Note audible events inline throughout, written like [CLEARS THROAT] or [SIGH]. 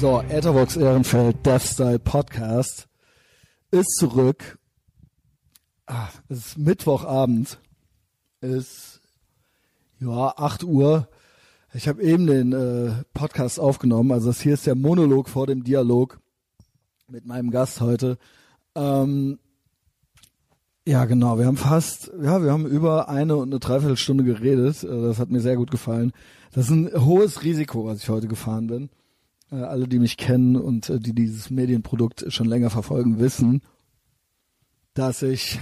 So, Etherbox Ehrenfeld Deathstyle Podcast ist zurück. Ah, es ist Mittwochabend. Es ist ja 8 Uhr. Ich habe eben den äh, Podcast aufgenommen. Also das hier ist der Monolog vor dem Dialog mit meinem Gast heute. Ähm, ja, genau. Wir haben fast, ja, wir haben über eine und eine Dreiviertelstunde geredet. Äh, das hat mir sehr gut gefallen. Das ist ein hohes Risiko, was ich heute gefahren bin. Äh, alle, die mich kennen und äh, die dieses Medienprodukt schon länger verfolgen, wissen, dass ich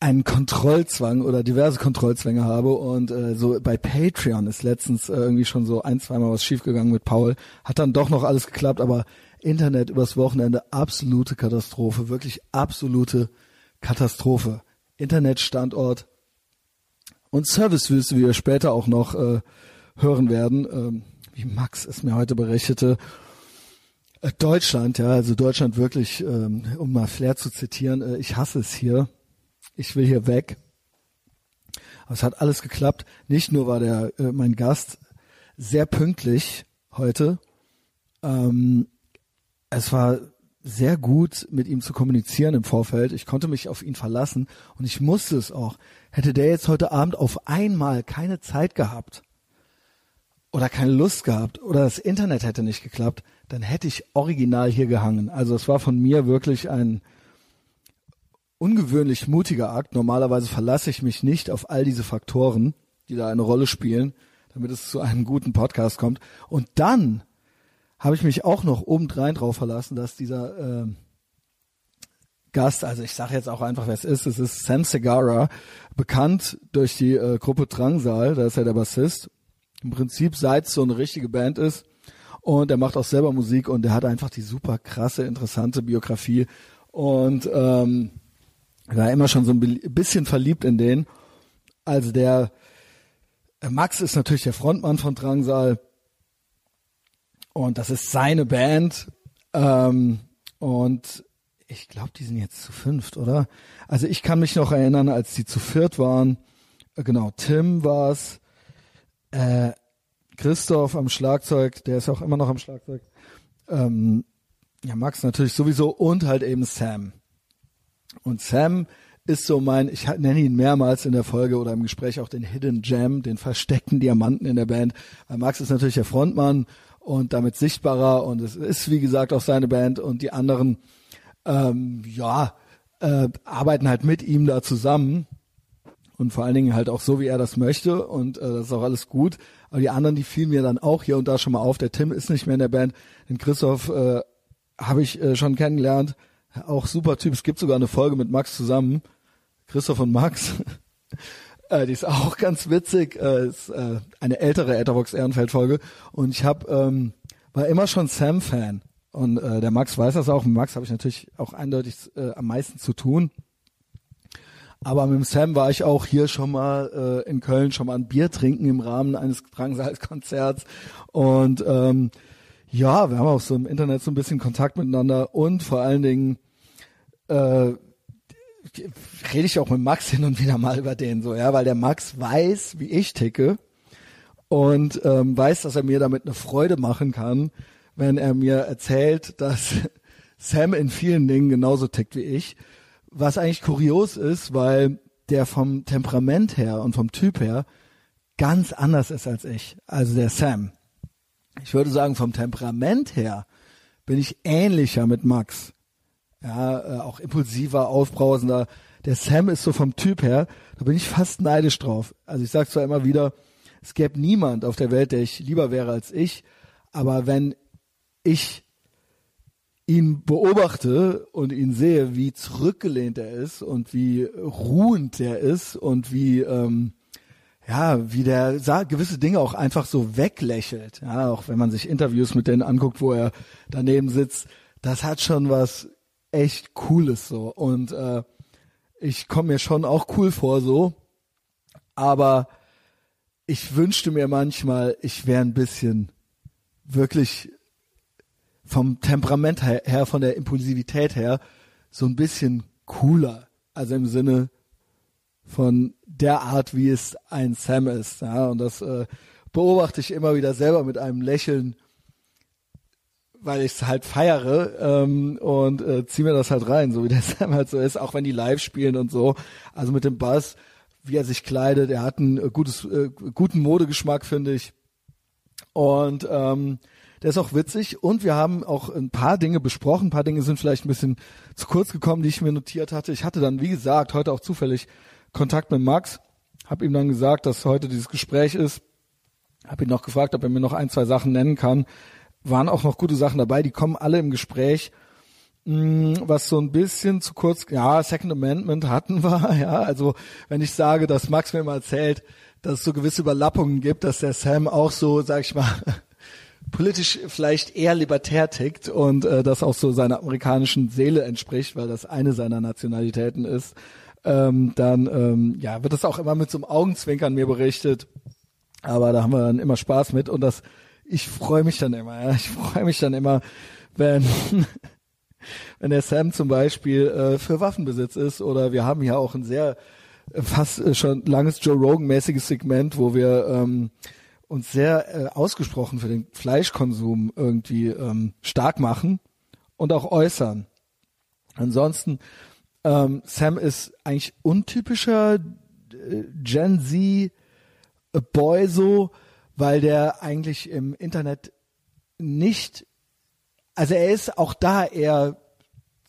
einen Kontrollzwang oder diverse Kontrollzwänge habe und äh, so bei Patreon ist letztens äh, irgendwie schon so ein, zweimal was schiefgegangen mit Paul. Hat dann doch noch alles geklappt, aber Internet übers Wochenende absolute Katastrophe, wirklich absolute Katastrophe. Internetstandort und Servicewüste, wie wir später auch noch äh, hören werden, ähm, wie Max es mir heute berichtete. Äh, Deutschland, ja, also Deutschland wirklich, ähm, um mal Flair zu zitieren, äh, ich hasse es hier ich will hier weg. Aber es hat alles geklappt. Nicht nur war der äh, mein Gast sehr pünktlich heute. Ähm, es war sehr gut, mit ihm zu kommunizieren im Vorfeld. Ich konnte mich auf ihn verlassen und ich musste es auch. Hätte der jetzt heute Abend auf einmal keine Zeit gehabt oder keine Lust gehabt oder das Internet hätte nicht geklappt, dann hätte ich original hier gehangen. Also es war von mir wirklich ein ungewöhnlich mutiger Akt. Normalerweise verlasse ich mich nicht auf all diese Faktoren, die da eine Rolle spielen, damit es zu einem guten Podcast kommt. Und dann habe ich mich auch noch obendrein drauf verlassen, dass dieser äh, Gast, also ich sage jetzt auch einfach, wer es ist, es ist Sam Segara, bekannt durch die äh, Gruppe Drangsal, da ist er der Bassist. Im Prinzip seit es so eine richtige Band ist. Und er macht auch selber Musik und er hat einfach die super krasse, interessante Biografie. Und ähm, war immer schon so ein bisschen verliebt in den. Also der äh, Max ist natürlich der Frontmann von Drangsal und das ist seine Band. Ähm, und ich glaube, die sind jetzt zu fünft, oder? Also ich kann mich noch erinnern, als die zu viert waren. Äh, genau, Tim war's, äh, Christoph am Schlagzeug, der ist auch immer noch am Schlagzeug. Ähm, ja, Max natürlich sowieso und halt eben Sam. Und Sam ist so mein, ich nenne ihn mehrmals in der Folge oder im Gespräch auch den Hidden Gem, den versteckten Diamanten in der Band. Weil Max ist natürlich der Frontmann und damit sichtbarer und es ist wie gesagt auch seine Band und die anderen, ähm, ja, äh, arbeiten halt mit ihm da zusammen und vor allen Dingen halt auch so, wie er das möchte und äh, das ist auch alles gut. Aber die anderen, die fielen mir dann auch hier und da schon mal auf. Der Tim ist nicht mehr in der Band, den Christoph äh, habe ich äh, schon kennengelernt auch super Typ. Es gibt sogar eine Folge mit Max zusammen. Christoph und Max. [LAUGHS] äh, die ist auch ganz witzig. Äh, ist äh, eine ältere Etherbox Ehrenfeld Folge. Und ich hab, ähm, war immer schon Sam-Fan. Und äh, der Max weiß das auch. Mit Max habe ich natürlich auch eindeutig äh, am meisten zu tun. Aber mit dem Sam war ich auch hier schon mal äh, in Köln schon mal ein Bier trinken im Rahmen eines Drangsalkonzerts. Und ähm, ja, wir haben auch so im Internet so ein bisschen Kontakt miteinander und vor allen Dingen äh, rede ich auch mit Max hin und wieder mal über den so, ja, weil der Max weiß, wie ich ticke und ähm, weiß, dass er mir damit eine Freude machen kann, wenn er mir erzählt, dass [LAUGHS] Sam in vielen Dingen genauso tickt wie ich. Was eigentlich kurios ist, weil der vom Temperament her und vom Typ her ganz anders ist als ich. Also der Sam ich würde sagen, vom Temperament her bin ich ähnlicher mit Max. Ja, äh, auch impulsiver, aufbrausender. Der Sam ist so vom Typ her, da bin ich fast neidisch drauf. Also ich sage zwar immer wieder, es gäbe niemand auf der Welt, der ich lieber wäre als ich, aber wenn ich ihn beobachte und ihn sehe, wie zurückgelehnt er ist und wie ruhend er ist und wie ähm, ja, wie der gewisse Dinge auch einfach so weglächelt. Ja, auch wenn man sich Interviews mit denen anguckt, wo er daneben sitzt, das hat schon was echt Cooles so. Und äh, ich komme mir schon auch cool vor so, aber ich wünschte mir manchmal, ich wäre ein bisschen wirklich vom Temperament her, von der Impulsivität her, so ein bisschen cooler. Also im Sinne von der Art, wie es ein Sam ist. Ja, und das äh, beobachte ich immer wieder selber mit einem Lächeln weil ich es halt feiere ähm, und äh, ziehe mir das halt rein, so wie der [LAUGHS] Sam halt so ist, auch wenn die live spielen und so. Also mit dem Bass, wie er sich kleidet, er hat einen äh, gutes, äh, guten Modegeschmack, finde ich. Und ähm, der ist auch witzig und wir haben auch ein paar Dinge besprochen. Ein paar Dinge sind vielleicht ein bisschen zu kurz gekommen, die ich mir notiert hatte. Ich hatte dann, wie gesagt, heute auch zufällig Kontakt mit Max, habe ihm dann gesagt, dass heute dieses Gespräch ist. Habe ihn noch gefragt, ob er mir noch ein, zwei Sachen nennen kann. Waren auch noch gute Sachen dabei, die kommen alle im Gespräch. Mm, was so ein bisschen zu kurz, ja, Second Amendment hatten wir, [LAUGHS] ja, also wenn ich sage, dass Max mir mal erzählt, dass es so gewisse Überlappungen gibt, dass der Sam auch so, sag ich mal, [LAUGHS] politisch vielleicht eher libertär tickt und äh, das auch so seiner amerikanischen Seele entspricht, weil das eine seiner Nationalitäten ist, ähm, dann ähm, ja wird das auch immer mit so einem Augenzwinkern mir berichtet. Aber da haben wir dann immer Spaß mit und das, ich freue mich dann immer, ja, ich freue mich dann immer, wenn [LAUGHS] wenn der Sam zum Beispiel äh, für Waffenbesitz ist oder wir haben ja auch ein sehr äh, fast äh, schon langes Joe Rogan-mäßiges Segment, wo wir ähm, uns sehr äh, ausgesprochen für den Fleischkonsum irgendwie ähm, stark machen und auch äußern. Ansonsten, ähm, Sam ist eigentlich untypischer äh, Gen Z Boy so, weil der eigentlich im Internet nicht, also er ist auch da eher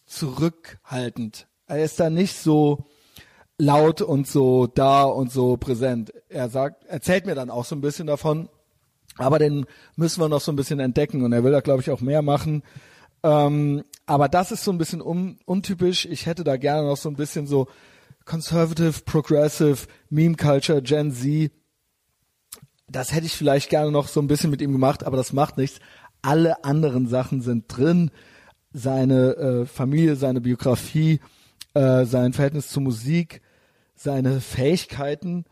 zurückhaltend. Er ist da nicht so laut und so da und so präsent. Er sagt, erzählt mir dann auch so ein bisschen davon, aber den müssen wir noch so ein bisschen entdecken und er will da glaube ich auch mehr machen. Ähm, aber das ist so ein bisschen un untypisch. Ich hätte da gerne noch so ein bisschen so conservative, progressive, Meme Culture, Gen Z. Das hätte ich vielleicht gerne noch so ein bisschen mit ihm gemacht, aber das macht nichts. Alle anderen Sachen sind drin. Seine äh, Familie, seine Biografie, äh, sein Verhältnis zur Musik, seine Fähigkeiten,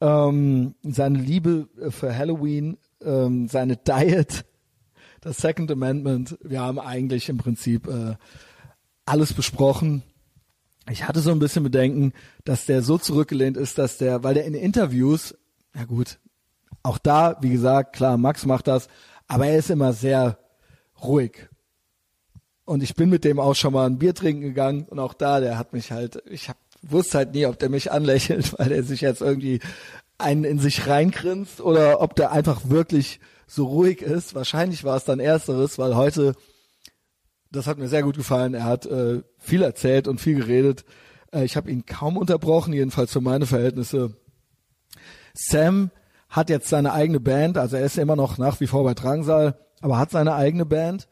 ähm, seine Liebe äh, für Halloween, ähm, seine Diet, das Second Amendment. Wir haben eigentlich im Prinzip äh, alles besprochen. Ich hatte so ein bisschen Bedenken, dass der so zurückgelehnt ist, dass der, weil der in Interviews, ja gut, auch da, wie gesagt, klar, Max macht das, aber er ist immer sehr ruhig und ich bin mit dem auch schon mal ein Bier trinken gegangen und auch da, der hat mich halt, ich hab, wusste halt nie, ob der mich anlächelt, [LAUGHS] weil er sich jetzt irgendwie einen in sich reinkrinst oder ob der einfach wirklich so ruhig ist. Wahrscheinlich war es dann ersteres, weil heute, das hat mir sehr gut gefallen, er hat äh, viel erzählt und viel geredet. Äh, ich habe ihn kaum unterbrochen, jedenfalls für meine Verhältnisse. Sam hat jetzt seine eigene Band, also er ist immer noch nach wie vor bei Drangsal, aber hat seine eigene Band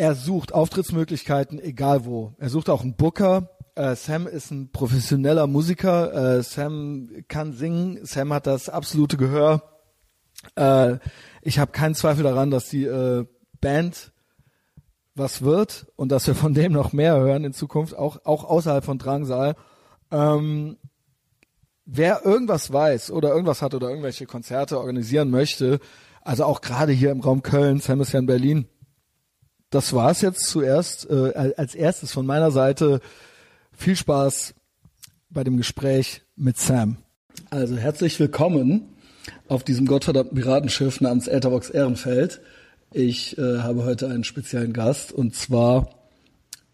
er sucht Auftrittsmöglichkeiten, egal wo. Er sucht auch einen Booker. Äh, Sam ist ein professioneller Musiker. Äh, Sam kann singen. Sam hat das absolute Gehör. Äh, ich habe keinen Zweifel daran, dass die äh, Band was wird und dass wir von dem noch mehr hören in Zukunft, auch, auch außerhalb von Drangsal. Ähm, wer irgendwas weiß oder irgendwas hat oder irgendwelche Konzerte organisieren möchte, also auch gerade hier im Raum Köln, Sam ist ja in Berlin, das war's jetzt zuerst äh, als erstes von meiner Seite. Viel Spaß bei dem Gespräch mit Sam. Also herzlich willkommen auf diesem gottverdammten Piratenschiff namens Etherbox Ehrenfeld. Ich äh, habe heute einen speziellen Gast und zwar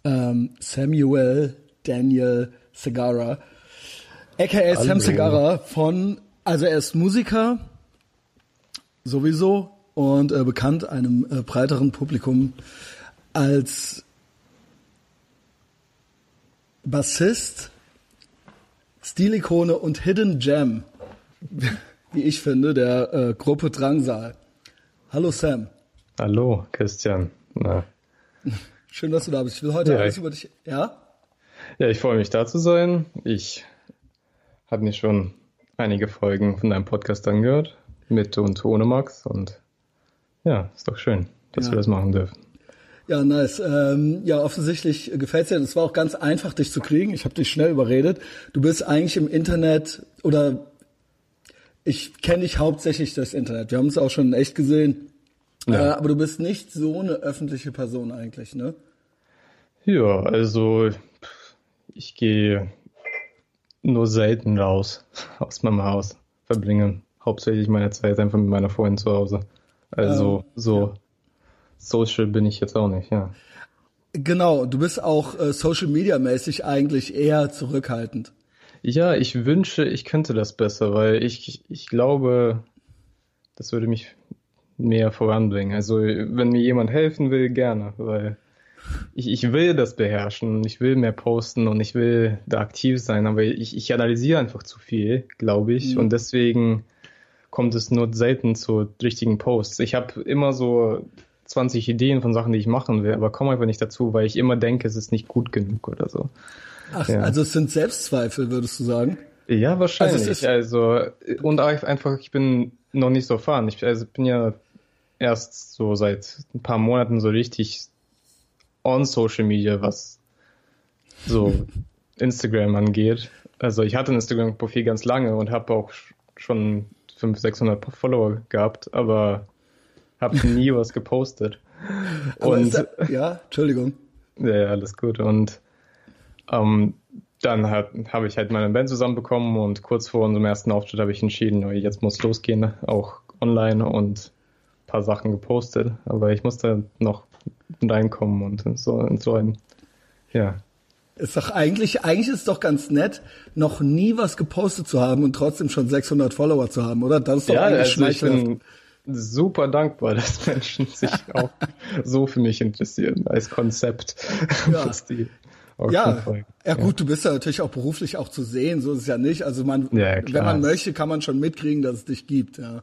ähm, Samuel Daniel Segara, aka Hallo. Sam Segara von, also er ist Musiker sowieso, und äh, bekannt einem äh, breiteren Publikum als Bassist, Stilikone und Hidden Gem, wie ich finde, der äh, Gruppe Drangsal. Hallo Sam. Hallo Christian. Na. Schön, dass du da bist. Ich will heute ja, alles über dich. Ja? Ja, ich freue mich da zu sein. Ich habe mir schon einige Folgen von deinem Podcast angehört, mit und ohne Max und ja, ist doch schön, dass ja. wir das machen dürfen. Ja, nice. Ähm, ja, offensichtlich gefällt's dir. Es war auch ganz einfach, dich zu kriegen. Ich habe dich schnell überredet. Du bist eigentlich im Internet oder ich kenne dich hauptsächlich durchs Internet. Wir haben es auch schon echt gesehen. Ja. Äh, aber du bist nicht so eine öffentliche Person eigentlich, ne? Ja, also ich gehe nur selten raus [LAUGHS] aus meinem Haus, verbringe hauptsächlich meine Zeit einfach mit meiner Freundin zu Hause. Also ähm, so, ja. Social bin ich jetzt auch nicht, ja. Genau, du bist auch äh, Social Media mäßig eigentlich eher zurückhaltend. Ja, ich wünsche, ich könnte das besser, weil ich, ich glaube, das würde mich mehr voranbringen. Also, wenn mir jemand helfen will, gerne, weil ich, ich will das beherrschen und ich will mehr posten und ich will da aktiv sein, aber ich, ich analysiere einfach zu viel, glaube ich, mhm. und deswegen kommt es nur selten zu richtigen Posts. Ich habe immer so 20 Ideen von Sachen, die ich machen will, aber komme einfach nicht dazu, weil ich immer denke, es ist nicht gut genug oder so. Ach, ja. also es sind Selbstzweifel, würdest du sagen? Ja, wahrscheinlich. Also, also und einfach, ich bin noch nicht so erfahren. Ich also bin ja erst so seit ein paar Monaten so richtig on Social Media, was so [LAUGHS] Instagram angeht. Also ich hatte ein Instagram-Profil ganz lange und habe auch schon 500, 600 Follower gehabt, aber habe nie was gepostet. [LAUGHS] und da, ja, Entschuldigung. Ja, alles gut. Und ähm, dann habe ich halt meine Band zusammenbekommen und kurz vor unserem ersten Auftritt habe ich entschieden, jetzt muss losgehen, auch online und ein paar Sachen gepostet. Aber ich musste noch reinkommen und so, und so ein, ja. Ist doch eigentlich, eigentlich ist es doch ganz nett, noch nie was gepostet zu haben und trotzdem schon 600 Follower zu haben, oder? Das ist doch ja, eigentlich also super dankbar, [LAUGHS] dass Menschen sich [LAUGHS] auch so für mich interessieren als Konzept. Ja. [LAUGHS] ja, ja gut, du bist ja natürlich auch beruflich auch zu sehen, so ist es ja nicht. Also man, ja, wenn man möchte, kann man schon mitkriegen, dass es dich gibt, ja.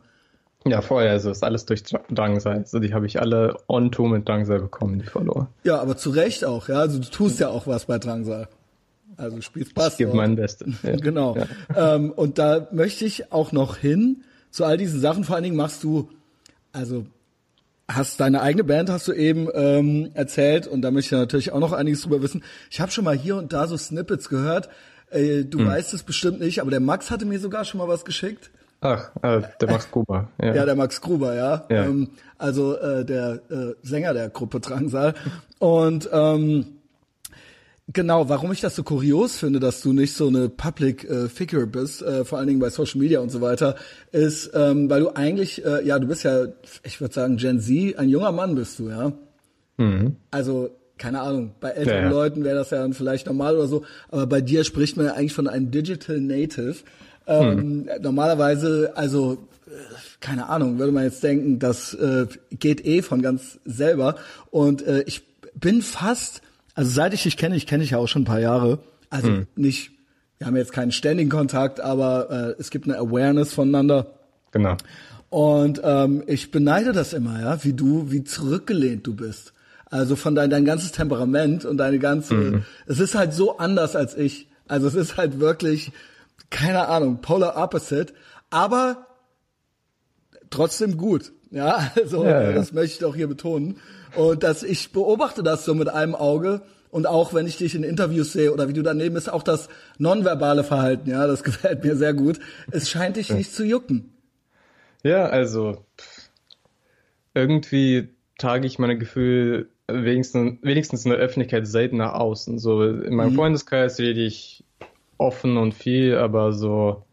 Ja, vorher, also ist alles durch Drangsal. Also die habe ich alle on tour mit Drangsal bekommen, die Follower. Ja, aber zu Recht auch, ja. Also du tust ja auch was bei Drangsal. Also du spielst Bass. Ich gebe mein Bestes. Ja. genau. Ähm, und da möchte ich auch noch hin zu all diesen Sachen. Vor allen Dingen machst du, also hast deine eigene Band, hast du eben ähm, erzählt und da möchte ich natürlich auch noch einiges drüber wissen. Ich habe schon mal hier und da so Snippets gehört. Äh, du hm. weißt es bestimmt nicht, aber der Max hatte mir sogar schon mal was geschickt. Ach, äh, der Max Gruber. Ja. ja, der Max Gruber, ja. ja. Ähm, also äh, der äh, Sänger der Gruppe Drangsal. Und ähm, genau, warum ich das so kurios finde, dass du nicht so eine Public äh, Figure bist, äh, vor allen Dingen bei Social Media und so weiter, ist, ähm, weil du eigentlich, äh, ja, du bist ja, ich würde sagen, Gen Z, ein junger Mann bist du, ja. Mhm. Also keine Ahnung, bei älteren ja, ja. Leuten wäre das ja dann vielleicht normal oder so, aber bei dir spricht man ja eigentlich von einem Digital Native. Ähm, hm. Normalerweise, also äh, keine Ahnung, würde man jetzt denken, das äh, geht eh von ganz selber. Und äh, ich bin fast, also seit ich dich kenne, ich kenne dich ja auch schon ein paar Jahre, also hm. nicht, wir haben jetzt keinen ständigen Kontakt, aber äh, es gibt eine Awareness voneinander. Genau. Und ähm, ich beneide das immer, ja, wie du, wie zurückgelehnt du bist. Also von dein, dein ganzes Temperament und deine ganze, mhm. es ist halt so anders als ich. Also es ist halt wirklich, keine Ahnung, Polar Opposite, aber trotzdem gut. Ja, [LAUGHS] also ja, ja. das möchte ich auch hier betonen. Und dass ich beobachte das so mit einem Auge und auch wenn ich dich in Interviews sehe oder wie du daneben bist, auch das nonverbale Verhalten, ja, das [LAUGHS] gefällt mir sehr gut. Es scheint dich nicht zu jucken. Ja, also irgendwie trage ich meine Gefühle wenigstens, wenigstens in der Öffentlichkeit selten nach außen. So in meinem mhm. Freundeskreis rede ich offen und viel, aber so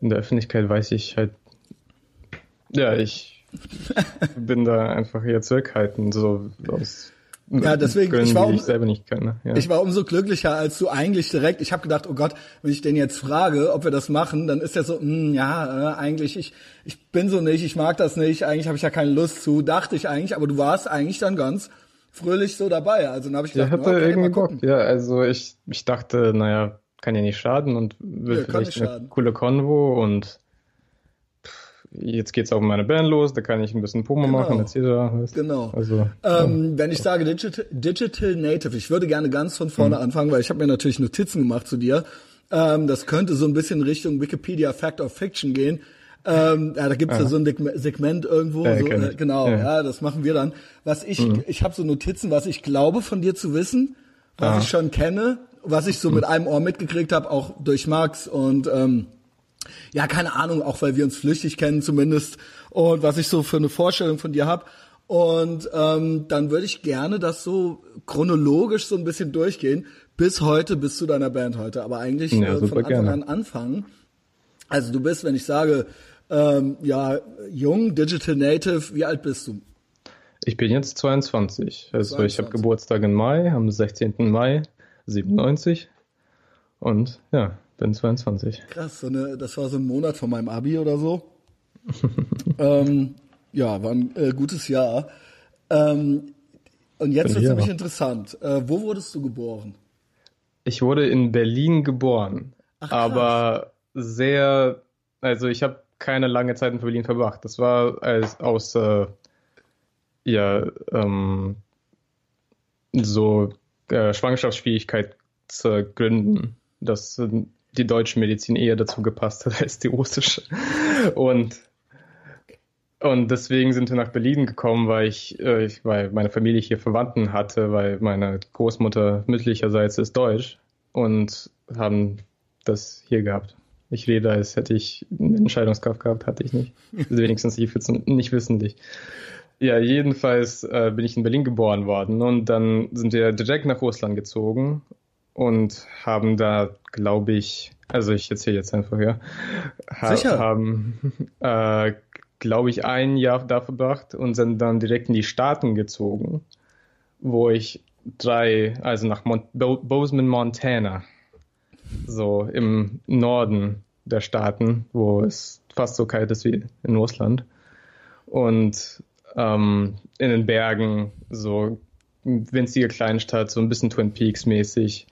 in der Öffentlichkeit weiß ich halt, ja, ich bin da einfach eher zurückhaltend, so aus ja, deswegen, Gründen, ich war, um, ich selber nicht kann, ne? ja. ich war umso glücklicher, als du eigentlich direkt, ich habe gedacht, oh Gott, wenn ich den jetzt frage, ob wir das machen, dann ist er so, mh, hm, ja, äh, eigentlich, ich, ich bin so nicht, ich mag das nicht, eigentlich habe ich ja keine Lust zu, dachte ich eigentlich, aber du warst eigentlich dann ganz fröhlich so dabei. Also dann habe ich gedacht, ja, hatte okay, irgendwie Bock. Ja, also ich, ich dachte, naja, kann ja nicht schaden und wird ja, vielleicht eine schaden. coole Konvo und jetzt geht's auch um meine Band los, da kann ich ein bisschen Promo genau. machen etc. Genau. Also, ähm, ja. Wenn ich sage Digital, Digital Native, ich würde gerne ganz von vorne mhm. anfangen, weil ich habe mir natürlich Notizen gemacht zu dir. Ähm, das könnte so ein bisschen Richtung Wikipedia Fact of Fiction gehen. Ähm, ja, da gibt's ja so ein Segment irgendwo. Ja, so, äh, genau, ja. ja. das machen wir dann. Was ich, mhm. ich habe so Notizen, was ich glaube von dir zu wissen, was ah. ich schon kenne, was ich so mhm. mit einem Ohr mitgekriegt habe, auch durch Max und ähm, ja, keine Ahnung, auch weil wir uns flüchtig kennen zumindest und was ich so für eine Vorstellung von dir habe. Und ähm, dann würde ich gerne das so chronologisch so ein bisschen durchgehen, bis heute, bis zu deiner Band heute. Aber eigentlich ja, äh, von Anfang gerne. an anfangen. Also du bist, wenn ich sage, ähm, ja, jung, Digital Native, wie alt bist du? Ich bin jetzt 22. Also 22. ich habe Geburtstag im Mai, am 16. Mai 97. Und ja, bin 22. Krass, so eine, das war so ein Monat von meinem Abi oder so. [LAUGHS] ähm, ja, war ein äh, gutes Jahr. Ähm, und jetzt wird es nämlich interessant. Äh, wo wurdest du geboren? Ich wurde in Berlin geboren, Ach, aber sehr, also ich habe keine lange Zeit in Berlin verbracht. Das war als, aus äh, ja, ähm, so äh, Schwangerschaftsschwierigkeit zu gründen, dass äh, die deutsche Medizin eher dazu gepasst hat [LAUGHS] als die russische. Und und deswegen sind wir nach Berlin gekommen, weil ich, äh, weil meine Familie hier Verwandten hatte, weil meine Großmutter mütterlicherseits ist deutsch und haben das hier gehabt. Ich rede, als hätte ich eine Entscheidungskraft gehabt, hatte ich nicht. Wenigstens nicht, nicht wissentlich. Ja, jedenfalls äh, bin ich in Berlin geboren worden und dann sind wir direkt nach Russland gezogen und haben da, glaube ich, also ich erzähle jetzt einfach, ja, ha Sicher? haben [LAUGHS] äh, glaube ich, ein Jahr da verbracht und sind dann direkt in die Staaten gezogen, wo ich drei, also nach Mont Bo Bozeman, Montana, so im Norden der Staaten, wo es fast so kalt ist wie in Russland. Und ähm, in den Bergen, so winzige Kleinstadt, so ein bisschen Twin Peaks mäßig.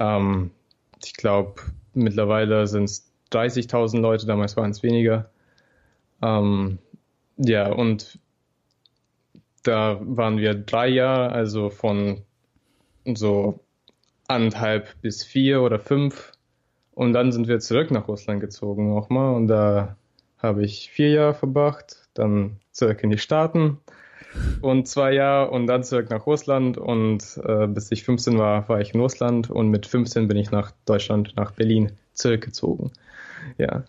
Ähm, ich glaube, mittlerweile sind es 30.000 Leute, damals waren es weniger. Ähm, ja, und da waren wir drei Jahre, also von so anderthalb bis vier oder fünf. Und dann sind wir zurück nach Russland gezogen nochmal. Und da habe ich vier Jahre verbracht, dann zurück in die Staaten und zwei Jahre und dann zurück nach Russland. Und äh, bis ich 15 war, war ich in Russland und mit 15 bin ich nach Deutschland, nach Berlin zurückgezogen. Ja,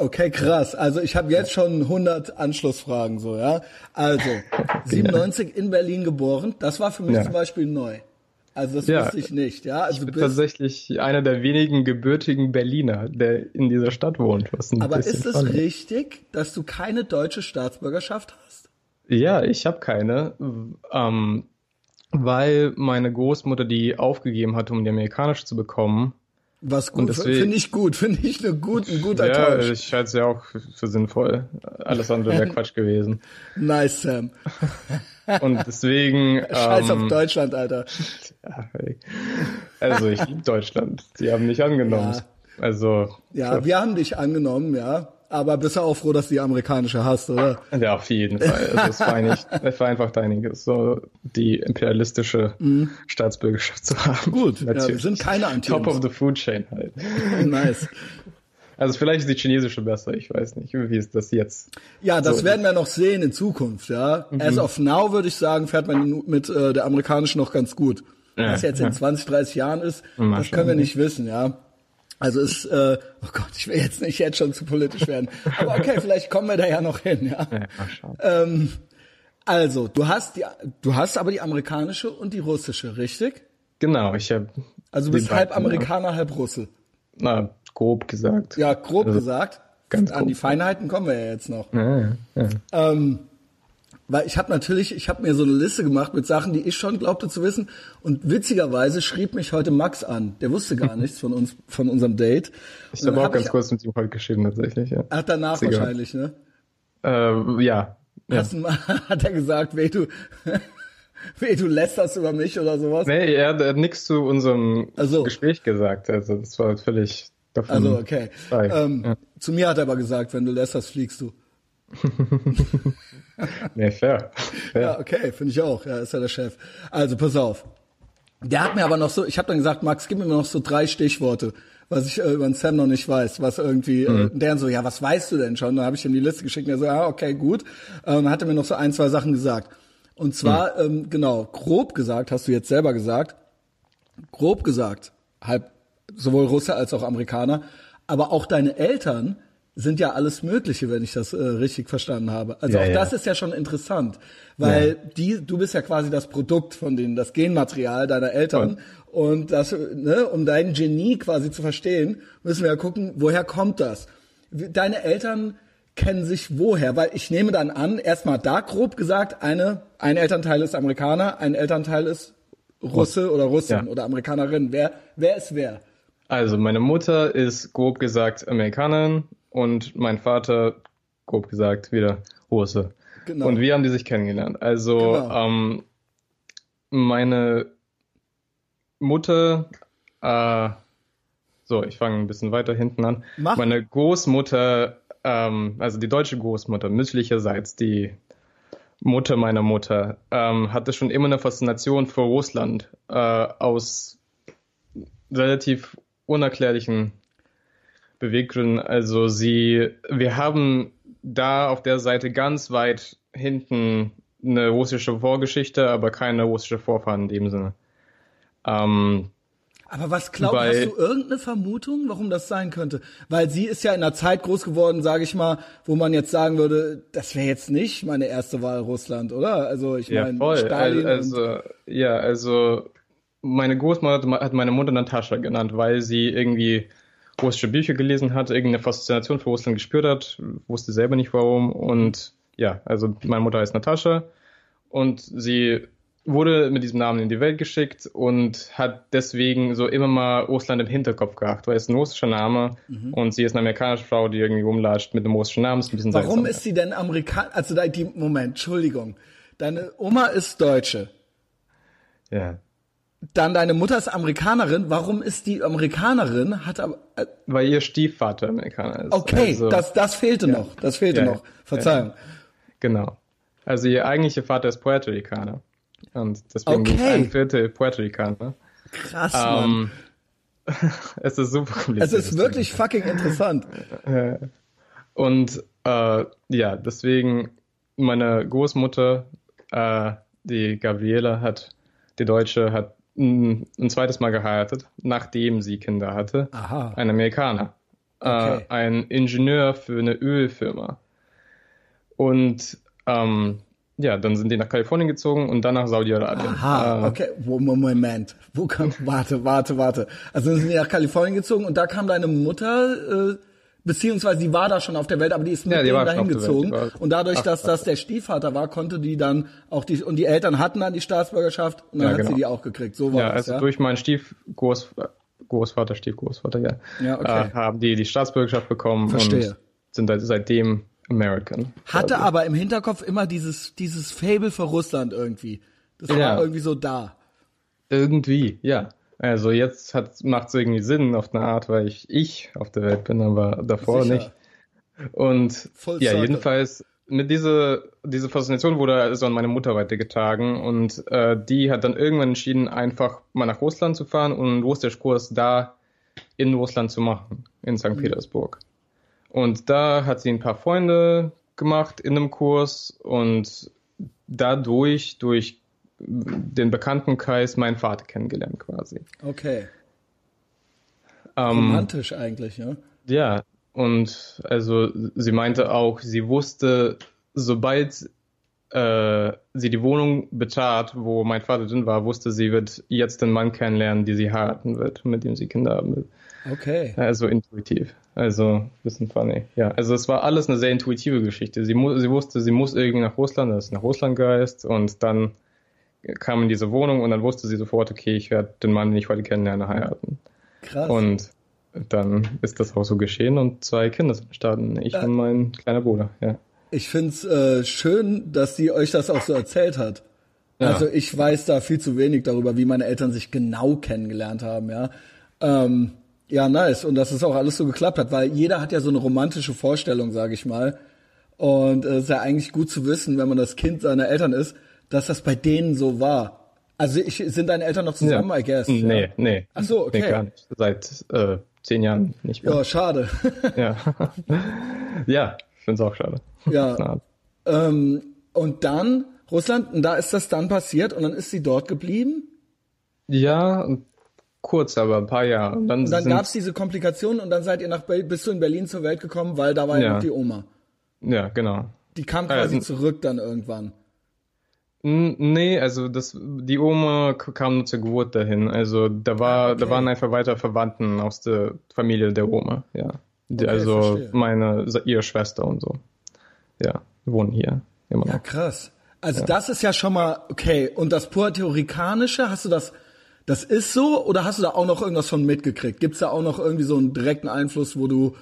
Okay, krass. Also ich habe jetzt schon 100 Anschlussfragen so, ja. Also [LAUGHS] 97 in Berlin geboren, das war für mich ja. zum Beispiel neu. Also das ja, wusste ich nicht, ja. Also ich bin tatsächlich einer der wenigen gebürtigen Berliner, der in dieser Stadt wohnt. Aber ist es richtig, dass du keine deutsche Staatsbürgerschaft hast? Ja, ich habe keine, ähm, weil meine Großmutter die aufgegeben hat, um die amerikanische zu bekommen was gut, finde ich gut, [LAUGHS] finde ich eine gut, ein guter ja, Tausch. Ja, ich halte es ja auch für sinnvoll. Alles andere wäre [LAUGHS] Quatsch gewesen. Nice, Sam. [LAUGHS] Und deswegen. Scheiß ähm, auf Deutschland, Alter. Ja, also ich liebe Deutschland. Die haben mich angenommen. Ja. Also. Ja, wir haben dich angenommen, ja. Aber bist du auch froh, dass du die amerikanische hast, oder? Ja, auf jeden Fall. Also es war nicht, [LAUGHS] es war einfach einiges, so die imperialistische mhm. Staatsbürgerschaft zu haben. Gut, ja, wir sind keine Anti. Top of the food chain halt. [LAUGHS] nice. Also vielleicht ist die chinesische besser, ich weiß nicht, wie ist das jetzt? Ja, das so werden wir noch sehen in Zukunft, ja. Mhm. As of now würde ich sagen, fährt man mit äh, der amerikanischen noch ganz gut. Ja, Was jetzt in 20, 30 Jahren ist, das können wir nicht wissen, ja. Also ist, äh, oh Gott, ich will jetzt nicht jetzt schon zu politisch werden. Aber okay, vielleicht kommen wir da ja noch hin, ja. ja ähm, also, du hast die, du hast aber die amerikanische und die russische, richtig? Genau, ich habe. Also du bist halb Amerikaner, halb Russe. Na, grob gesagt. Ja, grob also, gesagt. Ganz An die Feinheiten kommen wir ja jetzt noch. Ja, ja. Ähm, weil ich habe natürlich, ich habe mir so eine Liste gemacht mit Sachen, die ich schon glaubte zu wissen. Und witzigerweise schrieb mich heute Max an. Der wusste gar [LAUGHS] nichts von uns, von unserem Date. Ich habe auch ganz ich, kurz mit ihm heute geschrieben tatsächlich. Ja. Ach, danach Sicher. wahrscheinlich, ne? Äh, ja. ja. Du, [LAUGHS] hat er gesagt, weh du, [LAUGHS] weh du lästerst über mich oder sowas? Nee, er, er hat nichts zu unserem also. Gespräch gesagt. Also das war völlig davon. Also okay. Ähm, ja. Zu mir hat er aber gesagt, wenn du lästerst, fliegst du. [LAUGHS] nee, fair. fair. Ja, okay, finde ich auch. Ja, ist ja der Chef. Also, pass auf. Der hat mir aber noch so, ich habe dann gesagt, Max, gib mir noch so drei Stichworte, was ich äh, über den Sam noch nicht weiß, was irgendwie, äh, mhm. äh, der so, ja, was weißt du denn schon? Dann habe ich ihm die Liste geschickt und er so, ja, okay, gut. Und dann hat er mir noch so ein, zwei Sachen gesagt. Und zwar, mhm. ähm, genau, grob gesagt, hast du jetzt selber gesagt, grob gesagt, halb sowohl Russe als auch Amerikaner, aber auch deine Eltern sind ja alles Mögliche, wenn ich das äh, richtig verstanden habe. Also ja, auch ja. das ist ja schon interessant, weil ja. die, du bist ja quasi das Produkt von denen, das Genmaterial deiner Eltern. Und das, ne, um dein Genie quasi zu verstehen, müssen wir ja gucken, woher kommt das? Deine Eltern kennen sich woher? Weil ich nehme dann an, erstmal da grob gesagt, eine, ein Elternteil ist Amerikaner, ein Elternteil ist Russe oder Russin Ja. oder Amerikanerin. Wer, wer ist wer? Also meine Mutter ist grob gesagt Amerikanerin und mein Vater grob gesagt wieder Russe. Genau. Und wie haben die sich kennengelernt? Also Genau. ähm, meine Mutter, äh, so ich fange ein bisschen weiter hinten an. Mach. Meine Großmutter, ähm, also die deutsche Großmutter, mütterlicherseits, die Mutter meiner Mutter, ähm, hatte schon immer eine Faszination für Russland äh, aus relativ unerklärlichen Beweggründen. Also sie, wir haben da auf der Seite ganz weit hinten eine russische Vorgeschichte, aber keine russische Vorfahren in dem Sinne. Ähm, Aber was glaubst Weil- hast du irgendeine Vermutung, warum das sein könnte? Weil sie ist ja in einer Zeit groß geworden, sage ich mal, wo man jetzt sagen würde, das wäre jetzt nicht meine erste Wahl Russland, oder? Also ich ja, meine, voll. Stalin und, also, ja, also meine Großmutter hat meine Mutter Natascha genannt, weil sie irgendwie russische Bücher gelesen hat, irgendeine Faszination für Russland gespürt hat, wusste selber nicht warum. Und ja, also meine Mutter heißt Natascha und sie wurde mit diesem Namen in die Welt geschickt und hat deswegen so immer mal Russland im Hinterkopf gehabt, weil es ein russischer Name und sie ist eine amerikanische Frau, die irgendwie rumlatscht mit einem russischen Namen. Ist ein bisschen warum seltsam. ist sie denn Amerikan? Also da, die Moment, Entschuldigung, deine Oma ist Deutsche, Ja. Dann deine Mutter ist Amerikanerin. Warum ist die Amerikanerin? Hat aber äh, Weil ihr Stiefvater Amerikaner ist. okay, Also- das das fehlte noch, das fehlte Ja, noch. Verzeihung. Genau. Also ihr eigentlicher Vater ist Puerto Ricaner. Und deswegen Okay. es ein Viertel Puerto Ricaner. Krass, Mann. Ähm, [LAUGHS] es ist super Es kompliziert. ist wirklich fucking interessant. [LAUGHS] Und äh, ja, deswegen meine Großmutter, äh, die Gabriele, hat, die Deutsche, hat ein, ein zweites Mal geheiratet, nachdem sie Kinder hatte. Aha. Ein Amerikaner. Okay. Äh, ein Ingenieur für eine Ölfirma. Und ähm, ja, dann sind die nach Kalifornien gezogen und dann nach Saudi-Arabien. Aha, Äh, okay. Moment. Wo kam, [LAUGHS] warte, warte, warte. Also sind die nach Kalifornien gezogen und da kam deine Mutter, äh, beziehungsweise die war da schon auf der Welt, aber die ist mit Ja, denen dahin gezogen. Und dadurch, dass das der Stiefvater war, konnte die dann auch die, und die Eltern hatten dann die Staatsbürgerschaft und dann Ja, hat genau. sie die auch gekriegt. So war Ja, das, also ja. durch meinen Stiefgroßvater, Großvater, Stiefgroßvater, ja, Ja, okay. äh, haben die die Staatsbürgerschaft bekommen Verstehe. und sind seit- seitdem American. Hatte quasi. aber im Hinterkopf immer dieses, dieses Fable für Russland irgendwie. Das war irgendwie so da. Irgendwie, ja. Also jetzt macht es irgendwie Sinn auf eine Art, weil ich ich auf der Welt bin, aber davor Sicher. nicht. Und Full ja, circle. jedenfalls mit dieser diese Faszination wurde also an meine Mutter weitergetragen und äh, die hat dann irgendwann entschieden, einfach mal nach Russland zu fahren und einen Russischkurs da in Russland zu machen, in St. Petersburg. Und da hat sie ein paar Freunde gemacht in einem Kurs und dadurch, durch den Bekanntenkreis, meinen Vater kennengelernt quasi. Okay. Ähm, Romantisch eigentlich, ja. Ja, und also sie meinte auch, sie wusste, sobald äh, sie die Wohnung betrat, wo mein Vater drin war, wusste sie wird jetzt den Mann kennenlernen, die sie heiraten wird, mit dem sie Kinder haben wird. Okay. Also intuitiv. Also bisschen funny. Ja, also es war alles eine sehr intuitive Geschichte. Sie, sie wusste, sie muss irgendwie nach Russland, das ist nach Russland gereist und dann kam in diese Wohnung und dann wusste sie sofort, okay, ich werde den Mann, den ich heute kennenlerne, heiraten. Krass. Und dann ist das auch so geschehen und zwei Kinder sind entstanden. Ich Ja. und mein kleiner Bruder, ja. Ich find's äh, schön, dass sie euch das auch so erzählt hat. Ja. Also ich weiß da viel zu wenig darüber, wie meine Eltern sich genau kennengelernt haben, ja. Ähm, ja, nice. Und dass es auch alles so geklappt hat, weil jeder hat ja so eine romantische Vorstellung, sage ich mal. Und es ist ja eigentlich gut zu wissen, wenn man das Kind seiner Eltern ist, dass das bei denen so war. Also ich, sind deine Eltern noch zusammen, I guess? Nee, ja. nee. Ach so, okay. Nee, gar nicht. Seit äh, zehn Jahren nicht mehr. Ja, schade. [LAUGHS] Ja, ja ich finde es auch schade. Ja. Ähm, und dann Russland, und da ist das dann passiert und dann ist sie dort geblieben. Ja, kurz, aber ein paar Jahre. Und dann, Und dann sind, gab's diese Komplikationen und dann seid ihr nach bist du in Berlin zur Welt gekommen, weil da war ja Ja. noch die Oma. Ja, genau. Die kam quasi n- zurück dann irgendwann. Nee, also das, die Oma kam nur zur Geburt dahin. Also da war, Ah, okay. da waren einfach weiter Verwandten aus der Familie der Oma, ja. Die, Okay, also verstehe. meine, ihre Schwester und so. Ja, wohnen hier immer noch. Ja, krass. Also das ist ja schon mal okay. Und das Puerto Ricanische, hast du das, das ist so oder hast du da auch noch irgendwas von mitgekriegt? Gibt's da auch noch irgendwie so einen direkten Einfluss, wo du,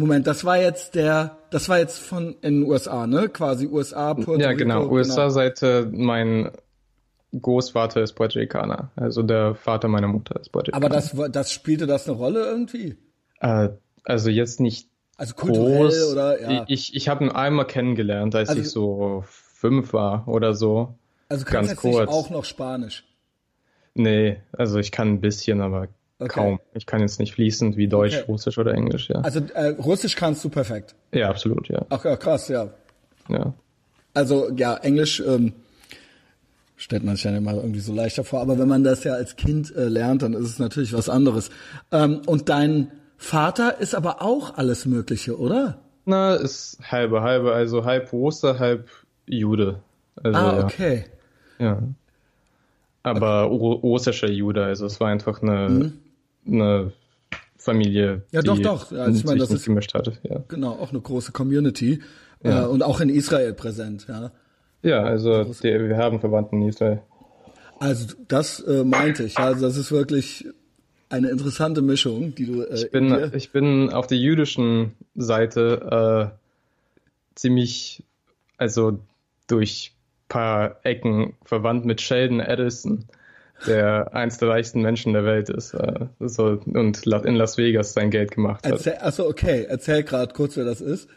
Moment, das war jetzt der, das war jetzt von in den USA, ne? Quasi USA, Puerto Ja, Rico. genau. USA-Seite, mein Großvater ist Puerto Ricaner. Also der Vater meiner Mutter ist Puerto Aber Ricaner. das, war- das spielte das eine Rolle irgendwie? Äh, also jetzt nicht Also kulturell groß. oder ja. Ich, ich habe ihn einmal kennengelernt, als Also- ich so fünf war oder so. Also ganz kannst kurz. auch noch Spanisch. Nee, also ich kann ein bisschen, aber Okay. kaum. Ich kann jetzt nicht fließend wie Deutsch, Okay. Russisch oder Englisch, ja. Also äh, Russisch kannst du perfekt. ja, absolut, ja. Ach ja, krass, ja. ja. Also ja, Englisch ähm, stellt man sich ja immer irgendwie so leichter vor, aber wenn man das ja als Kind äh, lernt, dann ist es natürlich was anderes. Ähm, und dein Vater ist aber auch alles Mögliche, oder? Na, ist halbe, halbe, also halb Russe, halb Jude. Also, Ah, ja. okay. Ja. Aber ru- russischer Jude, also es war einfach eine, eine Familie. Ja, die doch, doch. Ja, ich sich meine, das ist- gemischt hatte. Ja, Genau, auch eine große Community Ja. äh, und auch in Israel präsent, ja. ja also die, wir haben Verwandten in Israel. Also das äh, meinte ich. Also das ist wirklich eine interessante Mischung, die du. Äh, Ich in bin, ich bin auf der jüdischen Seite äh, ziemlich, also durch paar Ecken verwandt mit Sheldon Adelson, der eins der reichsten Menschen der Welt ist äh, so, und in Las Vegas sein Geld gemacht hat. Erzähl, achso, okay. Erzähl gerade kurz, wer das ist.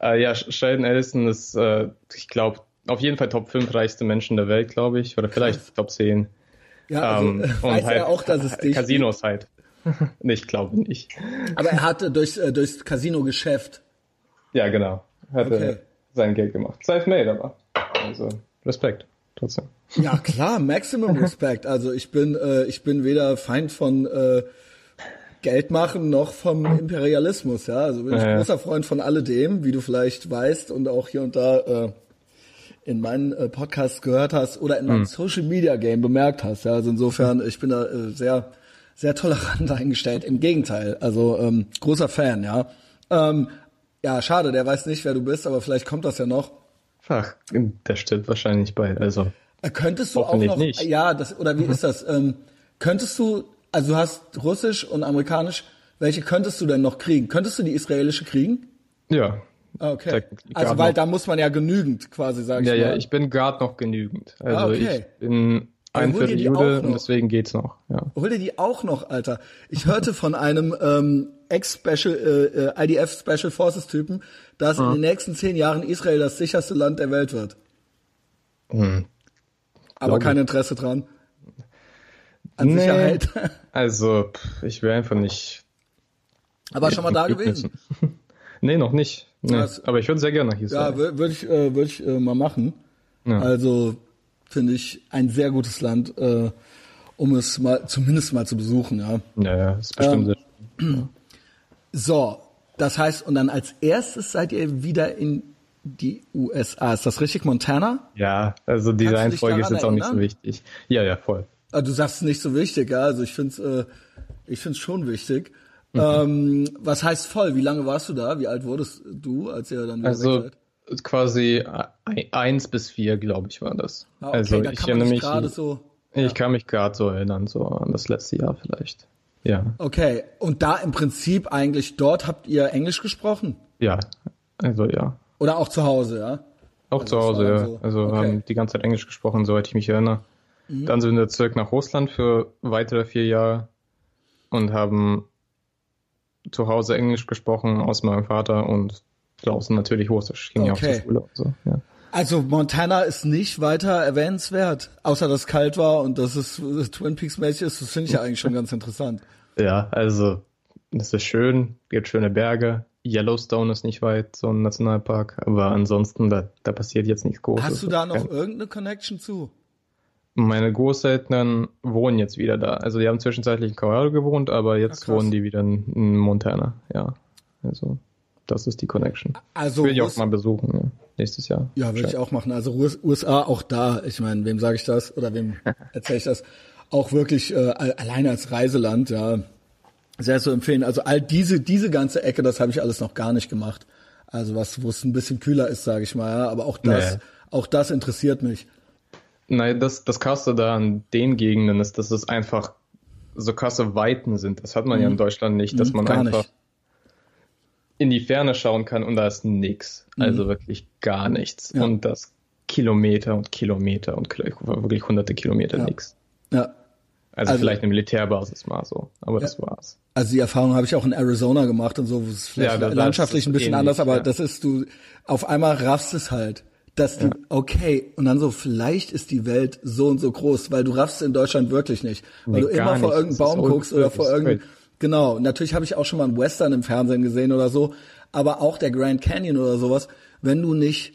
Äh, ja, Sh- Sheldon Adelson ist, äh, ich glaube, auf jeden Fall Top 5 reichste Menschen der Welt, glaube ich, oder vielleicht Top 10. Ja, also Ähm, weiß er auch, dass es dich Casinos halt. Ich glaube nicht. Aber er hatte durch, äh, durchs Casino-Geschäft. Ja, genau. Hat Okay. er sein Geld gemacht. Self-made aber. Also, Respekt. Trotzdem. Ja, klar, Maximum Respect. Also ich bin, äh, ich bin weder Feind von äh, Geld machen noch vom Imperialismus, ja. Also bin ich ja. großer Freund von alledem, wie du vielleicht weißt und auch hier und da äh, in meinen äh, Podcasts gehört hast oder in Hm. meinem Social Media Game bemerkt hast. Ja, also insofern, ich bin da äh, sehr, sehr tolerant [LAUGHS] eingestellt. Im Gegenteil, also ähm, großer Fan, ja. Ähm, ja, schade, der weiß nicht, wer du bist, aber vielleicht kommt das ja noch. Ach, der stimmt wahrscheinlich bei. Also, Äh, Könntest du auch noch, nicht. ja, das, oder wie [LAUGHS] ist das? Ähm, könntest du, also du hast Russisch und Amerikanisch, welche könntest du denn noch kriegen? Könntest du die israelische kriegen? ja. Ah, Okay. Also weil noch. da muss man ja genügend quasi, sag ich Ja, mal. ja, ich bin gerade noch genügend. Also, Ah, okay. ich bin ein Viertel Jude und deswegen geht's noch. Ja. Hol dir die auch noch, Alter. Ich hörte von einem ähm, Ex-Special, äh, äh, IDF Special Forces Typen, dass in den nächsten zehn Jahren Israel das sicherste Land der Welt wird. Hm. Aber kein. Interesse dran. An Nee. Sicherheit. [LAUGHS] Also, ich will einfach nicht. Aber schon mal da gewesen. [LAUGHS] nee, noch nicht. Nee. Das- Aber ich würde sehr gerne nach Ja, Israel. würde würd ich, äh, würd ich äh, mal machen. Ja. Also finde ich ein sehr gutes Land, äh, um es mal zumindest mal zu besuchen. Ja. Ja, ja, ist bestimmt Ähm, sehr [CLEARS THROAT] So, das heißt, und dann als erstes seid ihr wieder in die USA. Ist das richtig, Montana? Ja, also dich Reihenfolge ist jetzt auch nicht so wichtig. Ja, ja, voll. Ah, Du sagst es nicht so wichtig, ja. Also ich finde es, äh, ich finde es schon wichtig. Mhm. Ähm, was heißt voll? Wie lange warst du da? Wie alt wurdest du, als ihr dann wieder Also weg seid? quasi ein- eins bis vier, glaube ich, war das. Ah, okay, also ich erinnere mich, gerade so. ich kann mich gerade so erinnern, so an das letzte Jahr vielleicht. Ja, Okay, und da im Prinzip eigentlich dort habt ihr Englisch gesprochen? ja, also ja. Oder auch zu Hause, ja? Auch Also zu Hause, ja. so. Also Okay. Mhm. haben die ganze Zeit Englisch gesprochen, soweit ich mich erinnere. Dann sind wir zurück nach Russland für weitere vier Jahre und haben zu Hause Englisch gesprochen aus meinem Vater und draußen natürlich Russisch. Ich ging ja auch Okay. zur Schule und so. Ja. Also Montana ist nicht weiter erwähnenswert, außer dass es kalt war und dass es äh, Twin Peaks mäßig ist. Das finde ich ja eigentlich schon ganz interessant. ja, also es ist schön, gibt schöne Berge. Yellowstone ist nicht weit, so ein Nationalpark, aber ansonsten, da, da passiert jetzt nichts Großes. Hast du da noch irgendeine Connection zu? Meine Großeltern wohnen jetzt wieder da. Also die haben zwischenzeitlich in Colorado gewohnt, aber jetzt krass. wohnen die wieder in, Montana. Ja, also das ist die Connection. Also will ich auch mal besuchen, ja. nächstes Jahr. Ja, würde ich auch machen. Also US- USA auch da. Ich meine, wem sage ich das oder wem [LAUGHS] erzähle ich das? Auch wirklich äh, al- alleine als Reiseland, ja. Sehr zu empfehlen. Also all diese, diese ganze Ecke, das habe ich alles noch gar nicht gemacht. Also was, wo es ein bisschen kühler ist, sage ich mal. Ja. Aber auch das, Nee. auch das interessiert mich. Nein, das, das krasse da an den Gegenden ist, dass es einfach so krasse Weiten sind. Das hat man ja in Deutschland nicht, dass Mhm, man gar einfach nicht. in die Ferne schauen kann und da ist nix. Also wirklich gar nichts. Mhm. Ja. Und das Kilometer und Kilometer und wirklich hunderte Kilometer Ja. nix. Ja. Also, Also- vielleicht eine Militärbasis mal so, aber das war's. Also die Erfahrung habe ich auch in Arizona gemacht und so, wo es vielleicht Ja, da- landschaftlich ein bisschen ähnlich, anders, aber ja. das ist du, auf einmal raffst es halt, dass du, okay, und dann so, vielleicht ist die Welt so und so groß, weil du raffst in Deutschland wirklich nicht. Weil Nee, du immer vor irgendeinem Baum guckst oder vor irgendeinem, genau, natürlich habe ich auch schon mal einen Western im Fernsehen gesehen oder so, aber auch der Grand Canyon oder sowas, wenn du nicht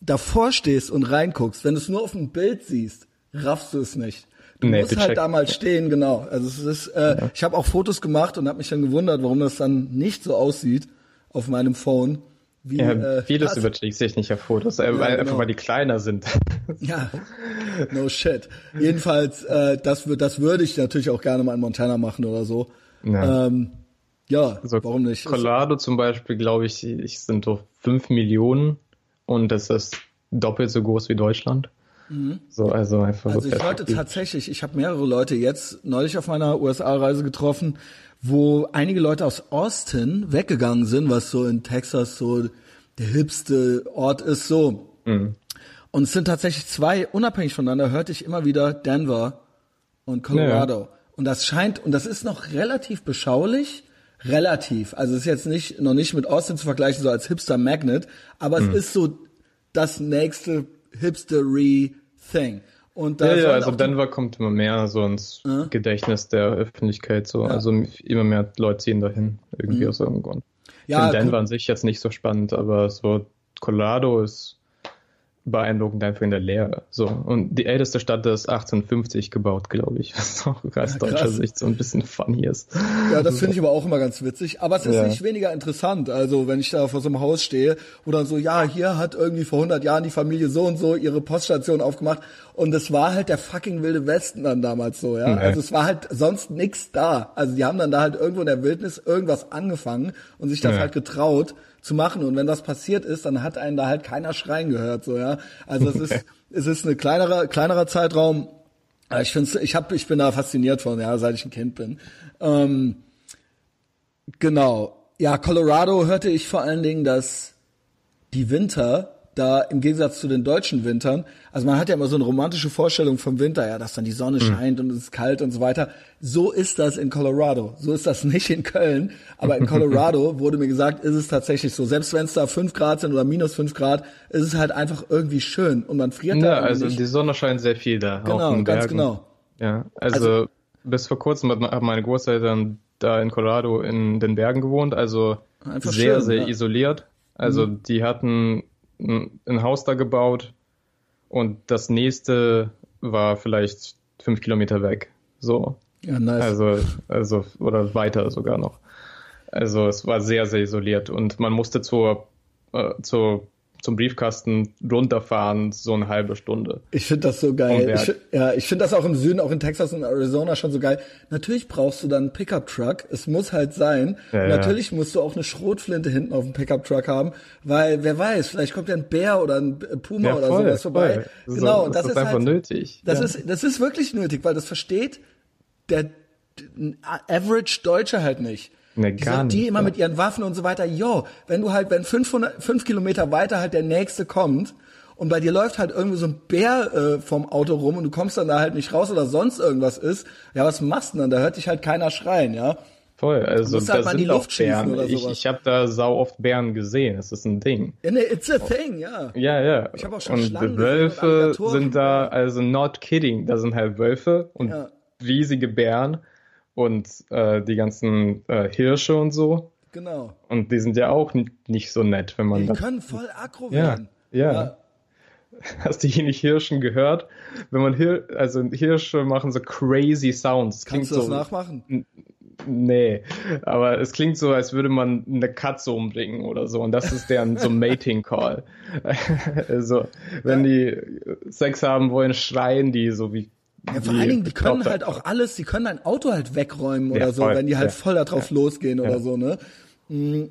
davor stehst und reinguckst, wenn du es nur auf dem Bild siehst, raffst du es nicht. Du Nee, musst halt check- da mal stehen, genau. Also es ist, äh, ich habe auch Fotos gemacht und habe mich dann gewundert, warum das dann nicht so aussieht auf meinem Phone. Wie, Ja, äh, vieles das- überträgt sich nicht auf Fotos, äh, weil, genau. einfach weil die kleiner sind. [LAUGHS] Ja, no shit. Jedenfalls, äh, das, das würde ich natürlich auch gerne mal in Montana machen oder so. Ja. Ähm, ja, Also warum nicht? Colorado zum Beispiel, glaube ich, ich sind so fünf Millionen und das ist doppelt so groß wie Deutschland. So, also einfach Also so ich wollte perspektivisch. tatsächlich, ich habe mehrere Leute jetzt neulich auf meiner USA-Reise getroffen, wo einige Leute aus Austin weggegangen sind, was so in Texas so der hipste Ort ist, so. Mhm. Und es sind tatsächlich zwei, unabhängig voneinander, hörte ich immer wieder Denver und Colorado. Und das scheint, und das ist noch relativ beschaulich, relativ. Also es ist jetzt nicht, noch nicht mit Austin zu vergleichen, so als Hipster Magnet, aber Mhm. es ist so das nächste Hipstery Thing. Und da Ja, ja, also Denver kommt immer mehr so ins Gedächtnis der Öffentlichkeit, so. Also immer mehr Leute ziehen dahin, irgendwie aus irgendeinem Grund. Mhm. Ja, in Denver an sich jetzt nicht so spannend, aber so Colorado ist beeindruckend einfach in der Leere. So. Und die älteste Stadt ist 1850 gebaut, glaube ich. [LAUGHS] Was auch aus deutscher krass. Sicht so ein bisschen funny ist. Ja, das finde ich aber auch immer ganz witzig. Aber es ist Ja. nicht weniger interessant. Also wenn ich da vor so einem Haus stehe, wo dann so, ja, hier hat irgendwie vor 100 Jahren die Familie so und so ihre Poststation aufgemacht. Und es war halt der fucking wilde Westen dann damals so, ja. Nee. Also es war halt sonst nix da. Also die haben dann da halt irgendwo in der Wildnis irgendwas angefangen und sich das Ja. halt getraut zu machen. Und wenn das passiert ist, dann hat einen da halt keiner schreien gehört, so, ja. Also es ist, [LAUGHS] es ist eine kleinerer, kleinerer Zeitraum. Ich finde, ich hab, ich bin da fasziniert von, ja, seit ich ein Kind bin. Ähm, genau. Ja, Colorado hörte ich vor allen Dingen, dass die Winter da im Gegensatz zu den deutschen Wintern, also man hat ja immer so eine romantische Vorstellung vom Winter, ja, dass dann die Sonne scheint und es ist kalt und so weiter. So ist das in Colorado. So ist das [LAUGHS] nicht in Köln, aber in Colorado [LAUGHS] wurde mir gesagt, ist es tatsächlich so. Selbst wenn es da fünf Grad sind oder minus fünf Grad, ist es halt einfach irgendwie schön und man friert da Ja, also nicht. die Sonne scheint sehr viel da. Genau, ganz genau. Ja, also, bis vor kurzem haben meine Großeltern da in Colorado in den Bergen gewohnt, also sehr, schön, sehr ja. Mhm. isoliert. Also die hatten ein, Haus da gebaut und das nächste war vielleicht fünf Kilometer weg. So. Ja, nice. Also, also, oder weiter sogar noch. Also es war sehr, sehr isoliert und man musste zur, äh, zur, zum Briefkasten runterfahren, so eine halbe Stunde. Ich finde das so geil. Ich, ja, ich finde das auch im Süden, auch in Texas und Arizona schon so geil. Natürlich brauchst du dann einen Pickup-Truck. Es muss halt sein. Ja, Und ja. Natürlich musst du auch eine Schrotflinte hinten auf dem Pickup-Truck haben, weil wer weiß, vielleicht kommt ja ein Bär oder ein Puma oder sowas vorbei. So, genau, und das, das, ist einfach halt, nötig. Das ja. ist, das ist wirklich nötig, weil das versteht der Average Deutsche halt nicht. Nee, die, gar sind- die nicht, immer ja. mit ihren Waffen und so weiter, yo, wenn du halt, wenn 500, fünf Kilometer weiter halt der nächste kommt und bei dir läuft halt irgendwie so ein Bär äh, vom Auto rum und du kommst dann da halt nicht raus oder sonst irgendwas ist, ja, was machst du denn? Da hört dich halt keiner schreien, ja. Voll, also da halt sind die auch Luft schießen Bären. oder Ich, sowas. ich habe da sau oft Bären gesehen. Das ist ein Ding. Nee, it's a thing, ja. Ja, ja. Ich hab auch schon und Schlangen Wölfe sind da, also not kidding. Da sind halt Wölfe und Ja. riesige Bären und äh, die ganzen äh, Hirsche und so. Genau. Und die sind ja auch nicht so nett, wenn man Die das. können voll aggro Ja, werden. ja. Hast du hier nicht Hirschen gehört? Wenn man Hir also Hirsche machen so crazy Sounds. Kannst du das so, nachmachen? Nee, aber es klingt so, als würde man eine Katze umbringen oder so. Und das ist deren so Mating Call. [LAUGHS] also, wenn die Sex haben wollen, schreien die so wie Ja, vor allen Dingen, die können halt auch alles, die können ein Auto halt wegräumen oder ja, so, wenn die halt ja. voll darauf ja. losgehen oder so, ne? Mhm.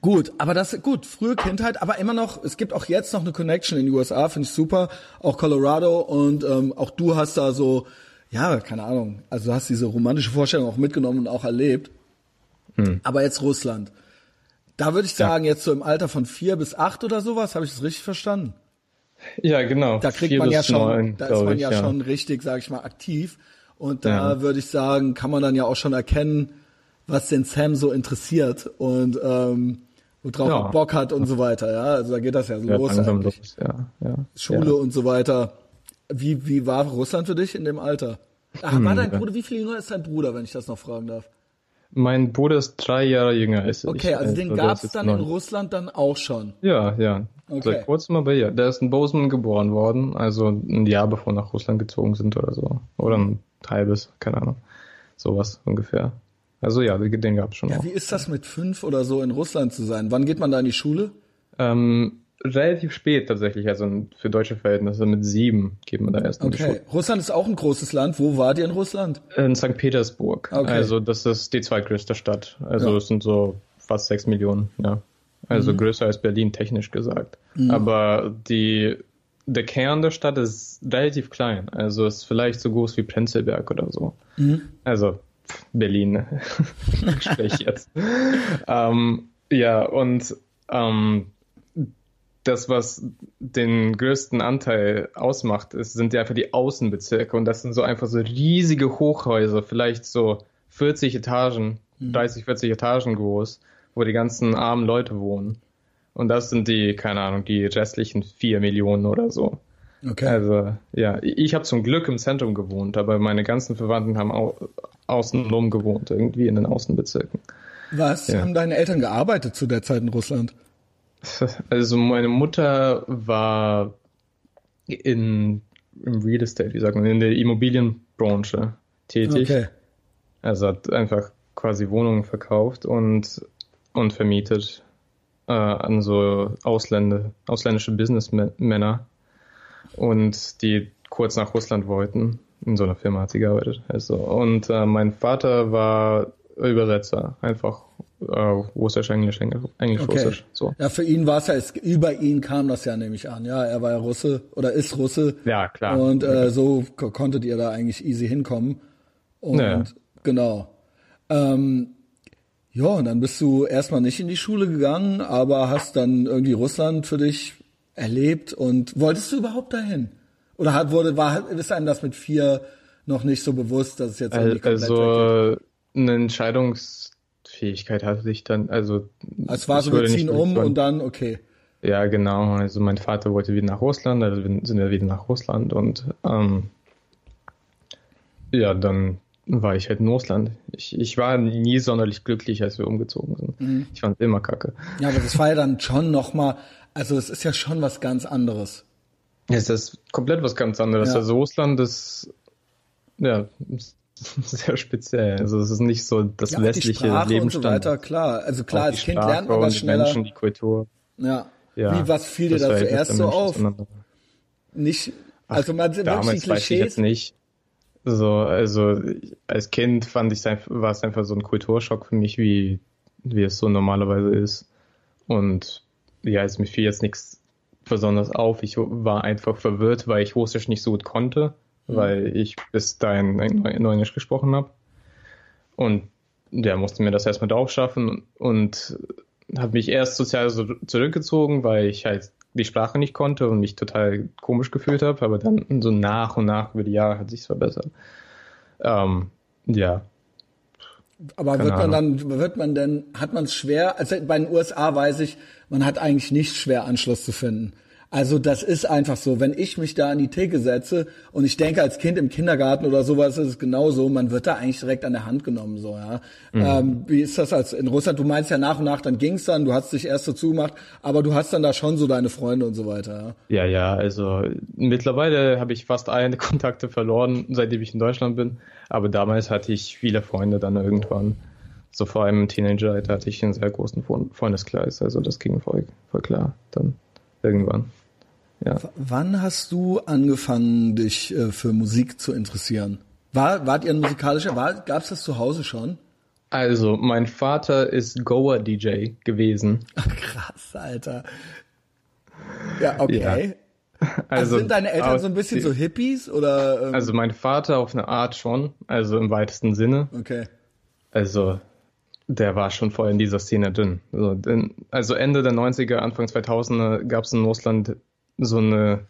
Gut, aber das gut, frühe Kindheit, aber immer noch, es gibt auch jetzt noch eine Connection in die USA, finde ich super, auch Colorado und ähm, auch du hast da so, ja, keine Ahnung, also du hast diese romantische Vorstellung auch mitgenommen und auch erlebt. Hm. Aber jetzt Russland. Da würde ich sagen, jetzt so im Alter von vier bis acht oder sowas, habe ich das richtig verstanden? Ja, genau. Da kriegt man ja schon, neun, da ist man ja, ich, ja, schon richtig, sage ich mal, aktiv. Und da ja. würde ich sagen, kann man dann ja auch schon erkennen, was den Sam so interessiert und ähm, worauf ja. er Bock hat und so weiter. Ja, also da geht das ja so ja, los eigentlich. Los. Ja, ja, Schule und so weiter. Wie, wie war Russland für dich in dem Alter? Ach, war hm, dein Bruder, wie viel jünger ist dein Bruder, wenn ich das noch fragen darf? Mein Bruder ist drei Jahre jünger als ich. Okay, also den also gab es dann in Russland dann auch schon? Ja, ja. Okay. Seit kurzem aber ja. Der ist in Bozeman geboren worden, also ein Jahr bevor nach Russland gezogen sind oder so. Oder ein halbes, keine Ahnung. Sowas ungefähr. Also ja, den gab es schon. Ja, auch. wie ist das mit fünf oder so in Russland zu sein? Wann geht man da in die Schule? Ähm, relativ spät tatsächlich, also für deutsche Verhältnisse mit sieben geht man da erst in okay. die Schule. Russland ist auch ein großes Land. Wo wart ihr in Russland? In St. Petersburg. Okay. Also das ist die zweitgrößte Stadt. Also ja. es sind so fast sechs Millionen, ja. Also mhm. größer als Berlin, technisch gesagt. Mhm. Aber die, der Kern der Stadt ist relativ klein. Also ist vielleicht so groß wie Prenzlberg oder so. Mhm. Also Berlin [LAUGHS] spreche jetzt. [LAUGHS] ähm, ja, und ähm, das, was den größten Anteil ausmacht, ist, sind ja einfach die Außenbezirke und das sind so einfach so riesige Hochhäuser, vielleicht so 40 Etagen, 30, mhm. 40 Etagen groß, wo die ganzen armen Leute wohnen. Und das sind die, keine Ahnung, die restlichen vier Millionen oder so. Okay. Also, ja, ich habe zum Glück im Zentrum gewohnt, aber meine ganzen Verwandten haben au außenrum gewohnt, irgendwie in den Außenbezirken. Was ja. haben deine Eltern gearbeitet zu der Zeit in Russland? [LAUGHS] Also meine Mutter war in im Real Estate, wie sagt man, in der Immobilienbranche tätig. Okay. Also hat einfach quasi Wohnungen verkauft und, und vermietet äh, an so Ausländer, ausländische Businessmänner und die kurz nach Russland wollten. In so einer Firma hat sie gearbeitet. Also. Und äh, mein Vater war Übersetzer, einfach äh, Russisch, Englisch, Englisch, okay. Russisch. So. Ja, für ihn war es ja, es, über ihn kam das ja nämlich an. Ja, er war ja Russe oder ist Russe. Ja, klar. Und äh, so konntet ihr da eigentlich easy hinkommen. Und ja. genau. Ähm, ja, und dann bist du erstmal nicht in die Schule gegangen, aber hast dann irgendwie Russland für dich erlebt und wolltest du überhaupt dahin? Oder hat, wurde, war, ist einem das mit vier noch nicht so bewusst, dass es jetzt irgendwie komplett Also, eine Entscheidungsfähigkeit hatte ich dann, also. Es war so, wir ziehen um und dann, okay. Ja, genau. Also mein Vater wollte wieder nach Russland, also sind wir wieder nach Russland und ähm, ja, dann war ich halt in Russland. Ich, ich war nie sonderlich glücklich, als wir umgezogen sind. Mhm. Ich fand immer kacke. Ja, aber das war ja dann schon nochmal, also es ist ja schon was ganz anderes. Es ist komplett was ganz anderes. Ja. Also Russland ist, ja, [LAUGHS] sehr speziell. Also es ist nicht so das ja, westliche Sprache Und so weiter, klar. Also klar, als Kind Sprache lernt man was schneller. Menschen, die Kultur. Ja. ja. Wie, was fiel dir da zuerst so auf? Nicht, also man Ach, damals weiß ich jetzt nicht. So, also als Kind fand ich war es einfach so ein Kulturschock für mich, wie, wie es so normalerweise ist. Und ja, es mir fiel jetzt nichts besonders auf. Ich war einfach verwirrt, weil ich Russisch nicht so gut konnte, mhm. weil ich bis dahin Neunisch gesprochen habe. Und der musste mir das erstmal drauf schaffen und habe mich erst sozial so zurückgezogen, weil ich halt die Sprache nicht konnte und mich total komisch gefühlt habe, aber dann so nach und nach über die Jahre hat sich verbessert. Ähm, ja. Aber wird man dann, wird man denn, hat man es schwer? Also bei den USA weiß ich, man hat eigentlich nicht schwer Anschluss zu finden. Also das ist einfach so. Wenn ich mich da an die Theke setze und ich denke als Kind im Kindergarten oder sowas ist es genauso, man wird da eigentlich direkt an der Hand genommen so. Ja. Mhm. Ähm, wie ist das als in Russland? Du meinst ja nach und nach, dann ging's dann, du hast dich erst dazu gemacht, aber du hast dann da schon so deine Freunde und so weiter. Ja, ja, ja also mittlerweile habe ich fast alle [LAUGHS] Kontakte verloren, seitdem ich in Deutschland bin. Aber damals hatte ich viele Freunde dann irgendwann. So vor allem im Teenageralter hatte ich einen sehr großen Freundeskreis, also das ging voll, voll klar dann irgendwann. Ja. Wann hast du angefangen, dich äh, für Musik zu interessieren? War, wart ihr ein musikalischer, gab es das zu Hause schon? Also, mein Vater ist Goa-DJ gewesen. [LAUGHS] Ach, krass, Alter. Ja, okay. Ja. Also, also, sind deine Eltern so ein bisschen die, so Hippies oder? Ähm? Also mein Vater auf eine Art schon, also im weitesten Sinne. Okay. Also der war schon voll in dieser Szene drin. Also, also Ende der 90er, Anfang 2000er gab es in Russland so eine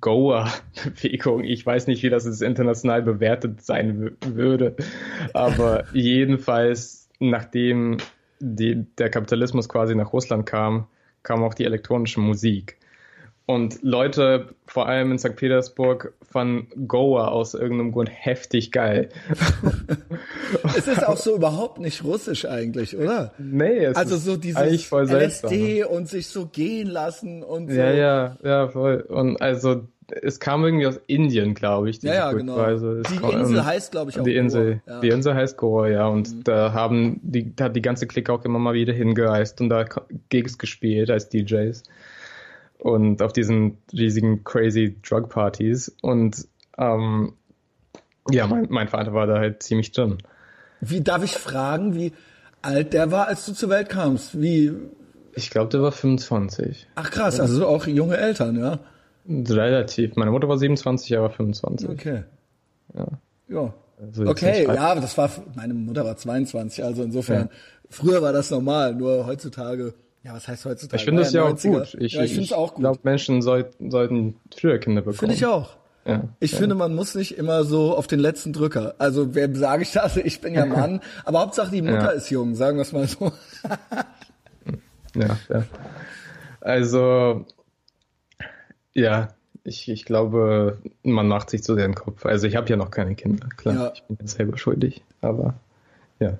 Goa-Bewegung. Ich weiß nicht, wie das jetzt international bewertet sein würde, aber [LAUGHS] jedenfalls, nachdem die, der Kapitalismus quasi nach Russland kam, kam auch die elektronische Musik. Und Leute, vor allem in St. Petersburg, fanden Goa aus irgendeinem Grund heftig geil. [LAUGHS] es ist auch so überhaupt nicht russisch eigentlich, oder? Nee, es also so dieses LSD und sich so gehen lassen und so. Ja, ja, ja, voll. Und also es kam irgendwie aus Indien, glaube ich. Ja, ja, genau. Die kam, Insel heißt, glaube ich, auch die Insel. Ja. Die Insel heißt Goa, ja. Und mhm. da haben die, da hat die ganze Clique auch immer mal wieder hingereist und da Gigs gespielt als DJs und auf diesen riesigen crazy Drug Partys und ähm, ja, mein, mein Vater war da halt ziemlich drin. Wie darf ich fragen, wie alt der war, als du zur Welt kamst? Wie? Ich glaube, der war 25. Ach krass, also auch junge Eltern, ja? Relativ. Meine Mutter war 27, er war 25. Okay. Ja. Ja. Also okay, ja, das war, meine Mutter war 22, also insofern, ja. früher war das normal, nur heutzutage ja, was heißt heutzutage? Ich finde das ja auch gut. Ich, ja, ich es. Ich glaube, Menschen soll, sollten früher Kinder bekommen. Finde ich auch. Ja, ich ja. finde, man muss nicht immer so auf den letzten Drücker. Also, wer sage ich das? Ich bin ja [LAUGHS] Mann. aber Hauptsache, die Mutter ja. ist jung, sagen wir es mal so. ja, ja. Also, ja, ich, ich glaube, man macht sich zu sehr den Kopf. Also, ich habe ja noch keine Kinder. Klar, ja. ich bin jetzt selber schuldig. Aber, ja.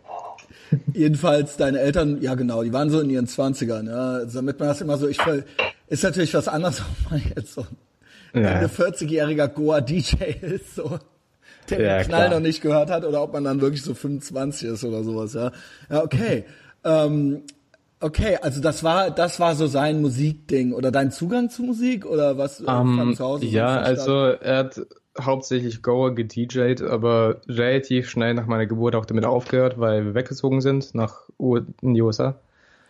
Jedenfalls deine Eltern, ja genau, die waren so in ihren Zwanzigern, ja, also damit man das immer so, ich ist natürlich was anderes, [LAUGHS] ob man jetzt so ein ja. 40-jähriger Goa-DJ ist, so, der ja, den Knall klar. noch nicht gehört hat, oder ob man dann wirklich so 25 ist oder sowas, ja. Ja, okay. [LAUGHS] ähm, okay, also das war, das war so sein Musikding oder dein Zugang zu Musik oder was um, ähm, zu Hause? Ja, also er hat hauptsächlich Goa gedjed, aber relativ schnell nach meiner Geburt auch damit aufgehört, weil wir weggezogen sind nach U in die USA.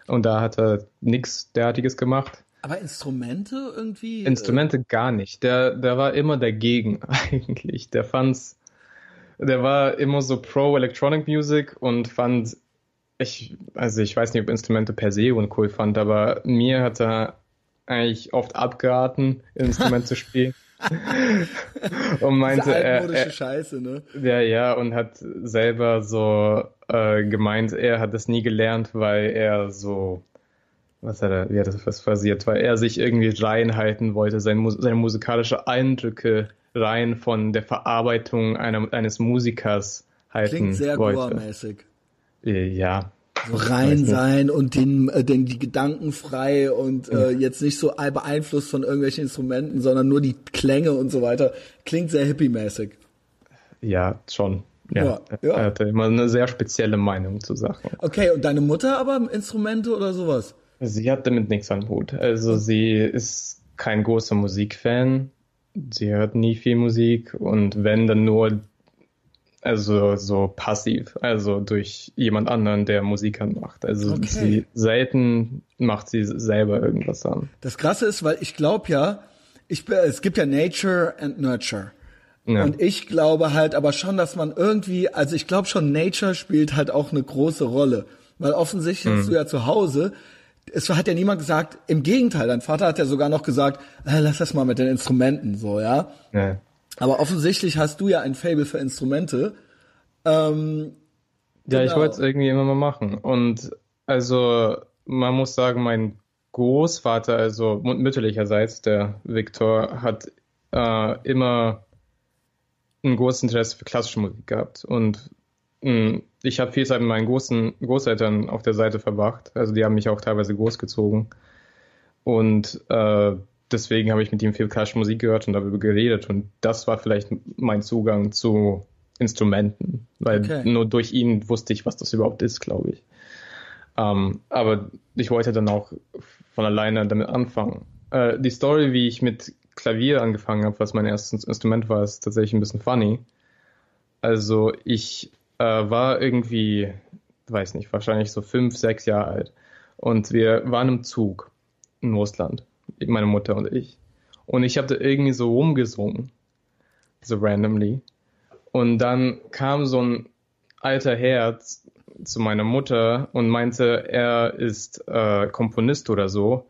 Und da hat er nichts derartiges gemacht. Aber Instrumente irgendwie? Instrumente gar nicht. Der, der war immer dagegen [LAUGHS] eigentlich. Der fand's, der war immer so pro Electronic Music und fand, ich, also ich weiß nicht, ob Instrumente per se uncool fand, aber mir hat er eigentlich oft abgeraten, Instrument zu spielen. [LAUGHS] [LAUGHS] und meinte, er, er, Scheiße, ne? Ja, ja, und hat selber so äh, gemeint, er hat das nie gelernt, weil er so, was hat er, wie hat das was passiert, weil er sich irgendwie reinhalten wollte, sein, seine musikalische Eindrücke rein von der Verarbeitung einer, eines Musikers halten Klingt sehr wollte. mäßig Ja, so rein sein und den, äh, den die Gedanken frei und äh, jetzt nicht so beeinflusst von irgendwelchen Instrumenten, sondern nur die Klänge und so weiter. Klingt sehr hippie-mäßig. Ja, schon. Ja, ja, ja. Er hatte immer eine sehr spezielle Meinung zu Sachen. Okay, und deine Mutter aber Instrumente oder sowas? Sie hat damit nichts am Hut. Also sie ist kein großer Musikfan. Sie hört nie viel Musik und wenn dann nur also so passiv, also durch jemand anderen, der Musik macht. Also okay. sie selten macht sie selber irgendwas an. Das Krasse ist, weil ich glaube ja, ich, es gibt ja Nature and Nurture. Ja. Und ich glaube halt aber schon, dass man irgendwie, also ich glaube schon, Nature spielt halt auch eine große Rolle. Weil offensichtlich mhm. hast du ja zu Hause, es hat ja niemand gesagt, im Gegenteil, dein Vater hat ja sogar noch gesagt, äh, lass das mal mit den Instrumenten so, ja. ja. Aber offensichtlich hast du ja ein Fable für Instrumente. Ähm, ja, genau. ich wollte es irgendwie immer mal machen. Und also man muss sagen, mein Großvater, also mütterlicherseits, der Viktor, hat äh, immer ein großes Interesse für klassische Musik gehabt. Und mh, hm, ich habe viel Zeit mit meinen großen Großeltern auf der Seite verbracht. Also die haben mich auch teilweise großgezogen. Und äh, deswegen habe ich mit ihm viel klassische Musik gehört und darüber geredet. Und das war vielleicht mein Zugang zu Instrumenten, weil okay. nur durch ihn wusste ich, was das überhaupt ist, glaube ich. Ähm, aber ich wollte dann auch von alleine damit anfangen. äh, die Story, wie ich mit Klavier angefangen habe, was mein erstes Instrument war, ist tatsächlich ein bisschen funny. Also ich äh, war irgendwie, weiß nicht, wahrscheinlich so fünf, sechs Jahre alt. Und wir waren im Zug in Russland, meine Mutter und ich. Und ich habe da irgendwie so rumgesungen, so randomly. Und dann kam so ein alter Herr zu meiner Mutter und meinte, er ist äh, Komponist oder so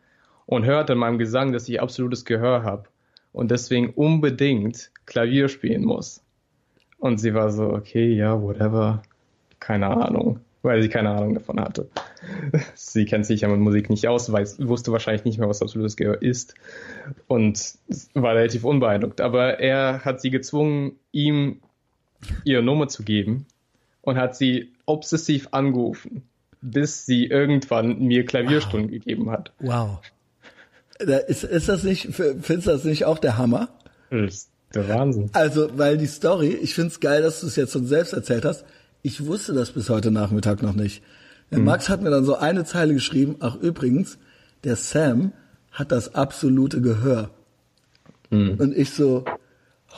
und hört an meinem Gesang, dass ich absolutes Gehör habe und deswegen unbedingt Klavier spielen muss. Und sie war so, okay, ja, whatever, keine Ahnung, weil sie keine Ahnung davon hatte. [LAUGHS] sie kennt sich ja mit Musik nicht aus, weiß, wusste wahrscheinlich nicht mehr, was absolutes Gehör ist und war relativ unbeeindruckt. Aber er hat sie gezwungen, ihm ihre Nummer zu geben und hat sie obsessiv angerufen, bis sie irgendwann mir Klavierstunden wow. gegeben hat. Wow. Ist, ist das nicht, findest du das nicht auch der Hammer? Das ist der Wahnsinn. Also, weil die Story, ich find's geil, dass du es jetzt schon selbst erzählt hast. Ich wusste das bis heute Nachmittag noch nicht. Mhm. Max hat mir dann so eine Zeile geschrieben, ach übrigens, der Sam hat das absolute Gehör. Mhm. Und ich so,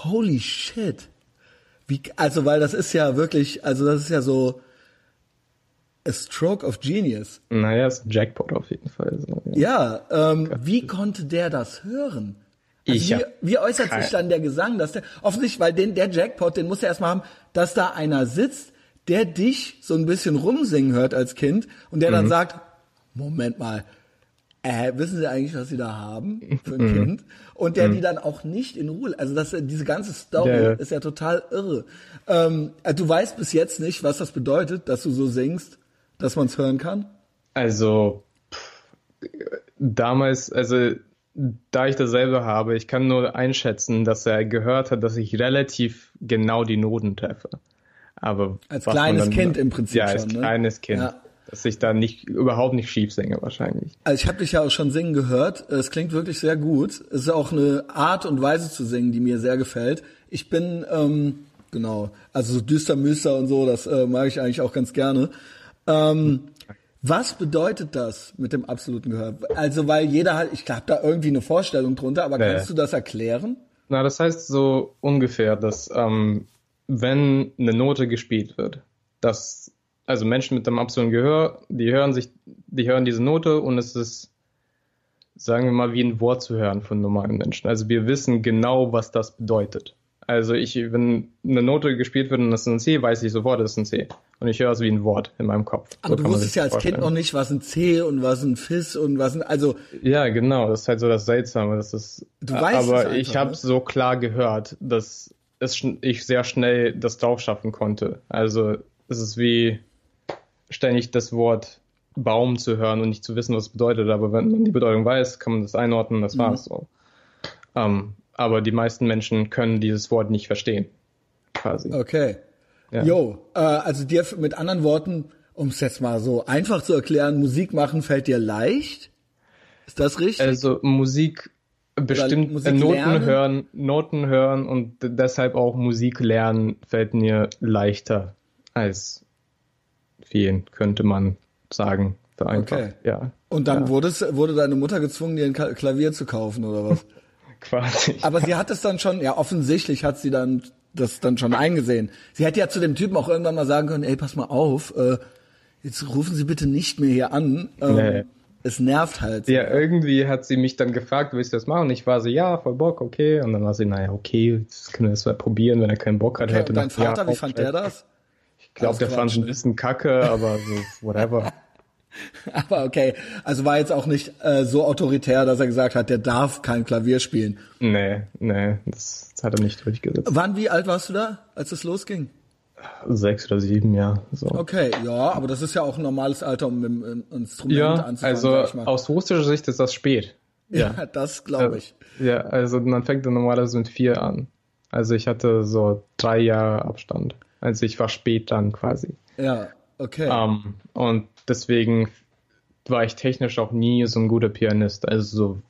holy shit. Wie, also, weil das ist ja wirklich, also das ist ja so a stroke of genius. Naja, ist ein Jackpot auf jeden Fall. So, ja, ja ähm, wie konnte der das hören? Also ich wie, wie äußert sich dann der Gesang, dass der offensichtlich, weil den der Jackpot, den muss er erstmal haben, dass da einer sitzt, der dich so ein bisschen rumsingen hört als Kind und der mhm. dann sagt, Moment mal, äh, wissen Sie eigentlich, was Sie da haben für ein mhm. Kind? Und der mhm. die dann auch nicht in Ruhe, also das, diese ganze Story ja, ja. ist ja total irre. Ähm, äh, du weißt bis jetzt nicht, was das bedeutet, dass du so singst, dass man es hören kann? Also pff, damals, also da ich dasselbe habe, ich kann nur einschätzen, dass er gehört hat, dass ich relativ genau die Noten treffe. Aber als kleines dann, Kind im Prinzip ja, als schon, ne? kleines Kind. Ja dass ich da nicht überhaupt nicht schief singe wahrscheinlich. Also ich habe dich ja auch schon singen gehört. Es klingt wirklich sehr gut. Es ist auch eine Art und Weise zu singen, die mir sehr gefällt. Ich bin ähm, genau, also so düster Müster und so, das äh, mag ich eigentlich auch ganz gerne. Ähm, was bedeutet das mit dem absoluten Gehör? Also weil jeder hat, ich glaube da irgendwie eine Vorstellung drunter, aber nee. kannst du das erklären? Na, das heißt so ungefähr, dass ähm, wenn eine Note gespielt wird, dass also Menschen mit einem absoluten Gehör, die hören sich, die hören diese Note und es ist, sagen wir mal, wie ein Wort zu hören von normalen Menschen. Also wir wissen genau, was das bedeutet. Also ich, wenn eine Note gespielt wird und das ist ein C, weiß ich sofort, das ist ein C. Und ich höre es wie ein Wort in meinem Kopf. Aber so du wusstest ja als vorstellen. Kind noch nicht, was ein C und was ein Fis und was ein, also. Ja, genau, das ist halt so das Seltsame. Das ist, du weißt aber es einfach, ich habe ne? so klar gehört, dass es, ich sehr schnell das drauf schaffen konnte. Also es ist wie, ständig das Wort Baum zu hören und nicht zu wissen, was es bedeutet. Aber wenn man die Bedeutung weiß, kann man das einordnen, das war es mhm. so. Ähm, aber die meisten Menschen können dieses Wort nicht verstehen. Quasi. Okay. Ja. Jo, äh, also dir mit anderen Worten, um es jetzt mal so einfach zu erklären, Musik machen fällt dir leicht? Ist das richtig? Also Musik bestimmt Musik Noten lernen? hören, Noten hören und deshalb auch Musik lernen fällt mir leichter als vielen, könnte man sagen. Okay. Ja. Und dann ja. wurde, wurde deine Mutter gezwungen, dir ein Klavier zu kaufen oder was? [LAUGHS] Quasi. Aber sie hat es dann schon, ja offensichtlich hat sie dann das dann schon eingesehen. Sie hätte ja zu dem Typen auch irgendwann mal sagen können, ey, pass mal auf, äh, jetzt rufen Sie bitte nicht mehr hier an. Ähm, nee. Es nervt halt. Ja, irgendwie hat sie mich dann gefragt, willst du das machen? Und ich war so, ja, voll Bock, okay. Und dann war sie, naja, okay, das können wir das mal probieren, wenn er keinen Bock hat. Okay, hätte dein Vater, ja, wie fand der das? Ich glaube, der fand es ein bisschen kacke, aber so, whatever. [LAUGHS] [LAUGHS] aber okay, also war jetzt auch nicht äh, so autoritär, dass er gesagt hat, der darf kein Klavier spielen. Nee, nee, das, das hat er nicht durchgesetzt. Wann, wie alt warst du da, als es losging? Sechs oder sieben, ja. So. Okay, ja, aber das ist ja auch ein normales Alter, um mit dem Instrument ja, anzufangen. Also aus russischer Sicht ist das spät. Ja, ja [LAUGHS] das glaube ich. Ja, also man fängt dann normalerweise mit vier an. Also ich hatte so drei Jahre Abstand. Also ich war spät dann quasi. Ja, okay. Um, ähm, und deswegen war ich technisch auch nie so ein guter Pianist, also so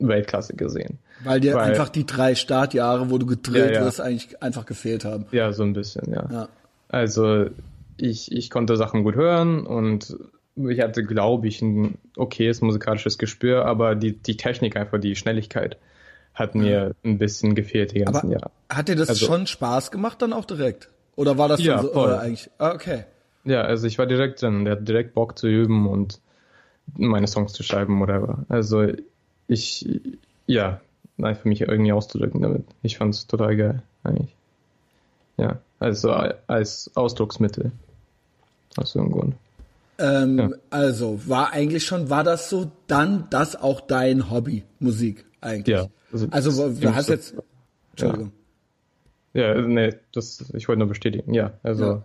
Weltklasse gesehen. Weil dir Weil, einfach die drei Startjahre, wo du gedrillt ja, ja. wirst, eigentlich einfach gefehlt haben. Ja, so ein bisschen, ja. ja. Also ich, ich konnte Sachen gut hören und ich hatte, glaube ich, ein okayes musikalisches Gespür, aber die, die Technik einfach, die Schnelligkeit hat mir ein bisschen gefehlt die ganzen Aber Jahre. hat dir das Also- schon Spaß gemacht dann auch direkt? Oder war das Ja, dann so, voll. oder eigentlich? Ah, okay. Ja, also ich war direkt drin, der hat direkt Bock zu üben und meine Songs zu schreiben, whatever. Also ich, ja, einfach mich irgendwie auszudrücken damit. Ich fand's total geil, eigentlich. Ja, also als Ausdrucksmittel. Aus irgendeinem Grund. Ähm, Ja. Also, war eigentlich schon, war das so dann das auch dein Hobby, Musik eigentlich? Ja. Also, das- du hast jetzt, Entschuldigung. Ja, nee, das, ich wollte nur bestätigen. Ja, also, Ja.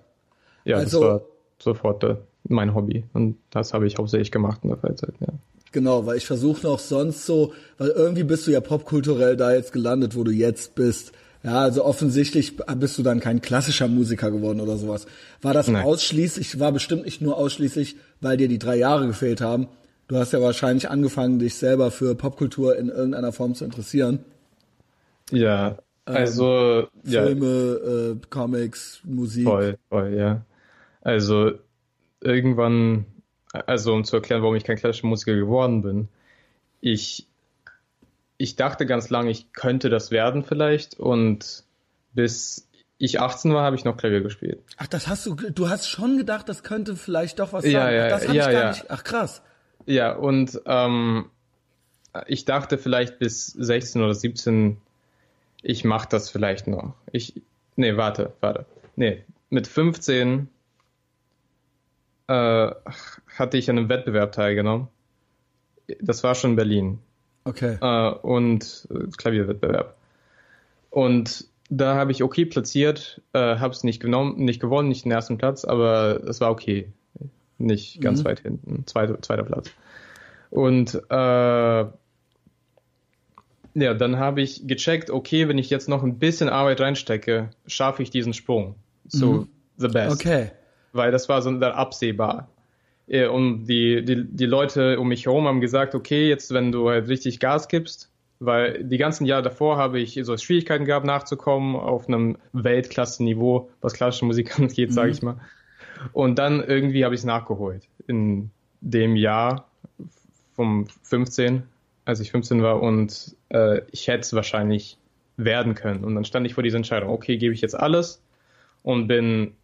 ja, Also- das war sofort äh, mein Hobby und das habe ich hauptsächlich gemacht in der Freizeit, ja. Genau, weil ich versuche noch sonst so, weil irgendwie bist du ja popkulturell da jetzt gelandet, wo du jetzt bist. Ja, also offensichtlich bist du dann kein klassischer Musiker geworden oder sowas. War das Nein. ausschließlich, war bestimmt nicht nur ausschließlich, weil dir die drei Jahre gefehlt haben. Du hast ja wahrscheinlich angefangen, dich selber für Popkultur in irgendeiner Form zu interessieren. Ja, also, ja, Filme, äh, Comics, Musik. voll, voll, ja. Also, irgendwann, also um zu erklären, warum ich kein klassischer Musiker geworden bin, ich, ich dachte ganz lange, ich könnte das werden vielleicht und bis ich 18 war, habe ich noch Klavier gespielt. Ach, das hast du, du hast schon gedacht, das könnte vielleicht doch was Ja, sein. ja, Ach, das hab ja, ich gar ja. nicht. Ach, krass. Ja, und ähm, ich dachte vielleicht bis 16 oder 17, ich mache das vielleicht noch. Ich, nee, warte, warte. Nee, mit 15 äh, hatte ich an einem Wettbewerb teilgenommen. Das war schon in Berlin. Okay. Äh, und äh, Klavierwettbewerb. Und da habe ich okay platziert, äh, habe es nicht genommen, nicht gewonnen, nicht den ersten Platz, aber es war okay. Nicht ganz Mhm. weit hinten, zweiter, zweiter Platz. Und äh, ja, dann habe ich gecheckt, okay, wenn ich jetzt noch ein bisschen Arbeit reinstecke, schaffe ich diesen Sprung zu The Best Okay. Weil das war so dann absehbar. Äh, Und die, die, die Leute um mich herum haben gesagt, okay, jetzt wenn du halt richtig Gas gibst, weil die ganzen Jahre davor habe ich so Schwierigkeiten gehabt, nachzukommen auf einem Weltklasse-Niveau, was klassische Musik [LAUGHS] angeht, sage ich mal. Und dann irgendwie habe ich es nachgeholt. In dem Jahr vom 15, als ich 15 war und äh, ich hätte es wahrscheinlich werden können. Und dann stand ich vor dieser Entscheidung, okay, gebe ich jetzt alles und bin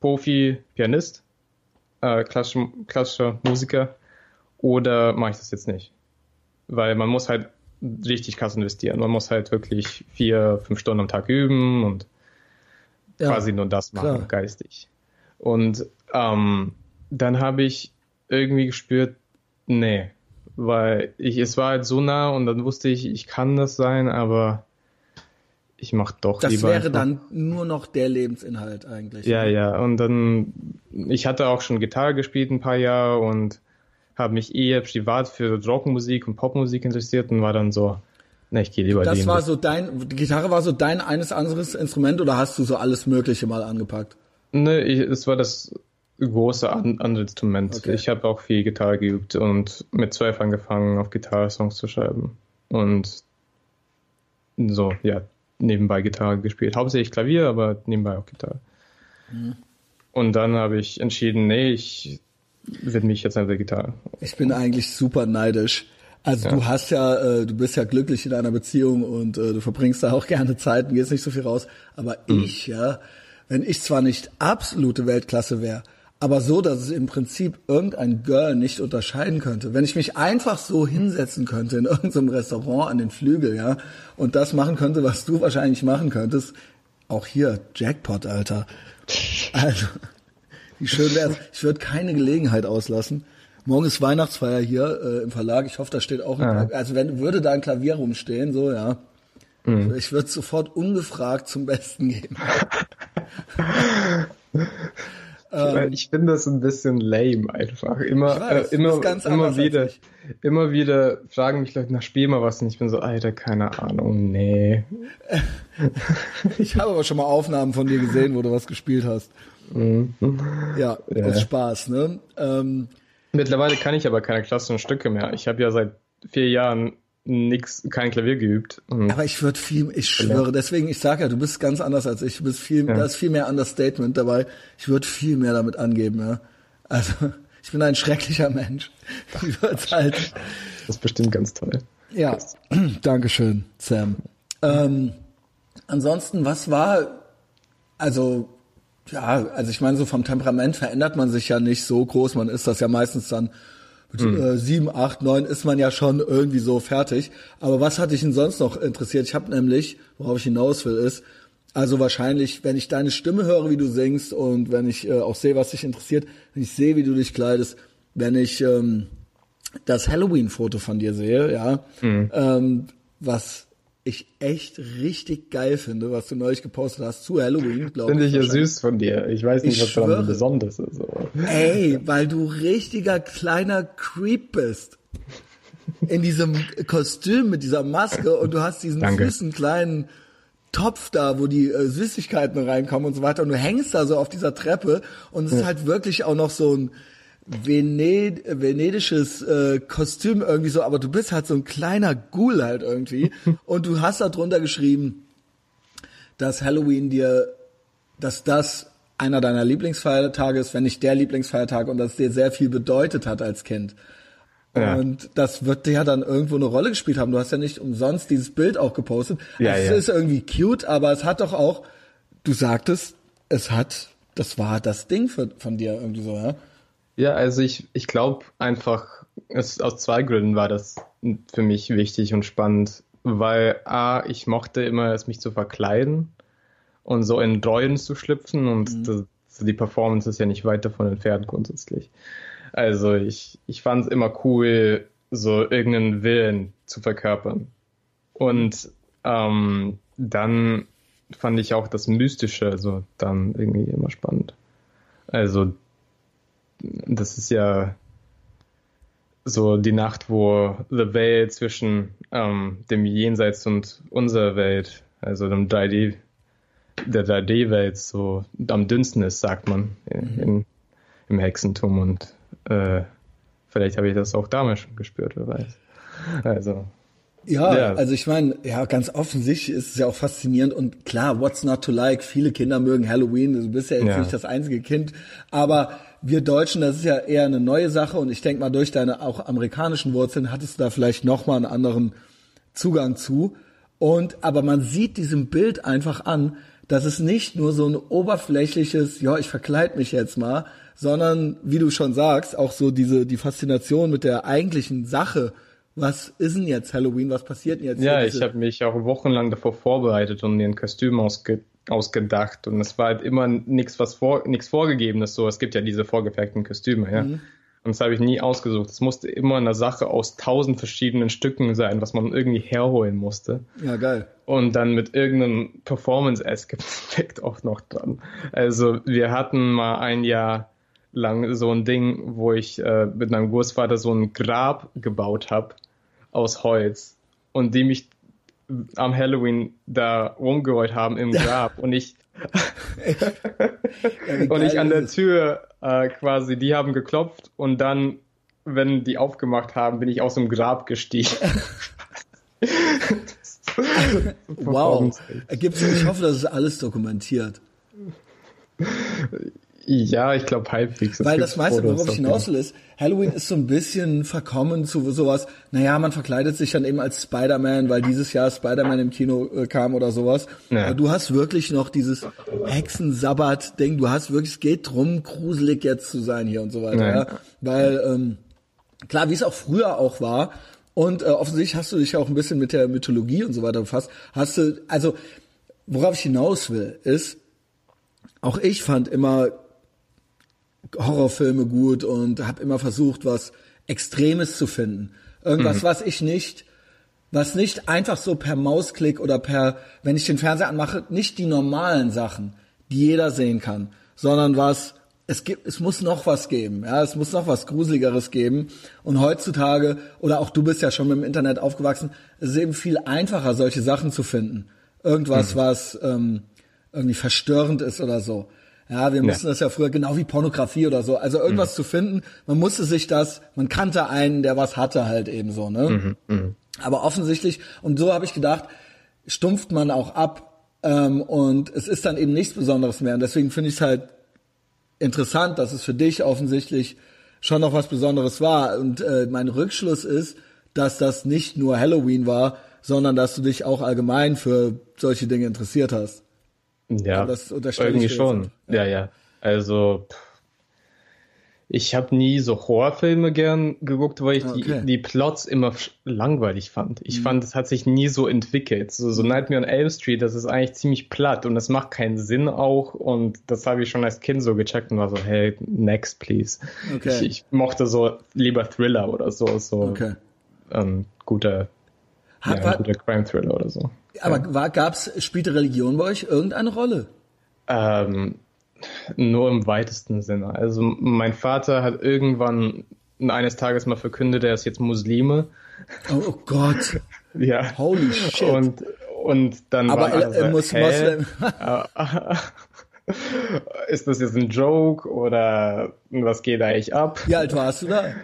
Profi-Pianist, äh, klassischer, klassischer Musiker, oder mache ich das jetzt nicht? Weil man muss halt richtig krass investieren. Man muss halt wirklich vier, fünf Stunden am Tag üben und Ja. quasi nur das machen, klar. geistig. Und ähm, dann habe ich irgendwie gespürt, nee, weil ich, es war halt so nah und dann wusste ich, ich kann das sein, aber ich mach doch Das lieber wäre einfach- dann nur noch der Lebensinhalt eigentlich. ja, ja. Und dann, ich hatte auch schon Gitarre gespielt ein paar Jahre und habe mich eher privat für Rockmusik und Popmusik interessiert und war dann so, na, ich gehe lieber Das den war so dein, die Gitarre war so dein eines anderes Instrument oder hast du so alles Mögliche mal angepackt? Ne, ich, es war das große an, andere Instrument. Okay. Ich habe auch viel Gitarre geübt und mit zwölf angefangen, auf Gitarre Songs zu schreiben. Und so, ja, nebenbei Gitarre gespielt. Hauptsächlich Klavier, aber nebenbei auch Gitarre. Mhm. Und dann habe ich entschieden, nee, ich widme mich jetzt an der Gitarre. Ich bin eigentlich super neidisch. Also du hast ja, äh, du bist ja glücklich in einer Beziehung und äh, du verbringst da auch gerne Zeit und gehst nicht so viel raus. Aber ich, ja, wenn ich zwar nicht absolute Weltklasse wäre, aber so, dass es im Prinzip irgendein Girl nicht unterscheiden könnte. Wenn ich mich einfach so hinsetzen könnte in irgendeinem Restaurant an den Flügel, ja, und das machen könnte, was du wahrscheinlich machen könntest, auch hier, Jackpot, Alter. Also, wie schön wär's. Ich würde keine Gelegenheit auslassen. Morgen ist Weihnachtsfeier hier äh, im Verlag. Ich hoffe, da steht auch, ein, also wenn würde da ein Klavier rumstehen, so ja. Ich würde sofort ungefragt zum Besten geben. [LAUGHS] ich finde das ein bisschen lame einfach. Immer, weiß, äh, immer, immer wieder, immer wieder fragen mich Leute, na spiel mal was und ich bin so, Alter, keine Ahnung, nee. [LAUGHS] Ich habe aber schon mal Aufnahmen von dir gesehen, wo du was gespielt hast. Ja, aus Spaß, ne? Ähm, Mittlerweile kann ich aber keine klassischen Stücke mehr. Ich habe ja seit vier Jahren nix, kein Klavier geübt. Und aber ich würde viel, ich schwöre, deswegen, ich sage ja, du bist ganz anders als ich. Du bist viel, da ist viel mehr Understatement dabei. Ich würde viel mehr damit angeben, ja. Also, [LAUGHS] Ich bin ein schrecklicher Mensch. [LAUGHS] Ich würd's halt. Das ist bestimmt ganz toll. Ja, [CLEARS THROAT] Dankeschön, Sam. Ähm, ansonsten, was war, also, ja, also ich meine, so vom Temperament verändert man sich ja nicht so groß. Man ist das ja meistens dann mit Hm. äh, sieben, acht, neun ist man ja schon irgendwie so fertig. Aber was hat dich denn sonst noch interessiert? Ich habe nämlich, worauf ich hinaus will, ist, also wahrscheinlich, wenn ich deine Stimme höre, wie du singst und wenn ich äh, auch sehe, was dich interessiert, wenn ich sehe, wie du dich kleidest, wenn ich ähm, das Halloween-Foto von dir sehe, ja, ähm, was ich echt richtig geil finde, was du neulich gepostet hast zu Halloween, glaube Finde ich. ich ja süß von dir. Ich weiß nicht, Ich was daran schwöre. besonders ist. Aber. Ey, weil du richtiger kleiner Creep bist. In diesem Kostüm mit dieser Maske und du hast diesen Danke. süßen kleinen Topf da, wo die äh, Süßigkeiten reinkommen und so weiter und du hängst da so auf dieser Treppe und es ist halt wirklich auch noch so ein Vened venedisches äh, Kostüm irgendwie so, aber du bist halt so ein kleiner Ghoul halt irgendwie [LAUGHS] und du hast da drunter geschrieben, dass Halloween dir, dass das einer deiner Lieblingsfeiertage ist, wenn nicht der Lieblingsfeiertag und dass es dir sehr viel bedeutet hat als Kind. Ja. Und das wird dir ja dann irgendwo eine Rolle gespielt haben. Du hast ja nicht umsonst dieses Bild auch gepostet. Ja, es ja. ist irgendwie cute, aber es hat doch auch, du sagtest, es hat, das war das Ding für, von dir irgendwie so, ja? Ja, also ich, ich glaube einfach, es, aus zwei Gründen war das für mich wichtig und spannend, weil A, ich mochte immer es mich zu verkleiden und so in Rollen zu schlüpfen und das, die Performance ist ja nicht weit davon entfernt grundsätzlich. Also ich, ich fand es immer cool, so irgendeinen Willen zu verkörpern. Und ähm, dann fand ich auch das Mystische so dann irgendwie immer spannend. Also das ist ja so die Nacht, wo The Veil zwischen ähm, dem Jenseits und unserer Welt, also dem 3D, der 3D-Welt so am dünnsten ist, sagt man in, in, im Hexentum und äh, vielleicht habe ich das auch damals schon gespürt, wer weiß. Also Ja, Ja. also ich meine, ja, ganz offensichtlich ist es ja auch faszinierend und klar, what's not to like? Viele Kinder mögen Halloween, du bist ja jetzt Ja. nicht das einzige Kind, aber wir Deutschen, das ist ja eher eine neue Sache und ich denke mal, durch deine auch amerikanischen Wurzeln hattest du da vielleicht nochmal einen anderen Zugang zu. Und, aber man sieht diesem Bild einfach an, dass es nicht nur so ein oberflächliches, ja, ich verkleid mich jetzt mal, sondern, wie du schon sagst, auch so diese, die Faszination mit der eigentlichen Sache. Was ist denn jetzt Halloween? Was passiert denn jetzt? Ja, ich habe mich auch wochenlang davor vorbereitet und mir ein Kostüm ausge ausgedacht. Und es war halt immer nichts was vor nichts vorgegebenes so. Es gibt ja diese vorgefertigten Kostüme ja. Und das habe ich nie ausgesucht. Es musste immer eine Sache aus tausend verschiedenen Stücken sein was man irgendwie herholen musste. Ja, geil. und dann mit irgendeinem Performance-Aspekt [LAUGHS] auch noch dran. Also wir hatten mal ein Jahr lang so ein Ding, wo ich äh, mit meinem Großvater so ein Grab gebaut habe aus Holz und die mich am Halloween da rumgerollt haben im Grab und ich [LAUGHS] und ich an der? Tür äh, quasi, die haben geklopft und dann, wenn die aufgemacht haben, bin ich aus dem Grab gestiegen. [LAUGHS] [LAUGHS] Wow. Gibt's, ich hoffe, das ist alles dokumentiert. Ja, ich glaube halbwegs. Es Weil das meiste, worauf ich hinaus will, ist, Halloween ist so ein bisschen verkommen zu sowas, naja, man verkleidet sich dann eben als Spider-Man, weil dieses Jahr Spider-Man im Kino äh, kam oder sowas. Ja. Aber Du hast wirklich noch dieses Hexensabbat-Ding, du hast wirklich, es geht drum, gruselig jetzt zu sein hier und so weiter. Ja. Ja. Weil, ähm, klar, wie es auch früher auch war, und äh, offensichtlich hast du dich auch ein bisschen mit der Mythologie und so weiter befasst, hast du, also, worauf ich hinaus will, ist, auch ich fand immer Horrorfilme gut und habe immer versucht, was Extremes zu finden. Irgendwas, was ich nicht, was nicht einfach so per Mausklick oder per, wenn ich den Fernseher anmache, nicht die normalen Sachen, die jeder sehen kann, sondern was, es gibt, es muss noch was geben, ja, es muss noch was Gruseligeres geben. Und heutzutage, oder auch du bist ja schon mit dem Internet aufgewachsen, es ist eben viel einfacher, solche Sachen zu finden. Irgendwas, was ähm, irgendwie verstörend ist oder so. Ja, wir mussten das ja früher genau wie Pornografie oder so. Also irgendwas zu finden, man musste sich das, man kannte einen, der was hatte halt eben so, ne? Aber offensichtlich, und so habe ich gedacht, stumpft man auch ab ähm, und es ist dann eben nichts Besonderes mehr. Und deswegen finde ich es halt interessant, dass es für dich offensichtlich schon noch was Besonderes war. Und äh, mein Rückschluss ist, dass das nicht nur Halloween war, sondern dass du dich auch allgemein für solche Dinge interessiert hast. Ja, Aber das irgendwie schon. Ja, ja. Also ich habe nie so Horrorfilme gern geguckt, weil ich Okay. die, die Plots immer langweilig fand. Mhm. Ich fand, es hat sich nie so entwickelt. So, so Nightmare on Elm Street, das ist eigentlich ziemlich platt und das macht keinen Sinn auch und das habe ich schon als Kind so gecheckt und war so, hey, next please. Okay. Ich, ich mochte so lieber Thriller oder so, so Okay. ähm, guter, Hat, ja, war, guter Crime Thriller oder so. aber war, gab's, spielte Religion bei euch irgendeine Rolle? Ähm, nur im weitesten Sinne. Also mein Vater hat irgendwann eines Tages mal verkündet, er ist jetzt Muslime. Oh, oh Gott. [LAUGHS] Ja. Holy shit. Und, und dann Aber war alle äh, äh, muss? Moslem. [LAUGHS] ist das jetzt ein Joke oder was geht eigentlich ab? Wie alt warst du da?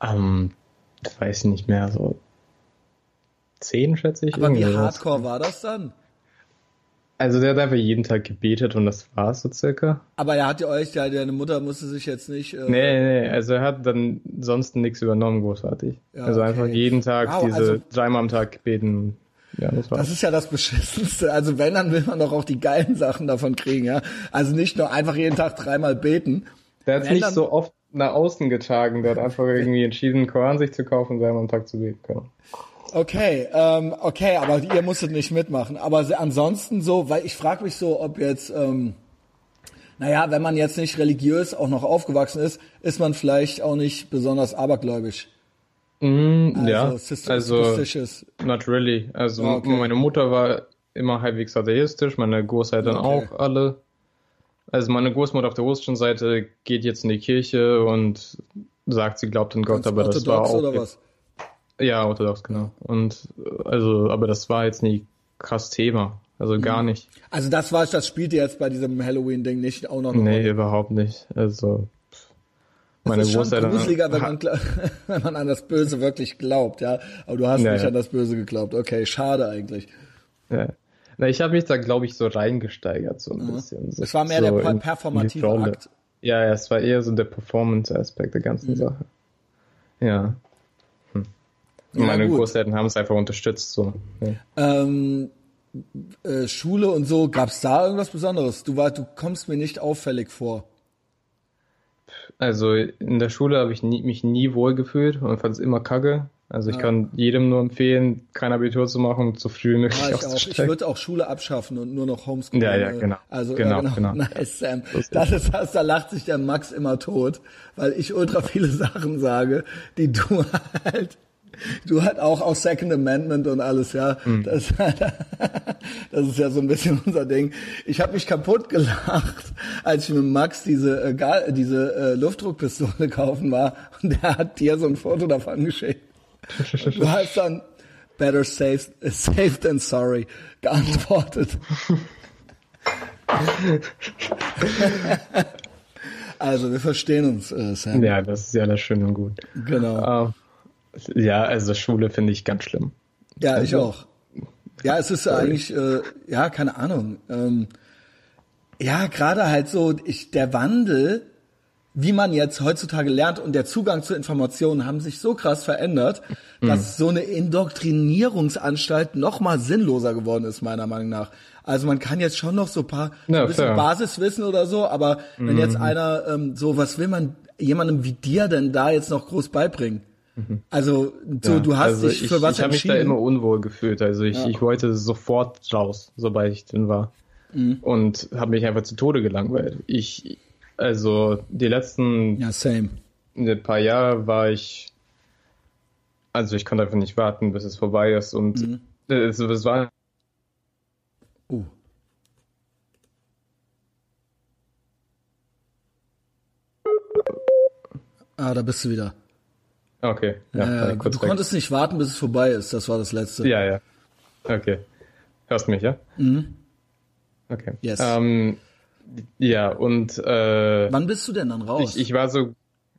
Ähm, das weiß ich nicht mehr, so zehn schätze ich. Aber wie hardcore war das dann? Also der hat einfach jeden Tag gebetet und das war's so circa. Aber er hat ja euch, ja, deine Mutter musste sich jetzt nicht. Äh, Nee, nee, also er hat dann sonst nichts übernommen, großartig. Ja, also okay. einfach jeden Tag Wow, diese also- dreimal am Tag beten. Ja, das war's. Das ist ja das Beschissenste. Also wenn, dann will man doch auch die geilen Sachen davon kriegen, ja. Also nicht nur einfach jeden Tag dreimal beten. der hat nicht dann- so oft nach außen getragen, der hat einfach irgendwie entschieden, Koran sich zu kaufen und dreimal am Tag zu beten können. Okay, ähm, okay, aber ihr musstet nicht mitmachen. Aber ansonsten so, weil ich frage mich so, ob jetzt, ähm, naja, wenn man jetzt nicht religiös auch noch aufgewachsen ist, ist man vielleicht auch nicht besonders abergläubisch. Mm, Also, ja, also not really. Also Ah, okay. meine Mutter war immer halbwegs atheistisch, meine Großeltern Okay. auch alle. Also meine Großmutter auf der russischen Seite geht jetzt in die Kirche und sagt, sie glaubt an Gott, aber das war auch? Ja, orthodox, genau. Und äh, also, aber das war jetzt nie krass Thema. Also Mhm. gar nicht. Also das war, das spielte jetzt bei diesem Halloween-Ding nicht auch noch eine Nee, Rolle. überhaupt nicht. Also pff. Das meine ist schon gruseliger, wenn man, [LAUGHS] wenn man an das Böse wirklich glaubt, ja. Aber du hast Ja, nicht ja. an das Böse geglaubt. Okay, schade eigentlich. Ja. Na, ich habe mich da, glaube ich, so reingesteigert, so ein bisschen. So, Es war mehr so der in- in performative Rolle. Akt. Ja, ja, es war eher so der Performance-Aspekt der ganzen Sache. Ja. Ja, meine. Großeltern haben es einfach unterstützt, so. Ja. Ähm, äh, Schule und so, gab's da irgendwas Besonderes? Du war, du kommst mir nicht auffällig vor. Also in der Schule habe ich nie, mich nie wohl gefühlt und fand es immer kacke. Also ich kann jedem nur empfehlen, kein Abitur zu machen und so früh wie möglich Ja, ich auch. Ich würde auch Schule abschaffen und nur noch Homeschooling. Ja, ja, äh, genau. Also Genau, ja, genau. Nice, Sam. Das ist das, da lacht sich der Max immer tot, weil ich ultra viele [LAUGHS] Sachen sage, die du [LAUGHS] halt, du halt auch aus Second Amendment und alles, ja. Hm. Das, [LAUGHS] das ist ja so ein bisschen [LAUGHS] unser Ding. Ich habe mich kaputt gelacht, als ich mit Max diese äh, diese äh, Luftdruckpistole [LAUGHS] kaufen war und der hat dir so ein Foto davon geschickt. Du hast dann better safe, safe than sorry geantwortet. also wir verstehen uns, äh, Sam. Ja, das ist ja alles schön und gut. Genau. Äh, ja, also Schule finde ich ganz schlimm. Ja, ich Also- auch. Ja, es ist eigentlich, äh, ja, keine Ahnung. Ähm, ja, gerade halt so, ich, der Wandel, wie man jetzt heutzutage lernt und der Zugang zu Informationen haben sich so krass verändert, Mhm. dass so eine Indoktrinierungsanstalt noch mal sinnloser geworden ist, meiner Meinung nach. Also man kann jetzt schon noch so ein paar Ja, ein bisschen fair. Mhm. Basiswissen oder so, aber wenn jetzt einer ähm, so, was will man jemandem wie dir denn da jetzt noch groß beibringen? Also so, Ja, du hast also dich ich, für was ich habe mich da entschieden. immer unwohl gefühlt. Also ich, Ja. ich wollte sofort raus, sobald ich drin war. Mhm. Und habe mich einfach zu Tode gelangweilt. Ich, also die letzten Ja, same. ein paar Jahre war ich, also ich konnte einfach nicht warten, bis es vorbei ist. Und Mhm. es, es war Uh. Ah, da bist du wieder. Okay. Ja, Ja, kurz du weg. konntest nicht warten, bis es vorbei ist. Das war das Letzte. Ja, ja. Okay. Hörst du mich, ja? Mhm. Okay. Yes. Ähm, ja, und äh, Wann bist du denn dann raus? ich, ich war so,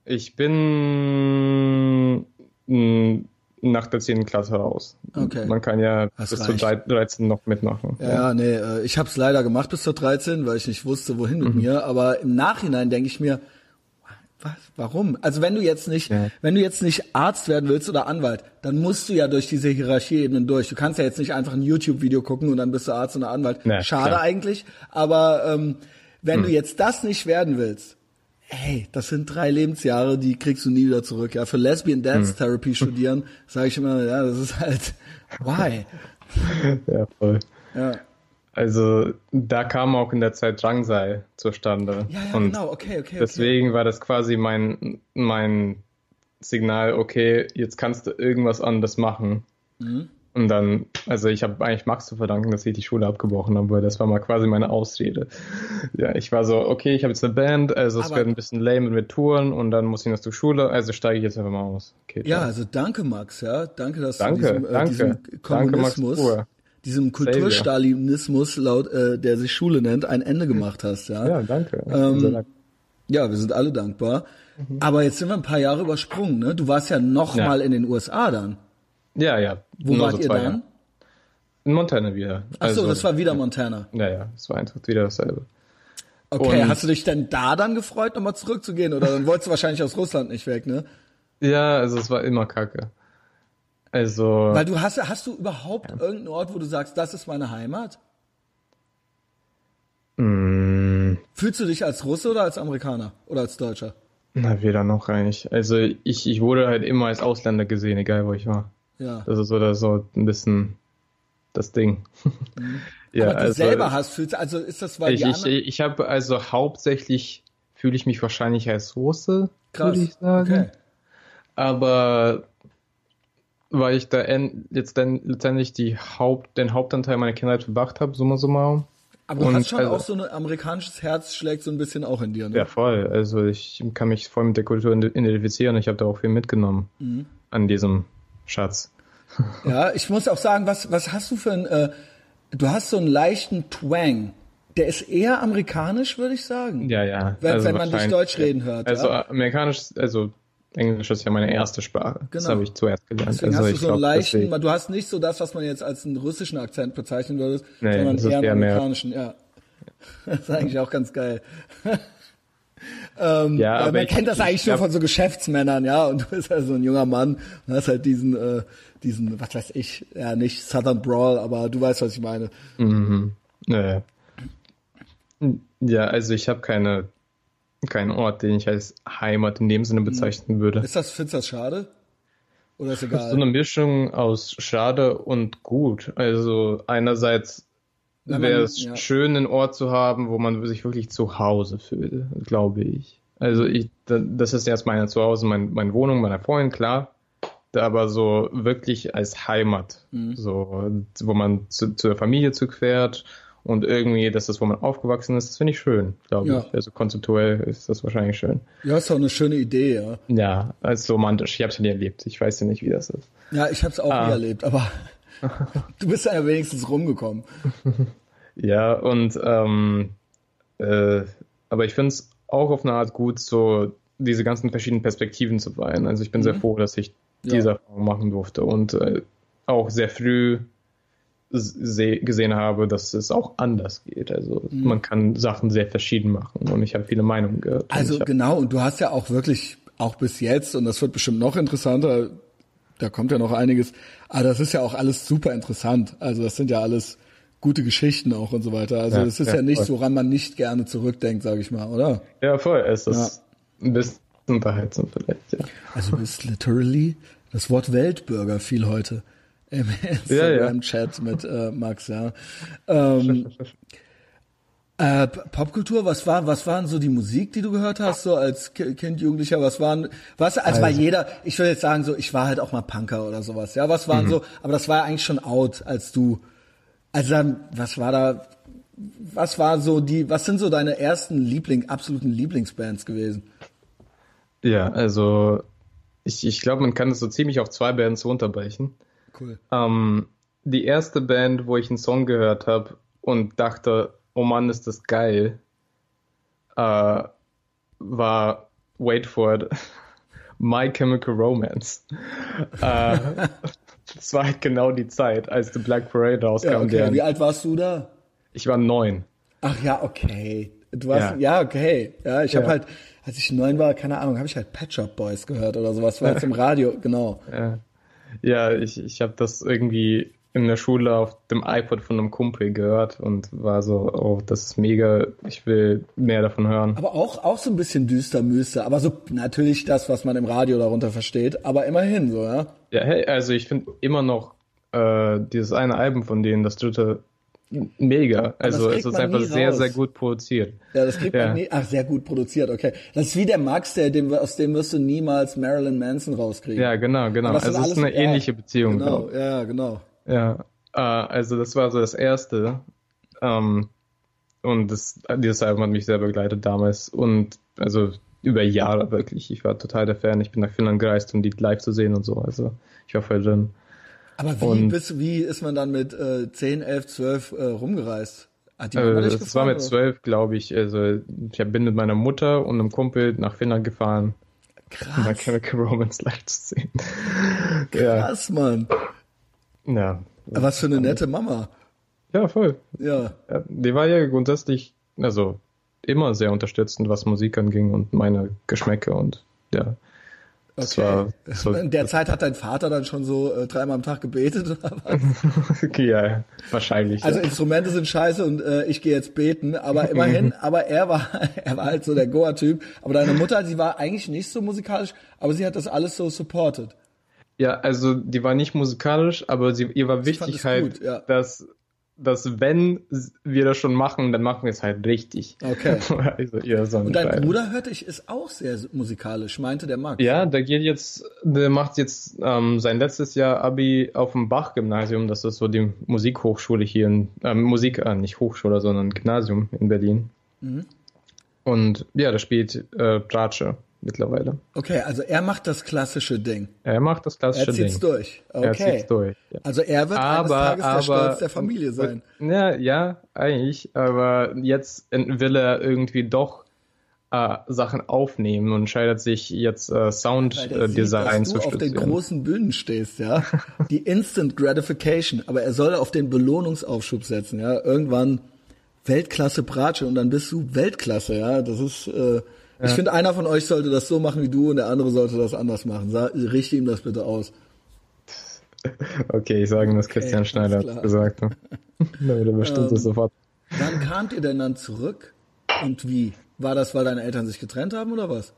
ich bin mh, nach der 10. Klasse raus. Okay. Man kann ja Das bis zu reicht. 13 noch mitmachen. ja, nee, äh, ich habe es leider gemacht bis zur 13, weil ich nicht wusste, wohin Mhm. mit mir. Aber im Nachhinein denke ich mir, Was? Warum? Also wenn du jetzt nicht, Ja. wenn du jetzt nicht Arzt werden willst oder Anwalt, dann musst du ja durch diese Hierarchieebenen durch. Du kannst ja jetzt nicht einfach ein YouTube-Video gucken und dann bist du Arzt oder Anwalt. Ja, Schade klar. eigentlich. Aber ähm, wenn du jetzt das nicht werden willst, hey, das sind drei Lebensjahre, die kriegst du nie wieder zurück. Ja, für Lesbian Dance Therapy [LAUGHS] studieren, sage ich immer, ja, das ist halt why. Ja, voll. Ja, Also da kam auch in der Zeit Drangsal zustande. ja, ja und genau, okay, okay, okay. deswegen war das quasi mein, mein Signal, okay, jetzt kannst du irgendwas anderes machen. Mhm. Und dann, also ich habe eigentlich Max zu verdanken, dass ich die Schule abgebrochen habe, weil das war mal quasi meine Ausrede. Ja, ich war so, okay, ich habe jetzt eine Band, also es wird ein bisschen lame mit Touren und dann muss ich noch zur Schule, also steige ich jetzt einfach mal aus. Okay, Ja, ciao. also danke Max, ja, danke, dass Danke, du diesem, äh, danke. diesem Danke, Max Kommunismus, Pur. Diesem Kulturstalinismus, laut äh, der sich Schule nennt, ein Ende gemacht hast, ja. ja danke. Ähm. Ja, wir sind alle dankbar. Aber jetzt sind wir ein paar Jahre übersprungen, ne? Du warst ja noch Ja. mal in den USA dann. ja, ja. Wo nur wart so ihr dann? Jahre. In Montana wieder. Ach so, Also, das war wieder Montana. Ja, ja, es war einfach wieder dasselbe. Okay, Und- hast du dich denn da dann gefreut, nochmal zurückzugehen? Oder dann wolltest du wahrscheinlich aus Russland nicht weg, ne? Ja, also es war immer kacke. Also, Weil du hast, hast du überhaupt irgendeinen Ort, wo du sagst, das ist meine Heimat? mh, Fühlst du dich als Russe oder als Amerikaner? Oder als Deutscher? na, weder noch eigentlich. Also ich, ich wurde halt immer als Ausländer gesehen, egal wo ich war. Ja. Das ist oder so ein bisschen das Ding. [LAUGHS] ja, Aber du also selber hast, fühlst, also ist das, weil ich, ich, ich habe also hauptsächlich fühle ich mich wahrscheinlich als Russe, würde ich sagen. okay. Aber weil ich da jetzt dann letztendlich die Haupt, den Hauptanteil meiner Kindheit verbracht habe, summa summarum. Aber du Und hast schon also- auch so ein amerikanisches Herz schlägt so ein bisschen auch in dir, ne? Ja, voll. Also ich kann mich voll mit der Kultur identifizieren. Ich habe da auch viel mitgenommen Mhm. an diesem Schatz. Ja, ich muss auch sagen, was, was hast du für ein, äh, du hast so einen leichten Twang. Der ist eher amerikanisch, würde ich sagen. Ja, ja. Wenn- wenn man dich Deutsch reden hört, Also ja. amerikanisch, also Englisch ist ja meine erste Sprache. Das Genau. habe ich zuerst gelernt. Deswegen also hast du ich so einen glaub, leichten, deswegen- du hast nicht so das, was man jetzt als einen russischen Akzent bezeichnen würde, Nee, sondern das eher einen eher mehr- amerikanischen, ja. [LAUGHS] Das ist eigentlich auch ganz geil. [LAUGHS] ähm, Ja, aber man kennt das ich eigentlich nur von so Geschäftsmännern, ja, und [LAUGHS] du bist ja so ein junger Mann und hast halt diesen, äh, diesen, was weiß ich, ja, nicht Southern Brawl, aber du weißt, was ich meine. Mhm. Ja, ja, also ich habe keine keinen Ort, den ich als Heimat in dem Sinne bezeichnen würde. Ist das, findest du das schade? Oder ist So egal? eine Mischung aus schade und gut. Also einerseits wäre es ja. schön, einen Ort zu haben, wo man sich wirklich zu Hause fühlt, glaube ich. Also ich, da- das ist jetzt meine Zuhause, mein, meine Wohnung, meiner Freundin, klar. Aber so wirklich als Heimat, Mhm. so, wo man zu, zur Familie zurückfährt und irgendwie, das ist, wo man aufgewachsen ist, das finde ich schön, glaube Ja. ich. Also konzeptuell ist das wahrscheinlich schön. Ja, ist doch eine schöne Idee, ja. Ja, als romantisch. Ich habe es ja nie erlebt. Ich weiß ja nicht, wie das ist. Ja, ich habe es auch Ah. nie erlebt, aber [LAUGHS] du bist ja wenigstens rumgekommen. [LAUGHS] Ja, und ähm, äh, aber ich finde es auch auf eine Art gut, so diese ganzen verschiedenen Perspektiven zu weihen. Also ich bin sehr froh, dass ich Ja. diese Erfahrung machen durfte und äh, auch sehr früh gesehen habe, dass es auch anders geht. Also man kann Sachen sehr verschieden machen und ich habe viele Meinungen gehört. Also genau, und du hast ja auch wirklich, auch bis jetzt, und das wird bestimmt noch interessanter, da kommt ja noch einiges, aber das ist ja auch alles super interessant. Also das sind ja alles gute Geschichten auch und so weiter. Also Ja, das ist ja, ja, nichts, voll. woran man nicht gerne zurückdenkt, sage ich mal, oder? ja, voll. Es ist ein bisschen unterhaltsam vielleicht, ja. Also du bist literally, das Wort Weltbürger fiel heute im [LAUGHS] Instagram-Chat mit äh, Max, ja. Ähm, [LAUGHS] äh, Popkultur, was war, was waren so die Musik, die du gehört hast, so als Ki- Kind, Jugendlicher, was waren, was, als war jeder, ich würde jetzt sagen, so, ich war halt auch mal Punker oder sowas, ja, was waren so, aber das war ja eigentlich schon out, als du, also dann, was war da, was war so die, was sind so deine ersten Liebling, absoluten Lieblingsbands gewesen? Ja, also ich, ich glaube, man kann es so ziemlich auf zwei Bands runterbrechen. Cool. Ähm, die erste Band, wo ich einen Song gehört habe und dachte, oh Mann, ist das geil, äh, war, wait for it, [LAUGHS] My Chemical Romance. äh, [LAUGHS] das war halt genau die Zeit, als The Black Parade rauskam. Ja, okay. deren- Wie alt warst du da? ich war neun. Ach ja, okay. Du warst, ja, ja okay. Ja, ich ja. habe halt, als ich neun war, keine Ahnung, habe ich halt Patch Up Boys gehört oder sowas. War [LAUGHS] jetzt im Radio, genau. Ja, ja ich, ich habe das irgendwie in der Schule auf dem iPod von einem Kumpel gehört und war so, oh, das ist mega, ich will mehr davon hören. Aber auch, auch so ein bisschen düster Müste, aber so natürlich das, was man im Radio darunter versteht, aber immerhin so, ja. Ja, hey, also ich finde immer noch äh, dieses eine Album von denen, das dritte, mega. Also es ist einfach sehr, sehr gut produziert. Ja, das kriegt ja. man nie. Ach, sehr gut produziert, okay. Das ist wie der Max, der, dem, aus dem wirst du niemals Marilyn Manson rauskriegen. Ja, genau, genau. Also es ist eine ja, ähnliche Beziehung. Genau, ja, genau. Ja, äh, also das war so das erste. Ähm, und das, dieses Album hat mich sehr begleitet damals. Und also über Jahre wirklich. Ich war total der Fan. Ich bin nach Finnland gereist, um die live zu sehen und so. Also ich war voll drin. Aber wie, und, bist, wie ist man dann mit äh, 10, 11, 12 äh, rumgereist? Hat die Mama äh, das war mit zwölf, glaube ich. Also ich bin mit meiner Mutter und einem Kumpel nach Finnland gefahren. Krass. Um Chemical Romance live zu sehen. [LAUGHS] Krass, ja. Mann. Ja. Was für eine nette Mama. Ja, voll. Ja. ja. Die war ja grundsätzlich, also immer sehr unterstützend, was Musik anging und meine Geschmäcke und ja. Das okay. War, [LAUGHS] so, In der Zeit hat dein Vater dann schon so äh, dreimal am Tag gebetet oder was? [LAUGHS] ja, wahrscheinlich. Also ja. Instrumente sind scheiße und äh, ich gehe jetzt beten, aber [LAUGHS] immerhin, aber er war, er war halt so der Goa-Typ. Aber deine Mutter, sie war eigentlich nicht so musikalisch, aber sie hat das alles so supported. Ja, also die war nicht musikalisch, aber sie, ihr war wichtig halt, gut, ja. dass, dass wenn wir das schon machen, dann machen wir es halt richtig. Okay. [LAUGHS] also so Und dein. Bruder, hörte ich, ist auch sehr musikalisch, meinte der Max. Ja, der geht jetzt, der macht jetzt ähm, sein letztes Jahr Abi auf dem Bach-Gymnasium. Das ist so die Musikhochschule hier in, äh, Musik, äh, nicht Hochschule, sondern Gymnasium in Berlin. Mhm. Und ja, der spielt äh, Bratsche mittlerweile. Okay, also er macht das klassische Ding. Er macht das klassische Ding. Er zieht's Ding. durch. Okay. Er zieht's durch. Ja. Also er wird aber, eines Tages aber, der Stolz der Familie sein. Ja, ja, eigentlich. Aber jetzt will er irgendwie doch äh, Sachen aufnehmen und entscheidet sich jetzt äh, Sounddesign äh, zu du auf den großen Bühnen stehst, ja. Die Instant Gratification. Aber er soll auf den Belohnungsaufschub setzen, ja. Irgendwann Weltklasse Bratsche und dann bist du Weltklasse, ja. Das ist äh, ja. Ich finde, einer von euch sollte das so machen wie du und der andere sollte das anders machen. Sa richte ihm das bitte aus. Okay, ich sage dass okay, Christian Schneider hat gesagt. Ne? [LAUGHS] Damit er bestimmt ähm, das sofort. Wann kamt ihr denn dann zurück und wie? War das, weil deine Eltern sich getrennt haben oder was?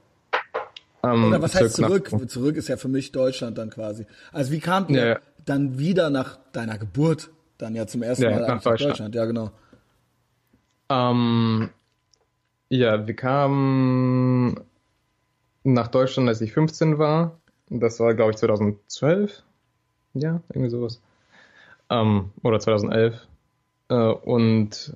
Um, ähm, oder was heißt zurück? Nach... Zurück ist ja für mich Deutschland dann quasi. Also wie kamt ihr ja, dann wieder nach deiner Geburt? Dann ja zum ersten ja, Mal nach Deutschland. Deutschland. Ja, genau. Um, ähm, ja, wir kamen nach Deutschland, als ich 15 war. Das war, glaube ich, 2012. Ja, irgendwie sowas. Ähm, oder 2011. Äh, und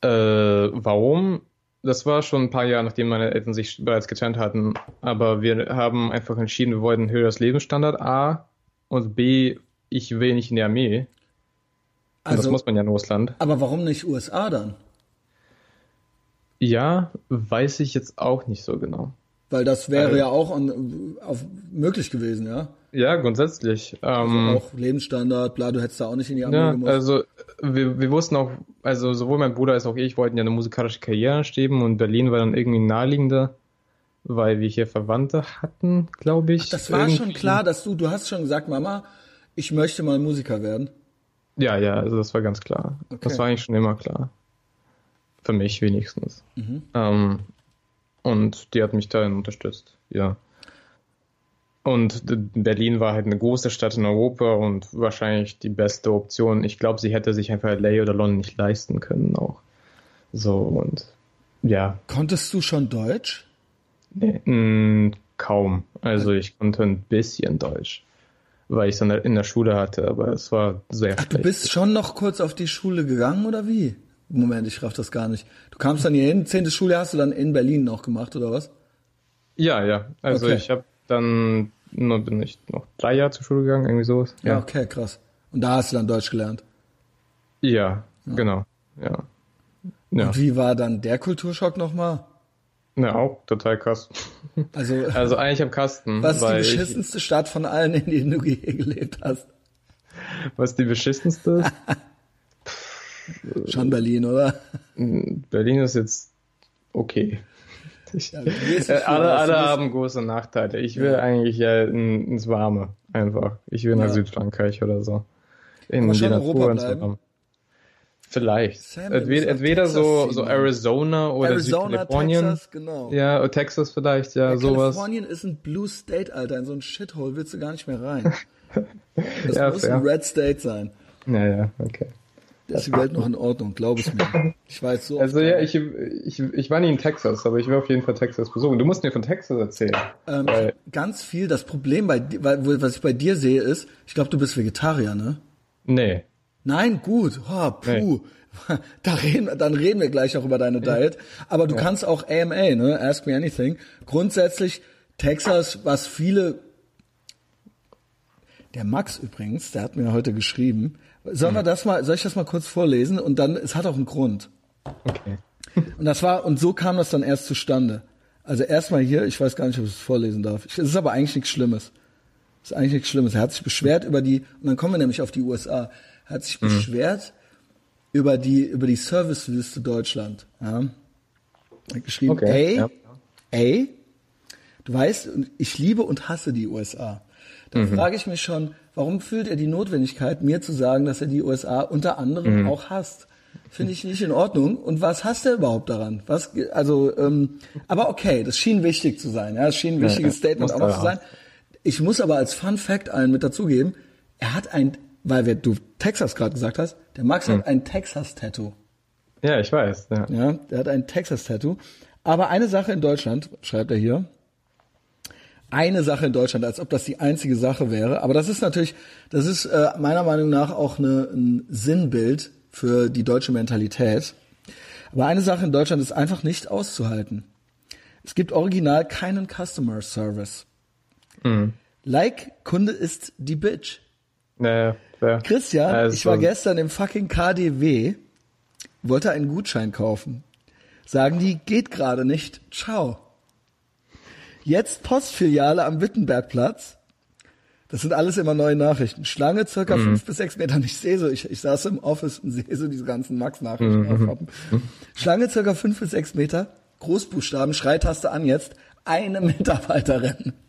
äh, warum? Das war schon ein paar Jahre, nachdem meine Eltern sich bereits getrennt hatten. Aber wir haben einfach entschieden, wir wollten ein höheres Lebensstandard A und B, ich will nicht in die Armee. Und also, das muss man ja in Russland. Aber warum nicht USA dann? Ja, weiß ich jetzt auch nicht so genau. Weil das wäre also, ja auch on, auf, möglich gewesen, ja? Ja, grundsätzlich. Also ähm, auch Lebensstandard, bla, du hättest da auch nicht in die Armee ja, gemusst. Also wir, wir wussten auch, also sowohl mein Bruder als auch ich wollten ja eine musikalische Karriere streben und Berlin war dann irgendwie naheliegender, weil wir hier Verwandte hatten, glaube ich. Ach, das war irgendwie. schon klar, dass du, du hast schon gesagt, Mama, ich möchte mal Musiker werden. Ja, ja, also das war ganz klar. Okay. Das war eigentlich schon immer klar. Für mich wenigstens. Mhm. Ähm, und die hat mich darin unterstützt, ja. Und Berlin war halt eine große Stadt in Europa und wahrscheinlich die beste Option. Ich glaube, sie hätte sich einfach LA oder London nicht leisten können auch. So und ja. Konntest du schon Deutsch? Nee, mh, kaum. Also ich konnte ein bisschen Deutsch, weil ich es in der Schule hatte, aber es war sehr Ach, schlecht. Du bist schon noch kurz auf die Schule gegangen oder wie? Moment, ich raff das gar nicht. Du kamst dann hier hin, zehntes Schuljahr hast du dann in Berlin noch gemacht, oder was? Ja, ja. Also okay. ich habe dann nur bin ich noch drei Jahre zur Schule gegangen, irgendwie sowas. Ja. ja, okay, krass. Und da hast du dann Deutsch gelernt? Ja, ja. genau. Ja. ja. Und wie war dann der Kulturschock nochmal? Ja, auch total krass. Also, [LAUGHS] also eigentlich am Kasten. Was ist die beschissenste ich, Stadt von allen, in denen du [LAUGHS] je gelebt hast? Was die beschissenste ist? [LAUGHS] Schon Berlin, oder? Berlin ist jetzt okay. Ich, [LAUGHS] Ja, äh, alle alle haben große Nachteile. Ich will eigentlich ja in, ins Warme einfach. Ich will nach Ja. Südfrankreich oder so. In Aber schon die Europa Natur ins bleiben? Warme. Vielleicht. Sam, musst entweder entweder so, so Mann. Arizona oder Arizona, Südkalifornien. Texas, genau. Ja, oder Texas vielleicht, ja, Ja, sowas. Kalifornien ist ein Blue State, Alter. In so ein Shithole willst du gar nicht mehr rein. [LAUGHS] Das Ja, muss fair. ein Red State sein. Ja, ja, okay. Da ist die Welt noch in Ordnung, glaub es mir. Ich war jetzt so Also ja, ich, ich, ich war nie in Texas, aber ich will auf jeden Fall Texas besuchen. Du musst mir von Texas erzählen. ähm, ganz viel. Das Problem bei weil, was ich bei dir sehe ist, ich glaube, du bist Vegetarier, ne? nee. Nein, gut. Oh, puh. [LAUGHS] Da reden, dann reden wir gleich auch über deine Diet. Aber du kannst auch AMA, ne? Ask me anything. Grundsätzlich Texas, was viele. Der Max übrigens, der hat mir heute geschrieben. Sollen wir das mal, soll ich das mal kurz vorlesen? Und dann, es hat auch einen Grund. Okay. [LAUGHS] Und das war, und so kam das dann erst zustande. Also erstmal hier, ich weiß gar nicht, ob ich es vorlesen darf. Es ist aber eigentlich nichts Schlimmes. Es ist eigentlich nichts Schlimmes. Er hat sich beschwert über die, und dann kommen wir nämlich auf die USA. Er hat sich Mhm. beschwert über die, über die Serviceliste Deutschland. Ja. Er hat geschrieben, Okay, ey, ja. ey, du weißt, ich liebe und hasse die USA. Da Mhm. frage ich mich schon, warum fühlt er die Notwendigkeit, mir zu sagen, dass er die USA unter anderem Mhm. auch hasst? Finde ich nicht in Ordnung. Und was hasst er überhaupt daran? Was, also, ähm, aber okay, das schien wichtig zu sein. Ja, das schien ein wichtiges ja, Statement auch zu sein. Ich muss aber als Fun Fact allen mit dazugeben, er hat ein, weil wir, du Texas gerade gesagt hast, der Max Mhm. hat ein Texas-Tattoo. Ja, ich weiß. Ja. Ja, der hat ein Texas-Tattoo. Aber eine Sache in Deutschland, schreibt er hier, eine Sache in Deutschland, als ob das die einzige Sache wäre. Aber das ist natürlich, das ist äh, meiner Meinung nach auch eine, ein Sinnbild für die deutsche Mentalität. Aber eine Sache in Deutschland ist einfach nicht auszuhalten. Es gibt original keinen Customer Service. Like Kunde ist die Bitch. Ja, ja. Christian, ist ich war gestern im fucking KDW, wollte einen Gutschein kaufen. Sagen die, geht gerade nicht. Ciao. Jetzt Postfiliale am Wittenbergplatz. Das sind alles immer neue Nachrichten. Schlange circa fünf bis sechs Meter. Ich sehe so, ich, ich saß im Office und sehe so diese ganzen Max-Nachrichten aufpoppen. Schlange circa fünf bis sechs Meter. Großbuchstaben, Schreitaste an jetzt. Eine Mitarbeiterin. [LAUGHS]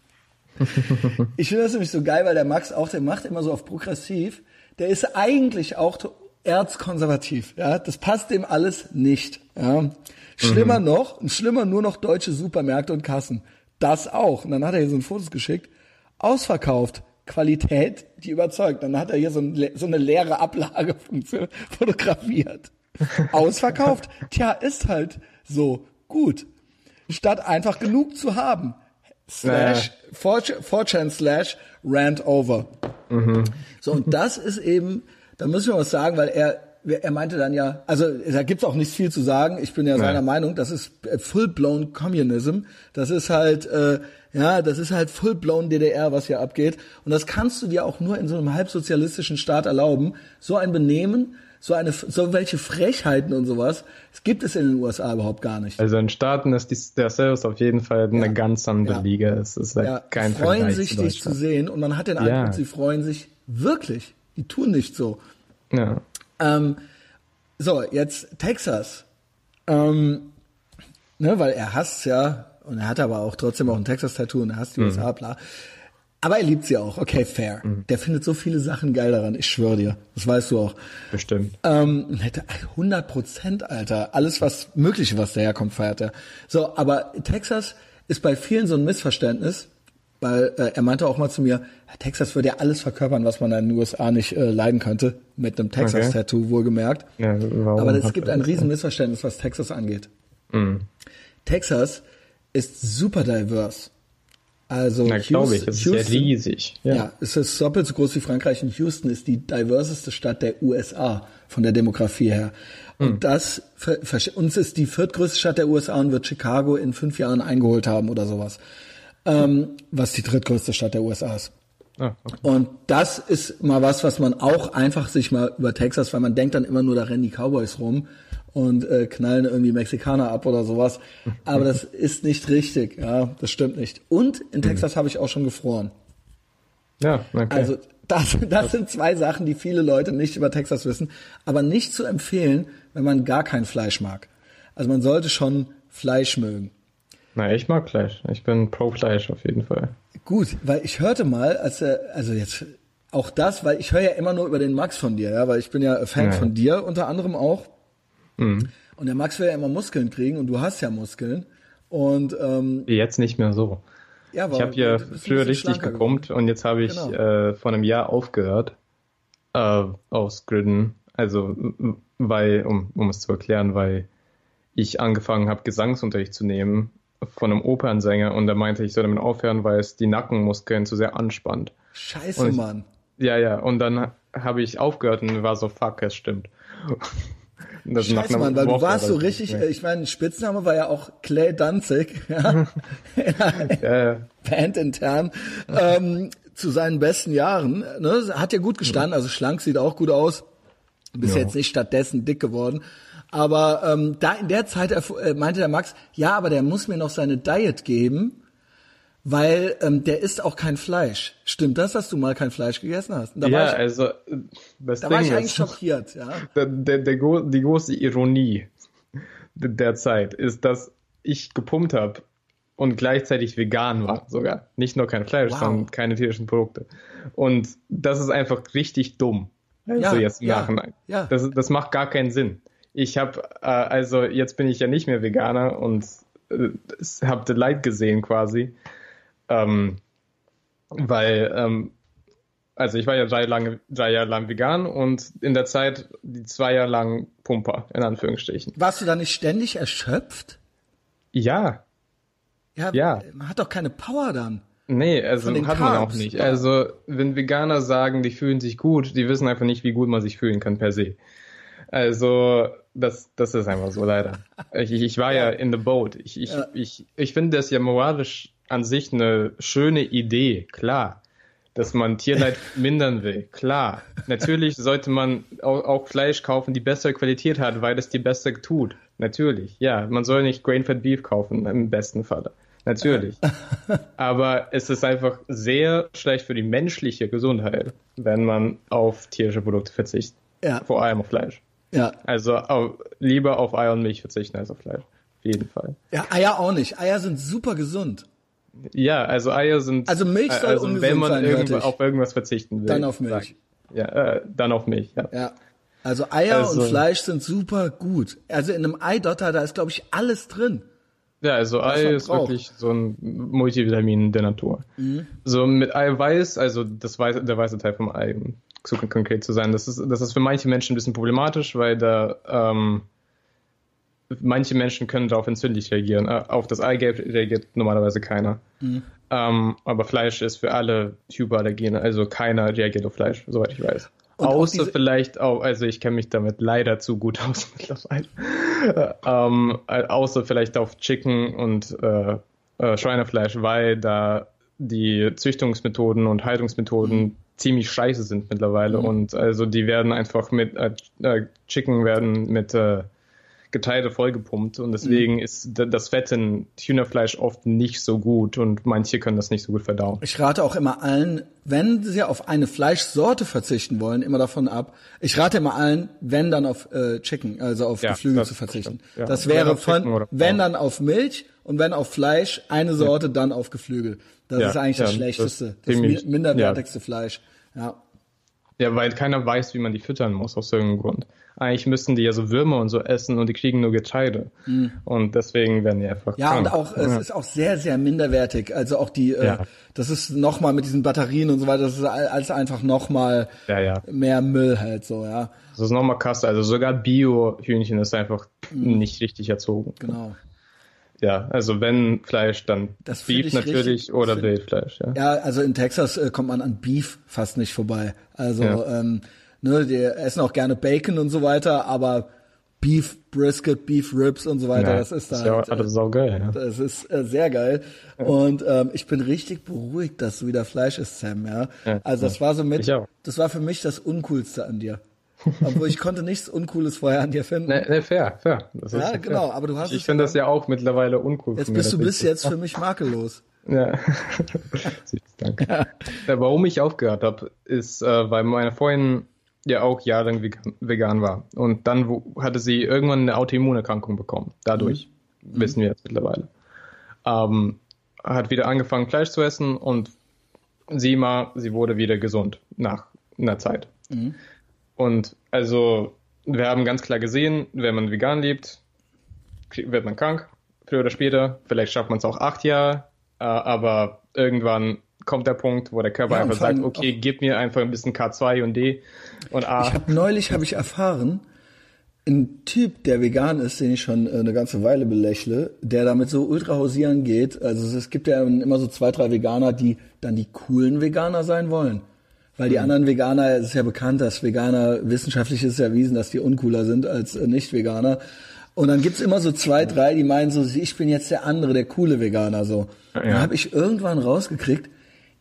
Ich finde das nämlich so geil, weil der Max auch, der macht immer so auf progressiv. Der ist eigentlich auch erzkonservativ. Ja, das passt dem alles nicht. Ja, schlimmer noch, schlimmer nur noch deutsche Supermärkte und Kassen. Das auch. Und dann hat er hier so ein Fotos geschickt. Ausverkauft. Qualität, die überzeugt. Dann hat er hier so, ein, so eine leere Ablage [LAUGHS] fotografiert. Ausverkauft. Tja, ist halt so gut. Statt einfach genug zu haben. Slash, 4chan slash rant over. So, und das ist eben, da müssen wir was sagen, weil er, er meinte dann ja, also da gibt's auch nicht viel zu sagen. Ich bin ja seiner Meinung, das ist full-blown Communism. Das ist halt, äh, ja, das ist halt full-blown DDR, was hier abgeht. Und das kannst du dir auch nur in so einem halbsozialistischen Staat erlauben. So ein Benehmen, so eine, so welche Frechheiten und sowas, das gibt es in den USA überhaupt gar nicht. Also in Staaten ist die, der Service auf jeden Fall eine ganz andere Ja. Liga. Es ist halt ja, kein freuen Vergleich sich, zu dich zu sehen und man hat den Ja. Eindruck, sie freuen sich wirklich. Die tun nicht so. Ja. Ähm, so, jetzt Texas. Ähm, ne, weil er hasst ja, und er hat aber auch trotzdem auch ein Texas-Tattoo und er hasst die Mhm. USA, bla. Aber er liebt sie auch, okay, fair. Der findet so viele Sachen geil daran, ich schwöre dir. Das weißt du auch. Bestimmt. Ähm, hätte 100 Prozent, Alter. Alles, was Mögliche, was daherkommt, feiert er. So, aber Texas ist bei vielen so ein Missverständnis, weil äh, er meinte auch mal zu mir, ja, Texas würde ja alles verkörpern, was man in den USA nicht äh, leiden könnte, mit einem Texas-Tattoo wohlgemerkt. Ja, aber es gibt ein das? riesen Missverständnis, was Texas angeht. Mhm. Texas ist super divers. Also Na, glaube ich. Houston- Es ist ja Houston- riesig. ja. es ist doppelt so groß wie Frankreich und Houston ist die diverseste Stadt der USA von der Demografie her. Und Hm. das, uns ist die viertgrößte Stadt der USA und wird Chicago in fünf Jahren eingeholt haben oder sowas. Ähm, was die drittgrößte Stadt der USA ist. Ah, okay. Und das ist mal was, was man auch einfach sich mal über Texas, weil man denkt dann immer nur, da rennen die Cowboys rum und äh, knallen irgendwie Mexikaner ab oder sowas. Aber das [LAUGHS] ist nicht richtig, ja, das stimmt nicht. Und in Texas habe ich auch schon gefroren. Ja, okay. Also das, das sind zwei Sachen, die viele Leute nicht über Texas wissen, aber nicht zu empfehlen, wenn man gar kein Fleisch mag. Also man sollte schon Fleisch mögen. Na, ich mag Fleisch. Ich bin pro Fleisch auf jeden Fall. Gut, weil ich hörte mal, als er, also jetzt auch das, weil ich höre ja immer nur über den Max von dir, ja, weil ich bin ja Fan Ja. von dir unter anderem auch. Mhm. Und der Max will ja immer Muskeln kriegen und du hast ja Muskeln. Und ähm, Jetzt nicht mehr so. ja, Ich habe ja früher richtig gepumpt und jetzt habe ich Genau. äh, vor einem Jahr aufgehört äh, aus Gründen. Also weil, um, um es zu erklären, weil ich angefangen habe, Gesangsunterricht zu nehmen von einem Opernsänger und er meinte, ich soll damit aufhören, weil es die Nackenmuskeln zu sehr anspannt. Scheiße, ich- Mann. Ja, ja, und dann habe ich aufgehört und war so, fuck, es stimmt. Das [LAUGHS] Scheiße, Mann, weil du warst so richtig, Ja. äh, ich meine, Spitzname war ja auch Clay Danzig, [LAUGHS] ja, [LAUGHS] Ja, ja. Band intern, ähm, zu seinen besten Jahren, ne, hat ja gut gestanden, also schlank sieht auch gut aus, bis Ja. jetzt nicht stattdessen dick geworden, aber ähm, da in der Zeit äh, meinte der Max, ja, aber der muss mir noch seine Diet geben, weil ähm, der isst auch kein Fleisch. Stimmt das, dass du mal kein Fleisch gegessen hast? Ja, ich, also äh, das da Ding war ich ist, eigentlich schockiert, ja. [LAUGHS] der, der, der, die große Ironie der der Zeit ist, dass ich gepumpt habe und gleichzeitig vegan war sogar. Nicht nur kein Fleisch, Wow. sondern keine tierischen Produkte. Und das ist einfach richtig dumm. Also Ja, jetzt im ja, Nachhinein. ja. Das, das macht gar keinen Sinn. Ich habe, äh, also jetzt bin ich ja nicht mehr Veganer und äh, habe Leid gesehen quasi. Ähm, weil, ähm, also ich war ja drei, lange, drei Jahre lang vegan und in der Zeit die zwei Jahre lang Pumper, in Anführungsstrichen. Warst du da nicht ständig erschöpft? Ja, Ja, Ja. man hat doch keine Power dann. nee, also hat man auch Carbs, nicht. Also wenn Veganer sagen, die fühlen sich gut, die wissen einfach nicht, wie gut man sich fühlen kann per se. Also das, das ist einfach so leider. Ich, ich war ja in the boat. Ich, ich, Ja. ich, ich finde das ja moralisch an sich eine schöne Idee, klar. Dass man Tierleid [LAUGHS] mindern will, klar. Natürlich sollte man auch, auch Fleisch kaufen, die bessere Qualität hat, weil es dir besser tut. Natürlich, ja. Man soll nicht Grain-Fed Beef kaufen, im besten Falle. Natürlich. [LAUGHS] Aber es ist einfach sehr schlecht für die menschliche Gesundheit, wenn man auf tierische Produkte verzichtet. Ja, Vor allem auf Fleisch. Ja. Also auf, lieber auf Eier und Milch verzichten als auf Fleisch. Auf jeden Fall. Ja, Eier auch nicht. Eier sind super gesund. Ja, also Eier sind. Also Milch soll also ungesund wenn man sein, irgendwo auf irgendwas verzichten will. Dann auf Milch. Sag, ja, äh, dann auf Milch, ja. Ja. Also Eier Also- und Fleisch sind super gut. Also in einem Eidotter, da ist, glaube ich, alles drin. Ja, also Was Ei ist braucht. Mhm. wirklich so ein Multivitamin der Natur. So mit Eiweiß, also das weiße, der weiße Teil vom Ei, zu konkret zu sein, das ist, das ist für manche Menschen ein bisschen problematisch, weil da ähm, manche Menschen können darauf entzündlich reagieren. Äh, Auf das Eigelb reagiert normalerweise keiner. Mhm. Ähm, aber Fleisch ist für alle Hyperallergene, also keiner reagiert auf Fleisch, soweit ich weiß. Und Außer vielleicht auch, also ich kenne mich damit leider zu gut [LAUGHS] aus mittlerweile. ähm, äh, außer vielleicht auf Chicken und äh, äh, Schweinefleisch, weil da die Züchtungsmethoden und Haltungsmethoden Mhm. Ziemlich scheiße sind mittlerweile und also die werden einfach mit äh, äh, Chicken werden mit äh, Getreide vollgepumpt und deswegen ist d- das Fett in Hühnerfleisch oft nicht so gut und manche können das nicht so gut verdauen. Ich rate auch immer allen, wenn sie auf eine Fleischsorte verzichten wollen, immer davon ab. Ich rate immer allen, wenn dann auf äh, Chicken, also auf Ja, Geflügel zu verzichten. ja. Das wäre von, wenn dann auf Milch und wenn auf Fleisch eine Sorte, dann auf Geflügel. Das Ja, ist eigentlich das ja, schlechteste, das das, mi- minderwertigste Fleisch. Ja. Ja, weil keiner weiß, wie man die füttern muss, aus irgendeinem Grund. Eigentlich müssten die ja so Würmer und so essen und die kriegen nur Getreide. Und deswegen werden die einfach Mhm. Ja, krank. und auch, es ist auch sehr, sehr minderwertig. Also auch die, äh, Ja. das ist nochmal mit diesen Batterien und so weiter, das ist all- alles einfach nochmal Ja, ja. mehr Müll halt so, ja. Das ist nochmal krass. Also sogar Bio-Hühnchen ist einfach nicht richtig erzogen. Mhm. Genau. Ja, also wenn Fleisch, dann Das Beef ich natürlich richtig- oder find- Wildfleisch. Ja. Ja, also in Texas äh, kommt man an Beef fast nicht vorbei. Also, Ja. ähm, ne, die essen auch gerne Bacon und so weiter, aber Beef Brisket, Beef Ribs und so weiter, Ja, das ist da ja halt, alles saugeil. Ja. Das ist äh, sehr geil. Und ähm, ich bin richtig beruhigt, dass du wieder Fleisch isst, Sam, ja. Ja, also das war so mit, das war für mich das Uncoolste an dir. Obwohl ich konnte nichts Uncooles vorher an dir finden. Ne, ne, fair, fair. Das Ja, fair. genau, aber du hast Ich finde ja das ja auch mittlerweile uncool. Jetzt bist du bis jetzt für mich makellos. [LAUGHS] Ja. [LAUGHS] Danke. Ja. Warum ich aufgehört habe, ist, äh, weil meine Freundin ja auch jahrelang vegan, war. Und dann hatte sie irgendwann eine Autoimmunerkrankung bekommen. Dadurch. Mhm. Wissen wir jetzt mittlerweile. Ähm, hat wieder angefangen, Fleisch zu essen und sie mal, sie wurde wieder gesund nach einer Zeit. Mhm. Und also, wir haben ganz klar gesehen, wenn man vegan lebt, wird man krank, früher oder später. Vielleicht schafft man es auch acht Jahre, äh, aber irgendwann kommt der Punkt, wo der Körper ja, einfach sagt, okay, gib mir einfach ein bisschen K2 und D und A. Ich habe neulich habe ich erfahren, ein Typ, der vegan ist, den ich schon äh, eine ganze Weile belächle, der damit so ultra hausieren geht. Also es gibt ja immer so zwei, drei Veganer, die dann die coolen Veganer sein wollen. Weil die mhm. anderen Veganer, es ist ja bekannt, dass Veganer, wissenschaftlich ist erwiesen, dass die uncooler sind als äh, Nicht-Veganer. Und dann gibt's immer so zwei, drei, die meinen so, ich bin jetzt der andere, der coole Veganer so. Ja. Dann habe ich irgendwann rausgekriegt,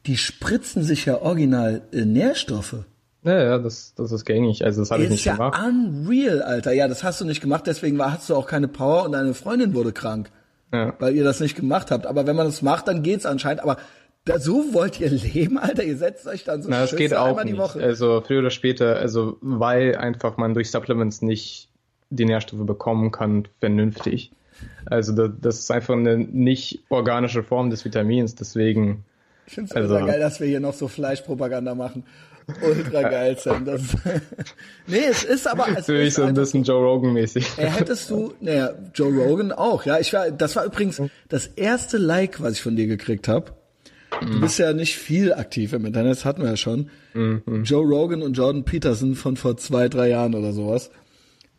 die spritzen sich ja original äh, Nährstoffe. Ja, ja, das, das ist gängig. Also das habe ich nicht ja gemacht. Unreal, Alter. Ja, das hast du nicht gemacht, deswegen war, hast du auch keine Power und deine Freundin wurde krank. Ja. Weil ihr das nicht gemacht habt. Aber wenn man das macht, dann geht's anscheinend. Aber da, so wollt ihr leben, Alter. Ihr setzt euch dann so Na, das geht auch nicht. Also früher oder später, also weil einfach man durch Supplements nicht die Nährstoffe bekommen kann, vernünftig. Also das, das ist einfach eine nicht organische Form des Vitamins, deswegen. Ich finde es also, geil, dass wir hier noch so Fleischpropaganda machen. Ultra geil, Sam. Das, [LAUGHS] nee, es ist aber. Es Fühle ich so ein bisschen Joe Rogan-mäßig. Hättest du, naja, Joe Rogan auch, ja. Ich war, das war übrigens das erste Like, was ich von dir gekriegt habe. Du bist ja nicht viel aktiv im Internet, das hatten wir ja schon. Mhm. Joe Rogan und Jordan Peterson von vor zwei, drei Jahren oder sowas.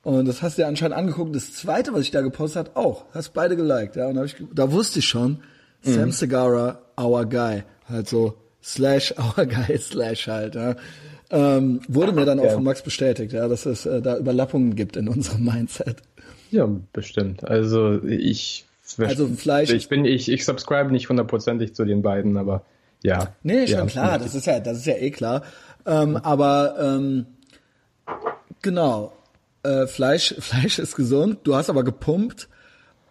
Und das hast du ja anscheinend angeguckt. Das zweite, was ich da gepostet habe, auch. Hast beide geliked, ja. Und da, ich, da wusste ich schon, mhm. Sam Segara, our guy. Halt so, slash [LAUGHS] our guy, slash halt, ja. Ähm, wurde mir dann auch ja. von Max bestätigt, ja, dass es äh, da Überlappungen gibt in unserem Mindset. Ja, bestimmt. Also ich also Fleisch. Ich bin, ich, ich subscribe nicht hundertprozentig zu den beiden, aber ja. Nee, schon ja, klar, das ist ja, das ist ja eh klar. Ähm, aber ähm, genau äh, Fleisch, [LAUGHS] Fleisch ist gesund, du hast aber gepumpt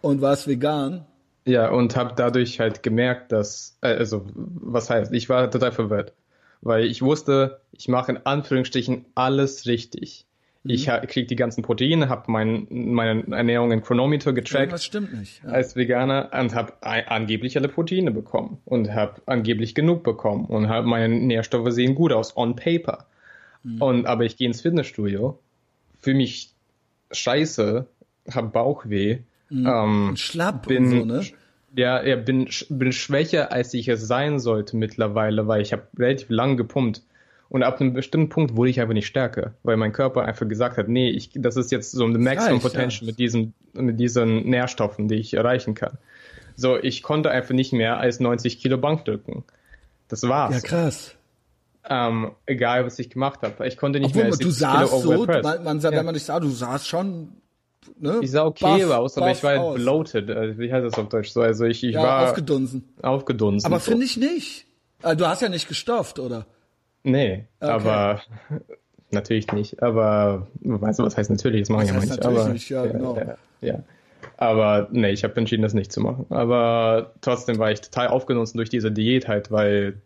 und warst vegan. Ja, und habe dadurch halt gemerkt, dass, äh, also was heißt, ich war total verwirrt, weil ich wusste, ich mache in Anführungsstrichen alles richtig. Mhm. Ich kriege die ganzen Proteine, habe mein, meine Ernährung in Chronometer getrackt. Das stimmt nicht. Ja. Als Veganer und habe angeblich alle Proteine bekommen und habe angeblich genug bekommen und habe meine Nährstoffe sehen gut aus on paper. Mhm. Und aber ich gehe ins Fitnessstudio fühle mich scheiße, habe Bauchweh. Mhm. Ähm, Schlapp bin, und so, ne? Ja, ja bin, bin schwächer, als ich es sein sollte mittlerweile, weil ich habe relativ lang gepumpt. Und ab einem bestimmten Punkt wurde ich einfach nicht stärker, weil mein Körper einfach gesagt hat, nee, ich, das ist jetzt so ein Maximum Potential ja. mit diesen, mit diesen Nährstoffen, die ich erreichen kann. So, ich konnte einfach nicht mehr als 90 Kilo Bank drücken. Das war's. Ja, krass. Ähm, egal, was ich gemacht habe. Ich konnte nicht Obwohl, mehr als du sahst so, man, man ja. wenn man dich sah, du sahst schon, ne? Ich sah okay buff, aus, aber ich war halt bloated. Also, wie heißt das auf Deutsch so? Also ich, ich ja, war aufgedunsen. Aufgedunsen. Aber so. finde ich nicht. Also, du hast ja nicht gestofft, oder? Nee, okay. aber [LAUGHS] natürlich nicht. Aber weißt du, was heißt natürlich? Das machen ja manche. Aber nicht, ja, genau. Ja, ja. Aber nee, ich habe entschieden, das nicht zu machen. Aber trotzdem war ich total aufgenutzt durch diese Diät halt, weil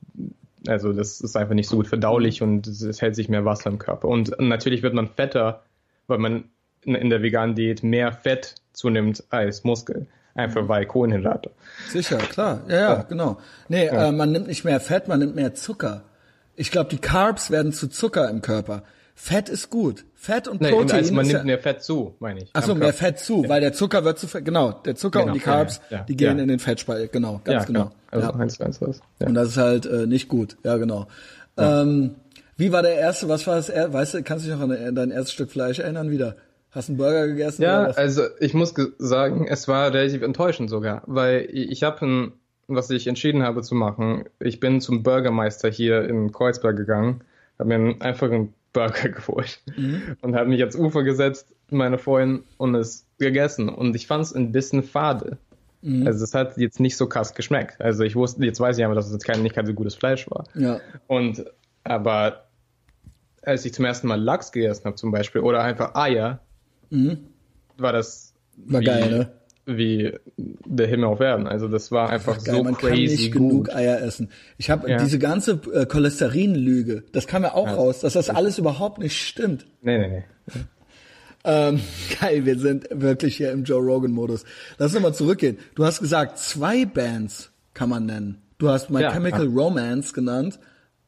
also das ist einfach nicht so gut verdaulich und es hält sich mehr Wasser im Körper. Und natürlich wird man fetter, weil man in der veganen Diät mehr Fett zunimmt als Muskel. Einfach weil Kohlenhydrate. Sicher, klar. Ja, ja, genau. Nee, ja. Äh, man nimmt nicht mehr Fett, man nimmt mehr Zucker. Ich glaube, die Carbs werden zu Zucker im Körper. Fett ist gut. Fett und Protein. Nee, also man nimmt ja, mehr Fett zu, meine ich. Achso, mehr Fett zu, weil der Zucker wird zu Fett. Genau, der Zucker genau, und die Carbs, ja, ja, die gehen in den Fettspeicher. Genau, ganz genau. Also ja. eins, eins, eins, ja. Und das ist halt äh, nicht gut. Ja, genau. Ähm, wie war der erste? Was war das? Weißt du, kannst du dich noch an dein erstes Stück Fleisch erinnern wieder? Hast du einen Burger gegessen? Ja, also ich muss sagen, es war relativ enttäuschend sogar, weil ich habe ein, was ich entschieden habe zu machen. Ich bin zum Burgermeister hier in Kreuzberg gegangen, habe mir einfach einen Burger [LAUGHS] geholt mhm. und habe mich ans Ufer gesetzt, meine Freundin, und es gegessen. Und ich fand es ein bisschen fade. Mhm. Also es hat jetzt nicht so krass geschmeckt. Also ich wusste, jetzt weiß ich aber, dass es jetzt kein, nicht kein so gutes Fleisch war. Ja. Und aber als ich zum ersten Mal Lachs gegessen habe zum Beispiel oder einfach Eier, mhm. war das war geil, ne? Wie der Himmel auf Erden. Also das war einfach Geil, so man kann crazy nicht gut. genug Eier essen. Ich habe Ja. diese ganze äh, Cholesterinlüge, das kam ja auch raus, dass das alles überhaupt nicht stimmt. Nee, nee, nee. Ähm, [LAUGHS] geil, wir sind wirklich hier im Joe Rogan-Modus. Lass uns mal zurückgehen. Du hast gesagt, zwei Bands kann man nennen. Du hast My Ja. Chemical Romance genannt.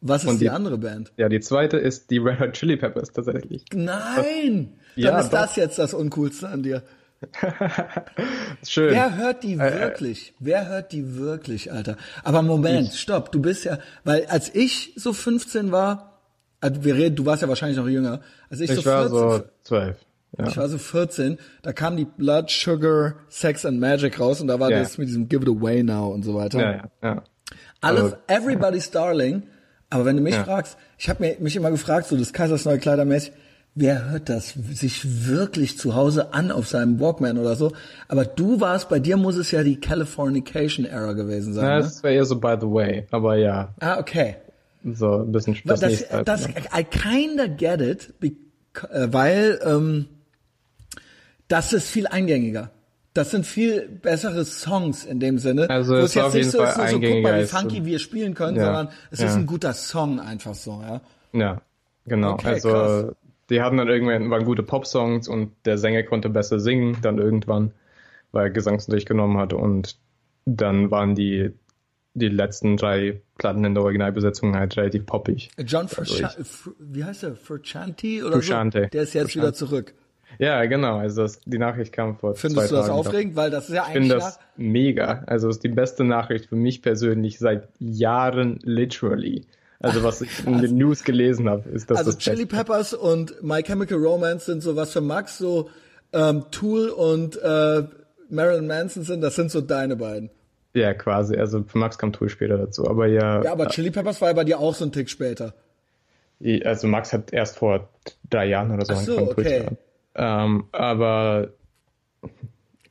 Was ist die, die- andere Band? Ja, die zweite ist die Red Hot Chili Peppers tatsächlich. Nein! Dann Ja, ist doch. das jetzt das Uncoolste an dir. [LAUGHS] Schön. Wer hört die Äh, wirklich? Wer hört die wirklich, Alter? Aber Moment, stopp, du bist ja, weil als ich so 15 war, also wir reden, du warst ja wahrscheinlich noch jünger, als ich, ich so war 14, so zwölf. Ja. ich war so 14, da kam die Blood Sugar Sex and Magic raus und da war Ja. das mit diesem Give It Away Now und so weiter. ja, ja, ja. Alles, Also- everybody's darling. Aber wenn du mich fragst, ich habe mich immer gefragt, so das Kaisers neue Kleidermäßig, wer hört das sich wirklich zu Hause an auf seinem Walkman oder so? Aber du warst, bei dir muss es ja die Californication Era gewesen sein. Na, ne? das wäre eher so by the way, aber ja, Ah, okay. so ein bisschen das, das, halt, das, ne? I kinda get it, äh, weil ähm, das ist viel eingängiger. Das sind viel bessere Songs in dem Sinne. Also es war jetzt auf nicht jeden so Fall ist, so, so guck mal, wie funky wir spielen können, Ja, sondern es ist ja. ein guter Song einfach so, ja. Ja, genau. Okay, also krass. Die hatten dann irgendwann waren gute Pop-Songs und der Sänger konnte besser singen dann irgendwann, weil er Gesangsunterricht genommen hat und dann waren die die letzten drei Platten in der Originalbesetzung halt relativ poppig. John Also Fruscia Fr wie heißt er? Frusciante oder Frusciante. so? Der ist jetzt Frusciante. wieder zurück. Ja, genau. Also das, die Nachricht kam vor zwei Findest du das Tagen. aufregend? Weil das ist ja Ich finde eigentlich das mega. Also es ist die beste Nachricht für mich persönlich seit Jahren literally. Also was ich in den News gelesen habe, ist das Also das Chili Beste. Peppers und My Chemical Romance sind so was für Max, so ähm, Tool und äh, Marilyn Manson sind, das sind so deine beiden. Ja, quasi. Also für Max kam Tool später dazu. Aber ja, Ja, aber Chili Peppers war ja bei dir auch so ein Tick später. also Max hat erst vor drei Jahren oder so so, angefangen, Tool okay. Ähm, aber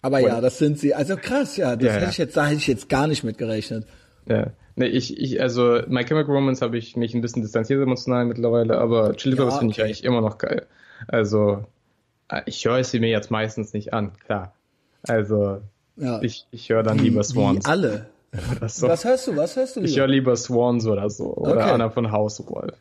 Aber ja, das sind sie. Also krass, ja, das Ja, hätte ich jetzt, da hätte ich jetzt gar nicht mit gerechnet. ja. Nee, ich, ich, also My Chemical Romance habe ich mich ein bisschen distanziert emotional mittlerweile, aber Chili Ja, Peppers finde ich okay. eigentlich immer noch geil. Also äh, ich höre sie mir jetzt meistens nicht an, klar. Also Ja. ich, ich höre dann lieber Swans. Wie alle. [LAUGHS] So. Was hörst du? Was hörst du Ich lieber? höre lieber Swans oder so. Oder Okay. Anna von Hauswolf.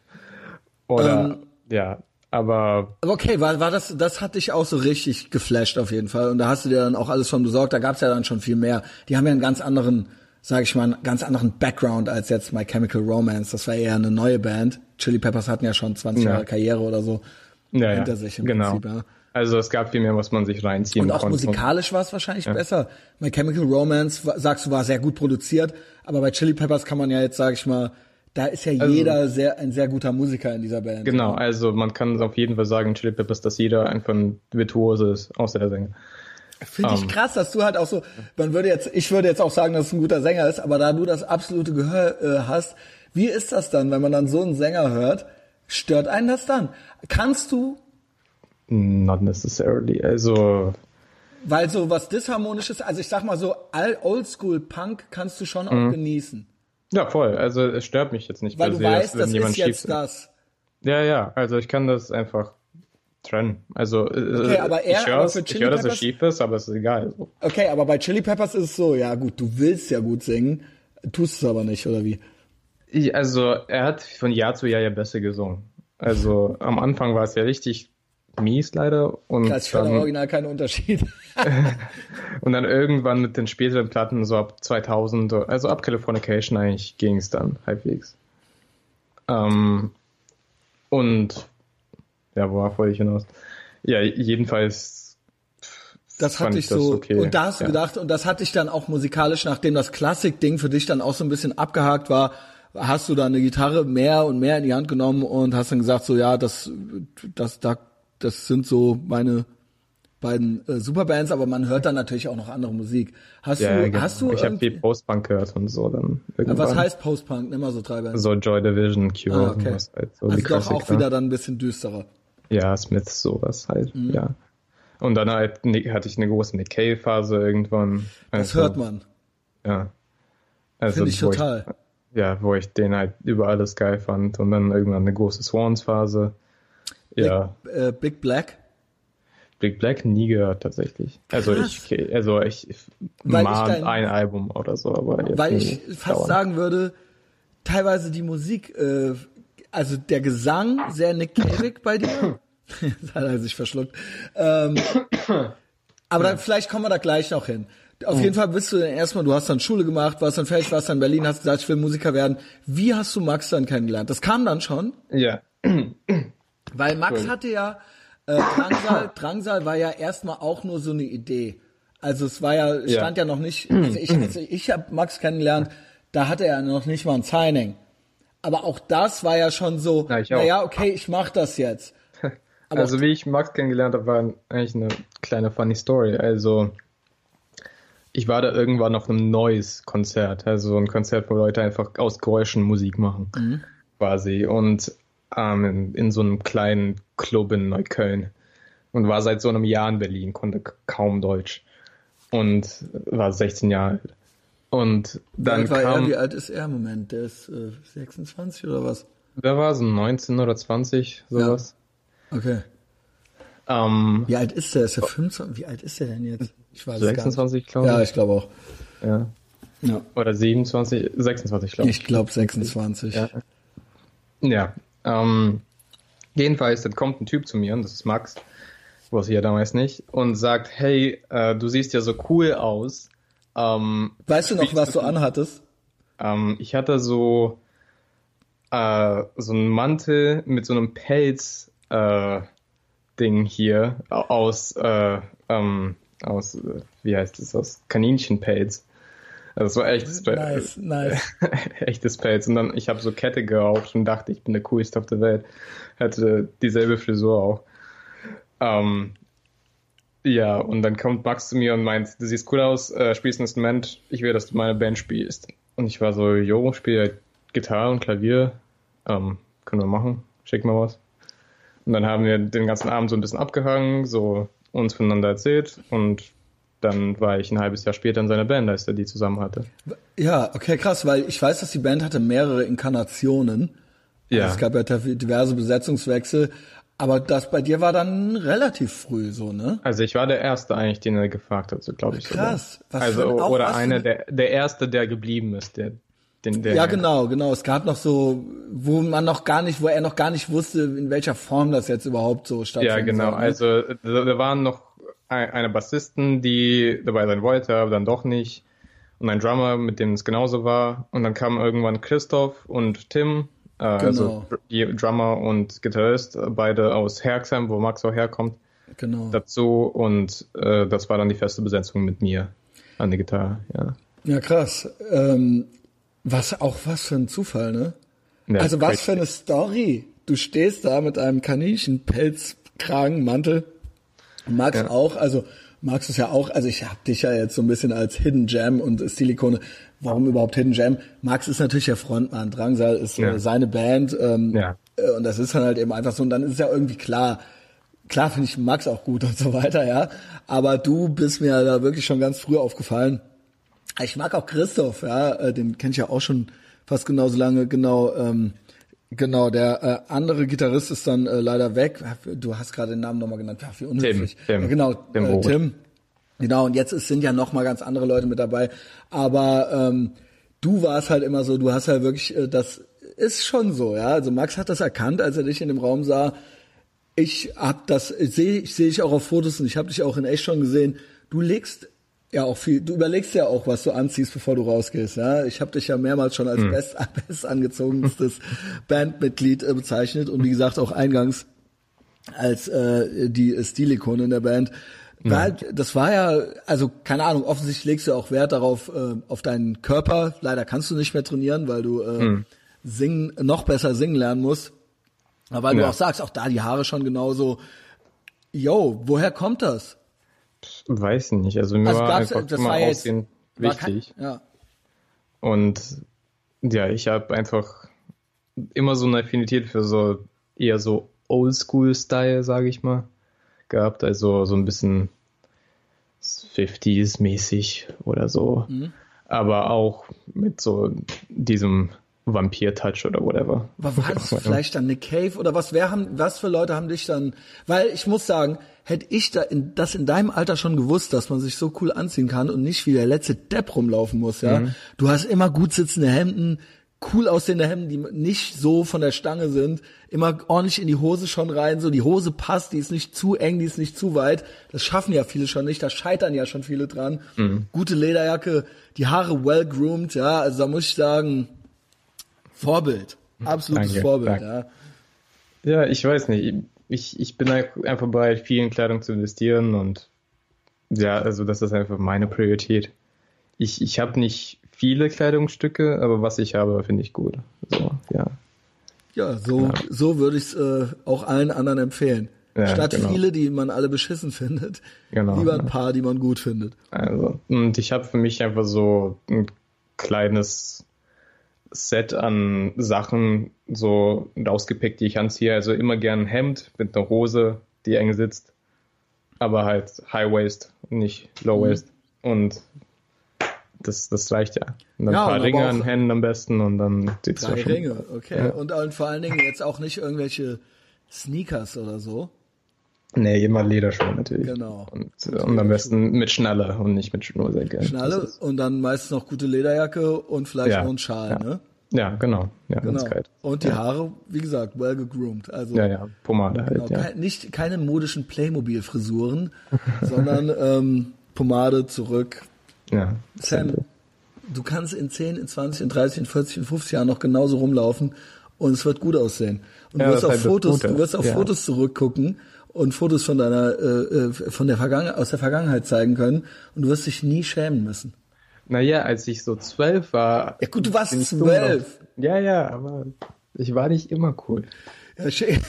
Oder, Ähm, ja, aber Aber Okay, war, war das, das hat dich auch so richtig geflasht auf jeden Fall. Und da hast du dir dann auch alles von besorgt. Da gab's ja dann schon viel mehr. Die haben ja einen ganz anderen, sag ich mal, einen ganz anderen Background als jetzt My Chemical Romance. Das war eher eine neue Band. Chili Peppers hatten ja schon 20 Ja. Jahre Karriere oder so ja, hinter ja, sich im genau. Prinzip. Ja. Also es gab viel mehr, was man sich reinziehen Und auch konnte. musikalisch war es wahrscheinlich besser. My Chemical Romance, sagst du, war sehr gut produziert. Aber bei Chili Peppers kann man ja jetzt, sag ich mal, da ist ja jeder sehr, ein sehr guter Musiker in dieser Band. Also Genau, also man kann auf jeden Fall sagen, Chili Peppers, dass jeder einfach ein Virtuose ist, außer der Sänger. Finde ich Ähm. krass, dass du halt auch so, man würde jetzt, ich würde jetzt auch sagen, dass es ein guter Sänger ist, aber da du das absolute Gehör äh, hast, wie ist das dann, wenn man dann so einen Sänger hört? Stört einen das dann? Kannst du, Not necessarily. Also weil so was disharmonisches, also ich sag mal so, all Oldschool Punk kannst du schon Mhm. auch genießen, ja, voll. Also es stört mich jetzt nicht weil du se, dass weißt, wenn das jemand ist jetzt das. Ja, ja, also ich kann das einfach trennen. Also Okay, äh, aber er- ich höre, aber ich höre dass es schief ist, aber es ist egal. Okay, aber bei Chili Peppers ist es so, ja gut, du willst ja gut singen, tust es aber nicht, oder wie? Ich, also er hat von Jahr zu Jahr ja besser gesungen. Also am Anfang war es ja richtig mies leider und Krass, ich dann, Original keinen Unterschied. [LAUGHS] [LAUGHS] und dann irgendwann mit den späteren Platten so ab 2000, also ab Californication eigentlich ging es dann halbwegs. Ähm, und ja, worauf wollte ich hinaus? Ja, jedenfalls Das hatte ich das so. okay, Und da hast du ja. gedacht, und das hatte ich dann auch musikalisch, nachdem das Klassik-Ding für dich dann auch so ein bisschen abgehakt war, hast du dann eine Gitarre mehr und mehr in die Hand genommen und hast dann gesagt, so ja, das, das, da, das sind so meine beiden äh, Superbands, aber man hört dann natürlich auch noch andere Musik. Hast Ja, du, genau. hast du ich habe viel Post-Punk gehört und so dann irgendwann. was heißt Post-Punk? Nimm mal so drei Bands. So Joy Division, Cure, ah, okay. sowas halt. So also doch auch wieder dann ein bisschen düsterer. Ja, Smiths, sowas halt, Mhm. ja. Und dann halt, Nick- hatte ich eine große Nick Cave-Phase irgendwann. Das Also, hört man. Ja. Also, Finde ich total. ja, wo ich den halt über alles geil fand. Und dann irgendwann eine große Swans-Phase. Ja, Big, äh, Big Black. Big Black nie gehört tatsächlich. Also Krass. ich, also ich ich mal dein- ein Album oder so, aber jetzt Weil ich fast dauernd. sagen würde, teilweise die Musik, äh, also der Gesang sehr Nick Cave bei dir. [COUGHS] Jetzt hat er sich verschluckt. Ähm, aber dann, vielleicht kommen wir da gleich noch hin. Auf jeden Fall bist du dann erstmal, du hast dann Schule gemacht, warst dann fertig, warst dann in Berlin, hast gesagt, ich will Musiker werden. Wie hast du Max dann kennengelernt? Das kam dann schon, Ja, [COUGHS] weil Max Cool. hatte ja, äh, Drangsal, Drangsal war ja erstmal auch nur so eine Idee. Also es war ja, Ja. stand ja noch nicht, also ich, also ich habe Max kennengelernt, da hatte er noch nicht mal ein Signing. Aber auch das war ja schon so, Ja, naja, okay, ich mach das jetzt. [LAUGHS] Aber also wie ich Max kennengelernt habe, war eigentlich eine kleine funny Story. Also ich war da irgendwann auf einem neues Konzert, also ein Konzert, wo Leute einfach aus Geräuschen Musik machen, Mhm. quasi. Und ähm, in, in so einem kleinen Club in Neukölln. Und war seit so einem Jahr in Berlin, konnte kaum Deutsch. Und war 16 Jahre alt. Und dann alt war er, kam, wie alt ist er im Moment? Der ist äh, 26 oder was? wer war so 19 oder 20, sowas. Okay. Ähm, Wie alt ist der? Ist er 25? Wie alt ist er denn jetzt? Ich weiß es 26, gar glaube nicht. Ja, ich. ich glaube auch. Ja. Ja. Oder 27, 26, glaube ich. Ich glaube 26. Ja. Ja. Ähm, jedenfalls, dann kommt ein Typ zu mir, und das ist Max, wusste ich ja damals nicht, und sagt, hey, äh, du siehst ja so cool aus. Ähm, Weißt du noch, was du anhattest? ähm, ich hatte so, äh, so einen Mantel mit so einem Pelz, äh, Ding hier au- aus, äh, ähm, aus, äh, wie heißt es, aus Kaninchenpelz. Also war echtes Pelz. Nice, nice. [LAUGHS] echtes Pelz. Und dann, ich habe so Kette geraucht und dachte, ich bin der coolste auf der Welt. Hatte dieselbe Frisur auch. Ähm, ja, und dann kommt Max zu mir und meint, du siehst cool aus, äh, spielst ein Instrument, ich will, dass du meine Band spielst. Und ich war so, jo, spiele Gitarre und Klavier, ähm, können wir machen, schick mal was. Und dann haben wir den ganzen Abend so ein bisschen abgehangen, so uns voneinander erzählt und dann war ich ein halbes Jahr später in seiner Band, als er die zusammen hatte. Ja, okay, krass, weil ich weiß, dass die Band hatte mehrere Inkarnationen. Ja. Also es gab ja diverse Besetzungswechsel, aber das bei dir war dann relativ früh so, ne? Also ich war der Erste eigentlich, den er gefragt hat, so glaube ich. Krass. Was Also für auch oder einer ein- der der Erste, der geblieben ist, der den der Ja, genau, genau. Es gab noch so, wo man noch gar nicht, wo er noch gar nicht wusste, in welcher Form das jetzt überhaupt so stattfindet. Ja, genau. Also da, waren noch ein- eine Bassisten, die dabei sein wollte, aber dann doch nicht. Und ein Drummer, mit dem es genauso war. Und dann kamen irgendwann Christoph und Tim, äh, also Genau. die Drummer und Gitarrist, äh, beide aus Herxheim, wo Max auch herkommt, Genau. dazu. Und äh, das war dann die feste Besetzung mit mir an der Gitarre. Ja. Ja, krass. Ähm, was auch was für ein Zufall, ne? Ja, also was für eine Story. Du stehst da mit einem Kaninchenpelzkragenmantel. Max Ja. auch, also Max ist ja auch, also ich hab dich ja jetzt so ein bisschen als Hidden Jam und Stilikone. Warum überhaupt Hidden Jam? Max ist natürlich der Frontmann, Drangsal ist Ja. äh, seine Band ähm, Ja. äh, und das ist dann halt eben einfach so und dann ist es ja irgendwie klar, klar finde ich Max auch gut [LAUGHS] und so weiter, ja, aber du bist mir da wirklich schon ganz früh aufgefallen. Ich mag auch Christoph, ja, äh, den kenne ich ja auch schon fast genauso lange, genau, ähm, genau, der äh, andere Gitarrist ist dann äh, leider weg. Du hast gerade den Namen nochmal genannt, ja, wie unhöflich. Tim. Ja, genau, Tim äh. Tim. Genau, und jetzt sind ja noch mal ganz andere Leute mit dabei. Aber ähm, du warst halt immer so, du hast halt wirklich, äh, das ist schon so, ja. Also Max hat das erkannt, als er dich in dem Raum sah. Ich hab das, sehe ich sehe ich auch auf Fotos und ich habe dich auch in echt schon gesehen. Du legst ja auch viel, du überlegst ja auch, was du anziehst, bevor du rausgehst. Ja, ich habe dich ja mehrmals schon als best, [LAUGHS] best angezogenstes Bandmitglied äh, bezeichnet und wie gesagt auch eingangs als äh, die Stilikone in der Band. Weil, das war ja, also keine Ahnung, offensichtlich legst du auch Wert darauf, äh, auf deinen Körper. Leider kannst du nicht mehr trainieren, weil du äh, singen, noch besser singen lernen musst. Aber weil du Ja. auch sagst, auch da die Haare schon genauso, yo, woher kommt das? Weiß nicht. Also mir Also war einfach das immer war jetzt- Aussehen War kein- wichtig. ja. Und ja, ich habe einfach immer so eine Affinität für so eher so Oldschool-Style, sage ich mal, gehabt. Also so ein bisschen 50s-mäßig oder so. Mhm. Aber auch mit so diesem Vampir-Touch oder whatever. Aber war das [LAUGHS] vielleicht dann eine Cave oder was? Wer haben, was für Leute haben dich dann? Weil ich muss sagen, hätte ich da in, das in deinem Alter schon gewusst, dass man sich so cool anziehen kann und nicht wie der letzte Depp rumlaufen muss, ja. Mhm. Du hast immer gut sitzende Hemden, cool aussehende Hemden, die nicht so von der Stange sind, immer ordentlich in die Hose schon rein, so die Hose passt, die ist nicht zu eng, die ist nicht zu weit. Das schaffen ja viele schon nicht, da scheitern ja schon viele dran. Mhm. Gute Lederjacke, die Haare well groomed, ja, also da muss ich sagen, Vorbild, absolutes danke, Vorbild, danke. ja. Ja, ich weiß nicht, ich, ich bin einfach bereit, viel in Kleidung zu investieren und ja, also das ist einfach meine Priorität. Ich, ich habe nicht viele Kleidungsstücke, aber was ich habe, finde ich gut. So, ja. Ja, so, genau. so würde ich es äh, auch allen anderen empfehlen. Ja, Statt genau. viele, die man alle beschissen [LAUGHS] findet, genau, lieber ein paar, die man gut findet. Also, und ich habe für mich einfach so ein kleines Set an Sachen so rausgepickt, die ich anziehe. Also immer gern ein Hemd mit einer Hose, die eng sitzt, aber halt High Waist, nicht Low Waist. Mhm. Und das, das reicht ja. Und dann ja, ein paar Ringe an Händen am besten und dann sieht's ja schon. Ringe, okay. Ja. Und, und vor allen Dingen jetzt auch nicht irgendwelche Sneakers oder so. Nee, immer Lederschuhe natürlich. Genau. Und, und am besten mit Schnalle und nicht mit Schnursenkel. Schnalle und dann meistens noch gute Lederjacke und vielleicht ja, noch ein Schal, ja. ne? Ja, genau. Ja, genau. Und die Haare, wie gesagt, well gegroomed. Also, ja, ja, Pomade halt. Genau, ja. nicht, keine modischen Playmobil-Frisuren, [LAUGHS] sondern ähm, Pomade zurück, ja, Sam, du kannst in 10, in 20, in 30, in 40, in 50 Jahren noch genauso rumlaufen und es wird gut aussehen. Und ja, du wirst auf Fotos, du wirst auf ja. Fotos zurückgucken und Fotos von deiner, äh, äh, von der Vergangenheit, aus der Vergangenheit zeigen können und du wirst dich nie schämen müssen. Naja, als ich so zwölf war. Ja gut, du warst zwölf. Ja, ja, aber ich war nicht immer cool. Ja, schön.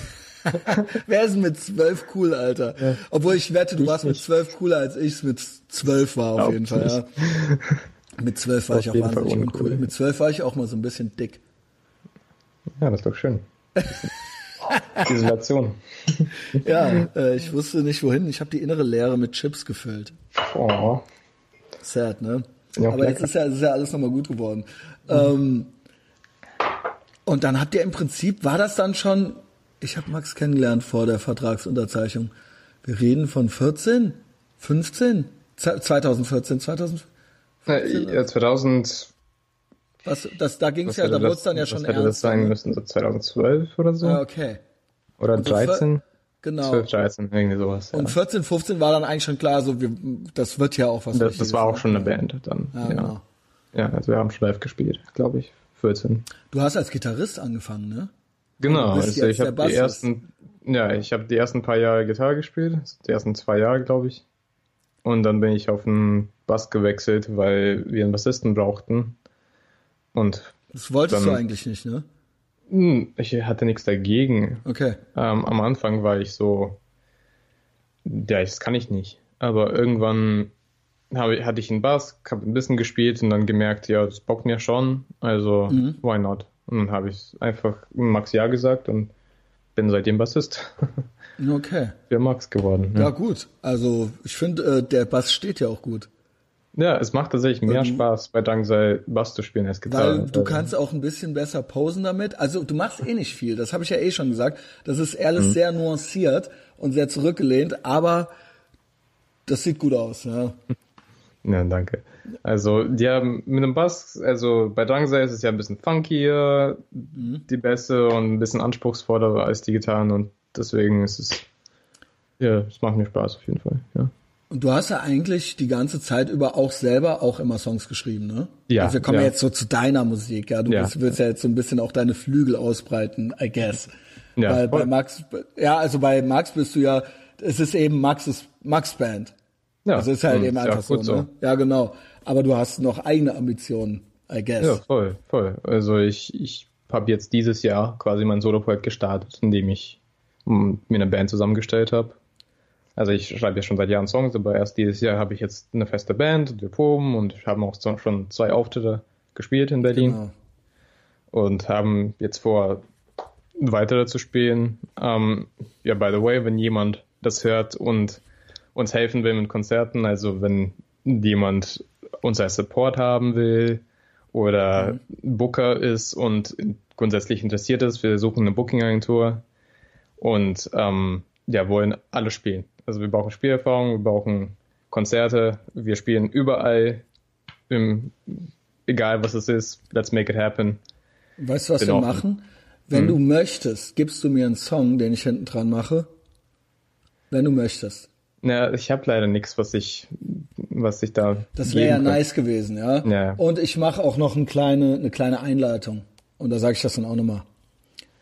[LAUGHS] Wer ist mit zwölf cool, Alter? Ja. Obwohl ich wette, du ich warst mit zwölf cooler, als ich es mit zwölf war, auf jeden Fall. Ja. Mit zwölf war auf ich auch wahnsinnig uncool. Mit zwölf war ich auch mal so ein bisschen dick. Ja, das ist doch schön. [LAUGHS] Isolation. ja, äh, ich wusste nicht wohin. Ich habe die innere Leere mit Chips gefüllt. Oh. Sad, ne? Ja, Aber jetzt ist ja, ist ja alles nochmal gut geworden. Mhm. Ähm, und dann habt ihr im Prinzip, war das dann schon ich habe Max kennengelernt vor der Vertragsunterzeichnung. Wir reden von 14, 15, 2014, 2015. Ja, 2000. Was, das, da ging es ja, da wurde es dann ja schon hätte das sein müssen, so 2012 oder so? Ja, okay. Oder so 13? Genau. 12, 13, irgendwie sowas. Und ja. 14, 15 war dann eigentlich schon klar, so wir, das wird ja auch was. Das, das war auch schon eine Band dann. Ja, ja. Genau. ja, also wir haben schon live gespielt, glaube ich. 14. Du hast als Gitarrist angefangen, ne? Genau, also ich habe die ersten, ja, ich habe die ersten paar Jahre Gitarre gespielt, die ersten zwei Jahre, glaube ich. Und dann bin ich auf den Bass gewechselt, weil wir einen Bassisten brauchten. Und das wolltest dann, du eigentlich nicht, ne? Hm, ich hatte nichts dagegen. Okay. Ähm, am Anfang war ich so, ja, das kann ich nicht. Aber irgendwann habe, hatte ich einen Bass, habe ein bisschen gespielt und dann gemerkt, ja, das bockt mir schon. Also, mhm. why not? Und dann habe ich einfach Max Ja gesagt und bin seitdem Bassist. [LAUGHS] Okay. Für Max geworden. Ja, ja gut. Also ich finde, äh, der Bass steht ja auch gut. Ja, es macht tatsächlich mehr ähm, Spaß, bei Dangsei Bass zu spielen als Gitarre. Weil du also. kannst auch ein bisschen besser posen damit. Also du machst eh nicht viel, das habe ich ja eh schon gesagt. Das ist alles mhm. sehr nuanciert und sehr zurückgelehnt, aber das sieht gut aus, ja. Ja, danke. Also, die haben mit dem Bass, also bei Drangsei ist es ja ein bisschen funkier, mhm. die Bässe und ein bisschen anspruchsvoller als die Gitarren und deswegen ist es, ja, es macht mir Spaß auf jeden Fall, ja. Und du hast ja eigentlich die ganze Zeit über auch selber auch immer Songs geschrieben, ne? Ja. Also wir kommen ja. jetzt so zu deiner Musik, ja. Du ja. Willst, willst ja jetzt so ein bisschen auch deine Flügel ausbreiten, I guess. Ja. Weil bei Max, ja, also bei Max bist du ja, es ist eben Max's, Max Band. Ja. Also ist halt eben einfach so, so, ne? Ja, genau aber du hast noch eigene Ambitionen, I guess. Ja, voll, voll. Also ich, ich habe jetzt dieses Jahr quasi mein Solo-Projekt gestartet, indem ich mm, mir eine Band zusammengestellt habe. Also ich schreibe ja schon seit Jahren Songs, aber erst dieses Jahr habe ich jetzt eine feste Band und wir proben und haben auch schon zwei Auftritte gespielt in Berlin. Genau. Und haben jetzt vor, weitere zu spielen. Ähm, ja, by the way, wenn jemand das hört und uns helfen will mit Konzerten, also wenn jemand uns als Support haben will oder mhm. Booker ist und grundsätzlich interessiert ist. Wir suchen eine Booking-Agentur und ähm, ja, wollen alle spielen. Also wir brauchen Spielerfahrung, wir brauchen Konzerte, wir spielen überall, im, egal was es ist, let's make it happen. Weißt du, was wir machen? Wenn hm. du möchtest, gibst du mir einen Song, den ich hinten dran mache. Wenn du möchtest. Ja, ich habe leider nichts, was ich, was ich da. Das wäre ja nice gewesen, ja. ja. Und ich mache auch noch eine kleine, eine kleine Einleitung. Und da sage ich das dann auch nochmal.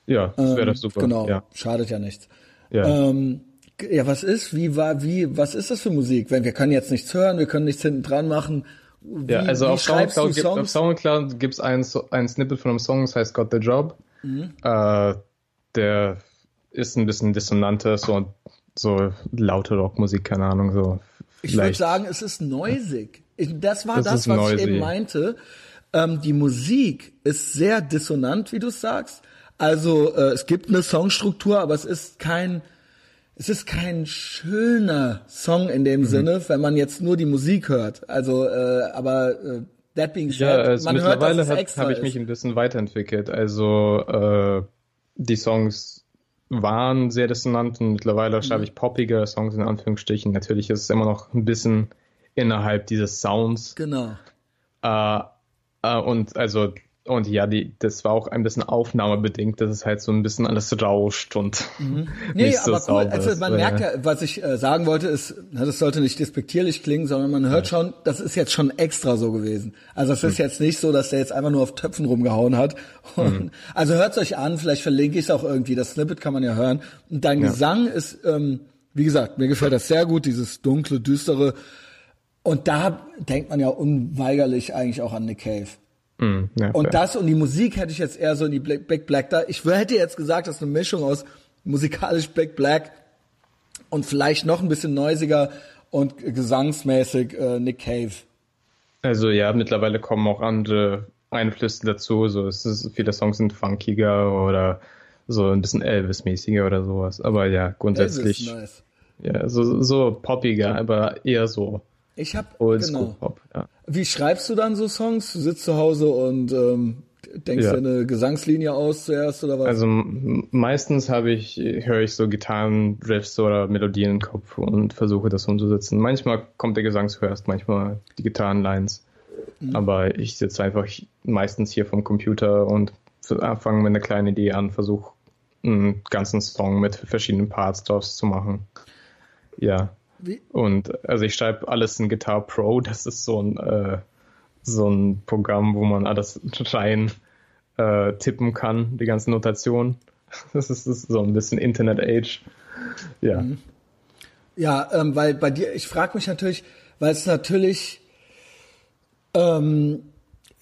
Ja, das wäre ähm, das super. Genau, ja. schadet ja nichts. Ja. Ähm, ja, was ist, wie war, wie, was ist das für Musik? Wenn wir können jetzt nichts hören, wir können nichts hinten dran machen. Wie, ja, also auf Soundcloud, gibt, auf Soundcloud gibt's ein, ein Snippet von einem Song, das heißt Got the Job. Mhm. Äh, der ist ein bisschen dissonanter, so, so laute Rockmusik, keine Ahnung, so. Ich würde sagen, es ist neusig. Ich, das war das, das was noisy. ich eben meinte. Ähm, die Musik ist sehr dissonant, wie du sagst. Also äh, es gibt eine Songstruktur, aber es ist kein es ist kein schöner Song in dem mhm. Sinne, wenn man jetzt nur die Musik hört. Also, äh, aber äh, that being said, ja, also man mittlerweile hört, dass es habe ich mich ein bisschen weiterentwickelt. Also äh, die Songs waren sehr dissonant und mittlerweile mhm. schreibe ich poppige Songs in Anführungsstrichen. Natürlich ist es immer noch ein bisschen innerhalb dieses Sounds. Genau. Äh, äh, und also und ja, die, das war auch ein bisschen aufnahmebedingt, dass es halt so ein bisschen alles rauscht und mhm. [LAUGHS] nee, so aber cool. Also man merkt ja, was ich äh, sagen wollte, ist, na, das sollte nicht despektierlich klingen, sondern man hört ja. schon, das ist jetzt schon extra so gewesen. Also es ist mhm. jetzt nicht so, dass der jetzt einfach nur auf Töpfen rumgehauen hat. [LAUGHS] Und, mhm. Also hört's euch an, vielleicht verlinke ich es auch irgendwie. Das Snippet kann man ja hören. Und dein ja. Gesang ist, ähm, wie gesagt, mir gefällt das sehr gut, dieses dunkle, düstere. Und da denkt man ja unweigerlich eigentlich auch an Nick Cave. Mm, ja, und das und die Musik hätte ich jetzt eher so in die Big Black da. Ich hätte jetzt gesagt, das ist eine Mischung aus musikalisch Big Black und vielleicht noch ein bisschen neusiger und gesangsmäßig äh, Nick Cave. Also ja, mittlerweile kommen auch andere Einflüsse dazu. So es ist, viele Songs sind funkiger oder so ein bisschen Elvis-mäßiger oder sowas. Aber ja, grundsätzlich. Elvis, nice. Ja, so, so poppiger, aber eher so ich habe genau. Pop, ja. Wie schreibst du dann so Songs? Du sitzt zu Hause und ähm, denkst ja. eine Gesangslinie aus zuerst oder was? Also meistens habe ich höre ich so Gitarrenriffs oder Melodien im Kopf und versuche das umzusetzen. Manchmal kommt der Gesang zuerst, manchmal die Gitarrenlines. Mhm. Aber ich sitze einfach meistens hier vom Computer und fange mit einer kleinen Idee an, versuche einen ganzen Song mit verschiedenen Parts draus zu machen. Ja. Wie? Und also ich schreibe alles in Guitar Pro, das ist so ein, äh, so ein Programm, wo man alles rein äh, tippen kann, die ganze Notation. [LAUGHS] Das ist, das ist so ein bisschen Internet Age. Ja. Mhm. Ja, ähm, weil bei dir, ich frage mich natürlich, weil es natürlich ähm,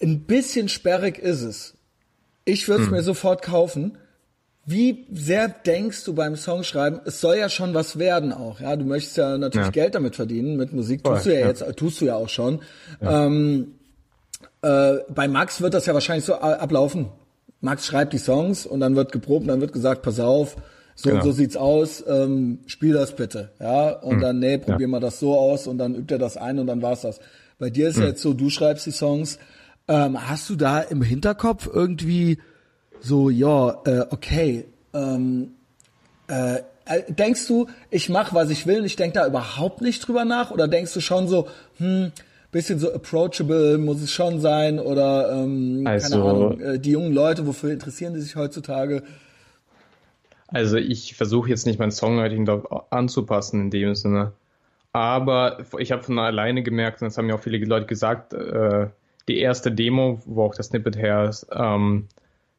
ein bisschen sperrig ist es. Ich würde es hm. mir sofort kaufen, wie sehr denkst du beim Songschreiben, es soll ja schon was werden auch, ja? Du möchtest ja natürlich ja. Geld damit verdienen, mit Musik tust Voll, du ja, ja, jetzt, tust du ja auch schon. Ja. Ähm, äh, bei Max wird das ja wahrscheinlich so ablaufen. Max schreibt die Songs und dann wird geprobt und dann wird gesagt, pass auf, so genau. und so sieht's aus, ähm, spiel das bitte, ja? Und hm. dann, nee, probier mal das so aus und dann übt er das ein und dann war's das. Bei dir ist hm. ja jetzt so, du schreibst die Songs. Ähm, hast du da im Hinterkopf irgendwie so, ja, äh, okay, ähm, äh, äh, denkst du, ich mache, was ich will, und ich denke da überhaupt nicht drüber nach? Oder denkst du schon so, hm, bisschen so approachable muss es schon sein? Oder, ähm, also, keine Ahnung, äh, die jungen Leute, wofür interessieren die sich heutzutage? Also ich versuche jetzt nicht mein Songwriting dort anzupassen in dem Sinne. Aber ich habe von alleine gemerkt, und das haben ja auch viele Leute gesagt, äh, die erste Demo, wo auch das Snippet her ist, ähm,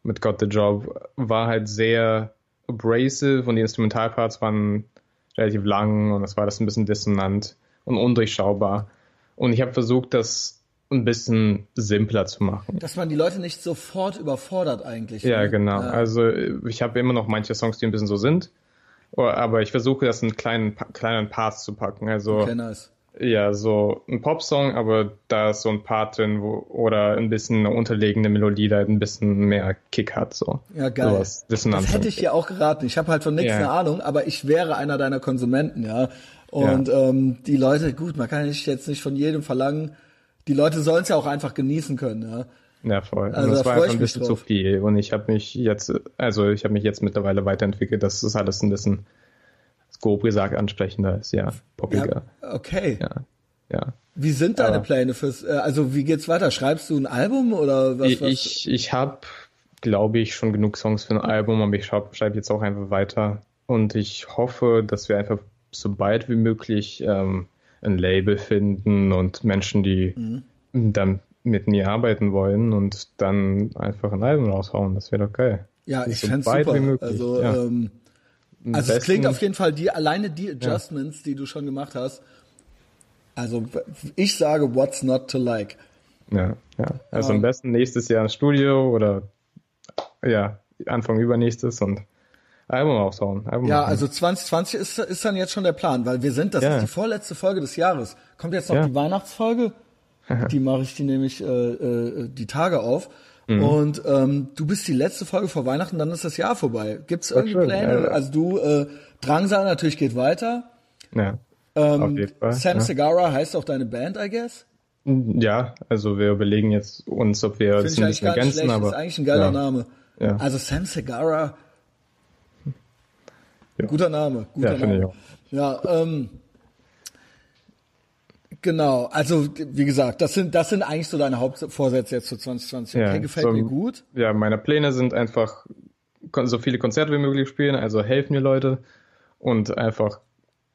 mit Got the Job war halt sehr abrasive und die Instrumentalparts waren relativ lang und das war das ein bisschen dissonant und undurchschaubar. Und ich habe versucht, das ein bisschen simpler zu machen. Dass man die Leute nicht sofort überfordert eigentlich. Ja, ne? genau. Ja. Also ich habe immer noch manche Songs, die ein bisschen so sind, aber ich versuche das in kleinen, kleinen Parts zu packen. Also okay, nice. Ja, so ein Popsong, aber da ist so ein Part drin, wo, oder ein bisschen eine unterlegene Melodie, da ein bisschen mehr Kick hat, so. Ja, geil. Sowas, das hätte ich dir auch geraten. Ich habe halt von nichts ja. eine Ahnung, aber ich wäre einer deiner Konsumenten, ja. Und ja. Ähm, die Leute, gut, man kann jetzt nicht von jedem verlangen, die Leute sollen es ja auch einfach genießen können, ja. Ja, voll. Also und das da war einfach ein bisschen zu viel. Und ich habe mich jetzt, also ich habe mich jetzt mittlerweile weiterentwickelt, dass das alles ein bisschen, grob gesagt, ansprechender ist, ja, poppiger. Ja, okay. Ja, ja. Wie sind deine Ja. Pläne fürs, äh, also wie geht's weiter? Schreibst du ein Album oder was? Ich, was? ich, ich habe, glaube ich, schon genug Songs für ein Album, aber ich schreibe schreib jetzt auch einfach weiter. Und ich hoffe, dass wir einfach so bald wie möglich ähm, ein Label finden und Menschen, die Mhm. dann mit mir arbeiten wollen und dann einfach ein Album raushauen. Das wäre doch geil. ja, ich so fänd's weit super. wie möglich, Also, ja. ähm, also es klingt auf jeden Fall die, alleine die Adjustments, die du schon gemacht hast. Also ich sage, what's not to like? Ja, ja. Also Ähm. am besten nächstes Jahr ins Studio oder ja, Anfang übernächstes und Album raushauen. Album Ja, machen. also 2020 ist, ist dann jetzt schon der Plan, weil wir sind, das Ja. ist die vorletzte Folge des Jahres. Kommt jetzt noch Ja. die Weihnachtsfolge, [LAUGHS] die mache ich die nämlich äh, äh, die Tage auf. Mhm. Und ähm, du bist die letzte Folge vor Weihnachten, dann ist das Jahr vorbei. Gibt's irgendwie schön, Pläne? ja. Also du, äh, Drangsal natürlich geht weiter. ja. Ähm, Auf jeden Fall, Sam ja. Segara heißt auch deine Band, I guess. Ja, also wir überlegen jetzt uns, ob wir das ich ein bisschen ergänzen, schlecht. aber ist eigentlich ein geiler ja. Name. Ja. Also Sam Segara, Ja. guter Name. Guter Ja, finde ich auch. Ja, ähm, genau. Also wie gesagt, das sind das sind eigentlich so deine Hauptvorsätze jetzt für 2020. Okay, Ja, gefällt so- mir gut. Ja, meine Pläne sind einfach so viele Konzerte wie möglich spielen, also helfen mir Leute und einfach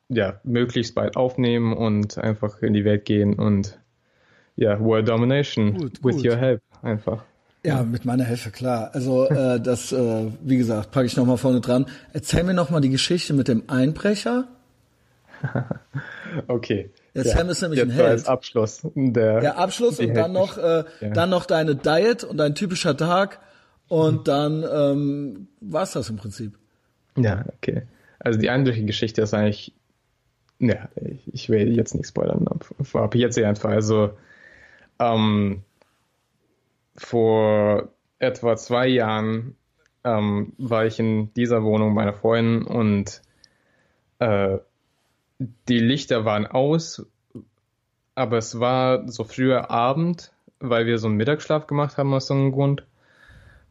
ja, möglichst bald aufnehmen und einfach in die Welt gehen und ja, World Domination Gut, with gut. your help einfach. Ja, mit meiner Hilfe, klar. Also äh, [LAUGHS] das, äh, wie gesagt, packe ich nochmal vorne dran. Erzähl mir nochmal die Geschichte mit dem Einbrecher. [LAUGHS] Okay. Der Sam ist nämlich jetzt ein Held. Abschluss der Der Abschluss und dann noch, äh, Ja. dann noch deine Diet und dein typischer Tag und dann ähm, war's das im Prinzip. Ja, okay. Also die eigentliche Geschichte ist eigentlich, ja, ich, ich will jetzt nicht spoilern, ab- jetzt einfach. Also ähm, vor etwa zwei Jahren ähm, war ich in dieser Wohnung meiner Freundin und äh, die Lichter waren aus, aber es war so früher Abend, weil wir so einen Mittagsschlaf gemacht haben aus so einem Grund.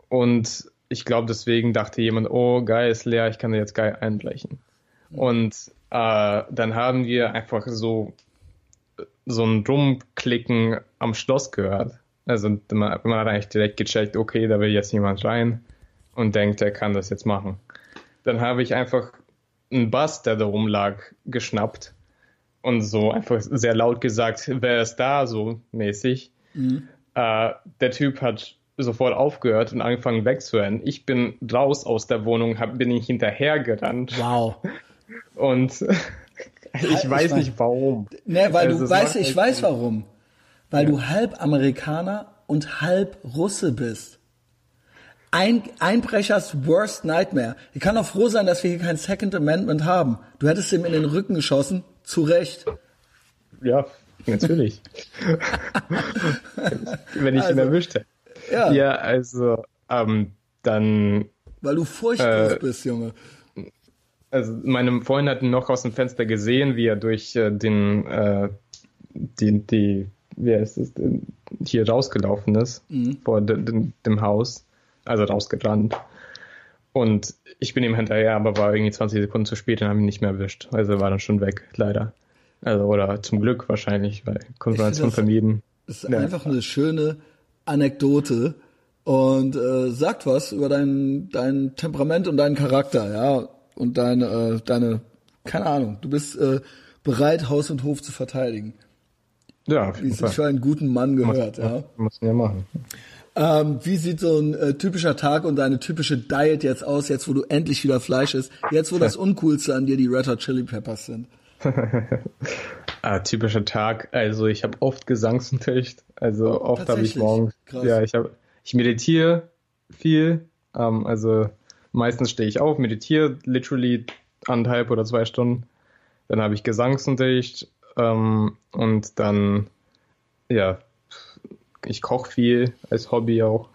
Und ich glaube, deswegen dachte jemand, oh, geil, ist leer, ich kann da jetzt geil einbrechen. Und äh, dann haben wir einfach so, so ein Rumklicken am Schloss gehört. Also man, man hat eigentlich direkt gecheckt, okay, da will jetzt jemand rein und denkt, er kann das jetzt machen. Dann habe ich einfach einen Bass, der da rumlag, geschnappt und so einfach sehr laut gesagt, wer ist da, so mäßig. Äh, der Typ hat sofort aufgehört und angefangen wegzurennen. Ich bin raus aus der Wohnung, hab, bin ich hinterhergerannt Wow. [LAUGHS] und [LAUGHS] ich weiß mein- nicht warum. Ne, weil Also du weißt, ich weiß warum. Weil du halb Amerikaner und halb Russe bist. Ein, Einbrechers worst nightmare. Ich kann doch froh sein, dass wir hier kein Second Amendment haben. Du hättest ihm in den Rücken geschossen. Zu Recht. Ja, natürlich. [LAUGHS] Wenn ich ihn Also, erwischt hätte. Ja, Ja, also ähm, dann weil du furchtlos Äh, bist, Junge. also meine Freundin hat ihn noch aus dem Fenster gesehen, wie er durch äh, den, äh, die, die, wie heißt es, den- hier rausgelaufen ist, vor de, de, dem Haus, also rausgerannt. Und ich bin ihm hinterher, aber war irgendwie 20 Sekunden zu spät und habe ihn nicht mehr erwischt. Also war dann schon weg, leider. Also, oder zum Glück wahrscheinlich, weil Konfrontation vermieden. Das ist Ja. einfach eine schöne Anekdote und äh, sagt was über dein, dein Temperament und deinen Charakter, ja. Und deine, äh, deine, keine Ahnung, du bist äh, bereit, Haus und Hof zu verteidigen. Ja, auf Wie jeden es sich für einen guten Mann gehört, ja. Muss man ja machen. Ähm, wie sieht so ein äh, typischer Tag und deine typische Diet jetzt aus, jetzt wo du endlich wieder Fleisch isst, jetzt wo das [LAUGHS] Uncoolste an dir die Red Hot Chili Peppers sind? [LAUGHS] Ah, typischer Tag. Also ich habe oft Gesangsunterricht. Also oft habe ich morgens. Krass. Ja, ich habe, ich meditiere viel. Ähm, also meistens stehe ich auf, meditiere literally anderthalb oder zwei Stunden. Dann habe ich Gesangsunterricht ähm, und dann ja, ich koche viel als Hobby auch.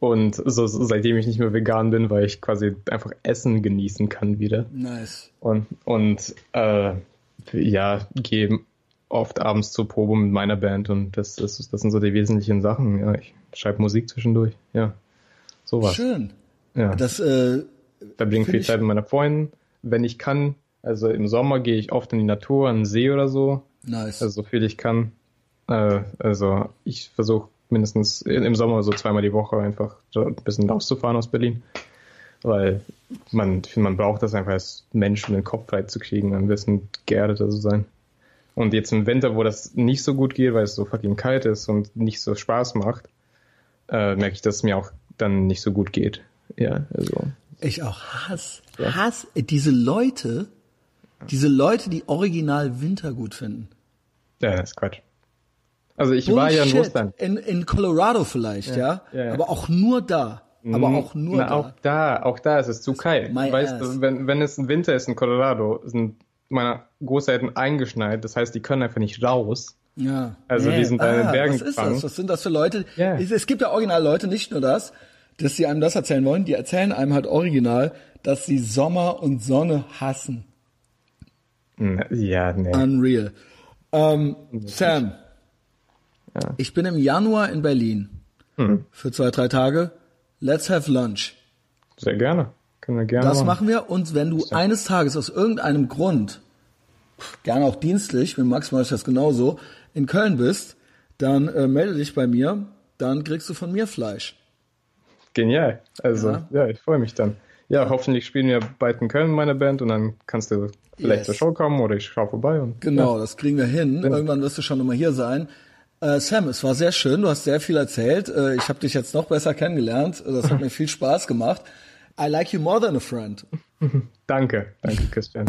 Und so, seitdem ich nicht mehr vegan bin, weil ich quasi einfach Essen genießen kann wieder. Nice. Und, und äh, ja, gehe oft abends zur Probe mit meiner Band und das, das, das sind so die wesentlichen Sachen. Ja, ich schreibe Musik zwischendurch. Ja, sowas. Schön. Ja. Das, äh, Verbringe viel ich- Zeit mit meiner Freundin. Wenn ich kann, also im Sommer gehe ich oft in die Natur, an den See oder so. nice. Also so viel ich kann. Äh, also ich versuche mindestens in- im Sommer so zweimal die Woche einfach ein bisschen rauszufahren aus Berlin. Weil man, ich finde, man braucht das einfach als Mensch, um den Kopf frei zu kriegen, ein bisschen geerdeter zu sein. Und jetzt im Winter, wo das nicht so gut geht, weil es so fucking kalt ist und nicht so Spaß macht, äh, merke ich, dass es mir auch dann nicht so gut geht. Ja, also. Ich auch Hass. Ja. Hass. Äh, Diese Leute, diese Leute, die original Winter gut finden. Ja, das ist Quatsch. Also ich war ja in Bullshit. Russland. In, in Colorado vielleicht, ja. ja, ja. Aber auch nur da. Aber auch nur Na, da. Auch da, auch da ist es zu kalt. My weißt du, wenn, wenn es ein Winter ist in Colorado, sind meine Großeltern eingeschneit, das heißt, die können einfach nicht raus. Ja. Also die sind da in den Bergen Was ist gefangen. das? Was sind das für Leute? Ja. Es, es gibt ja original Leute, nicht nur das, dass sie einem das erzählen wollen, die erzählen einem halt original, dass sie Sommer und Sonne hassen. Na, Ja, nee. Unreal. Ähm, Sam, ich bin im Januar in Berlin Hm. für zwei, drei Tage. Let's have lunch. Sehr gerne. Können wir gerne Das machen. machen wir. Und wenn du eines Tages aus irgendeinem Grund, gerne auch dienstlich, mit Max mache ich das genauso, in Köln bist, dann äh, melde dich bei mir, dann kriegst du von mir Fleisch. Genial. Also, Ja. ja, ich freue mich dann. Ja, hoffentlich spielen wir bald in Köln meine Band und dann kannst du vielleicht Yes. zur Show kommen oder ich schaue vorbei und Genau, das kriegen wir hin. Irgendwann wirst du schon immer hier sein. Äh, Sam, es war sehr schön. Du hast sehr viel erzählt. Äh, ich habe dich jetzt noch besser kennengelernt. Das hat mir viel Spaß gemacht. I like you more than a friend. [LAUGHS] danke, danke Christian.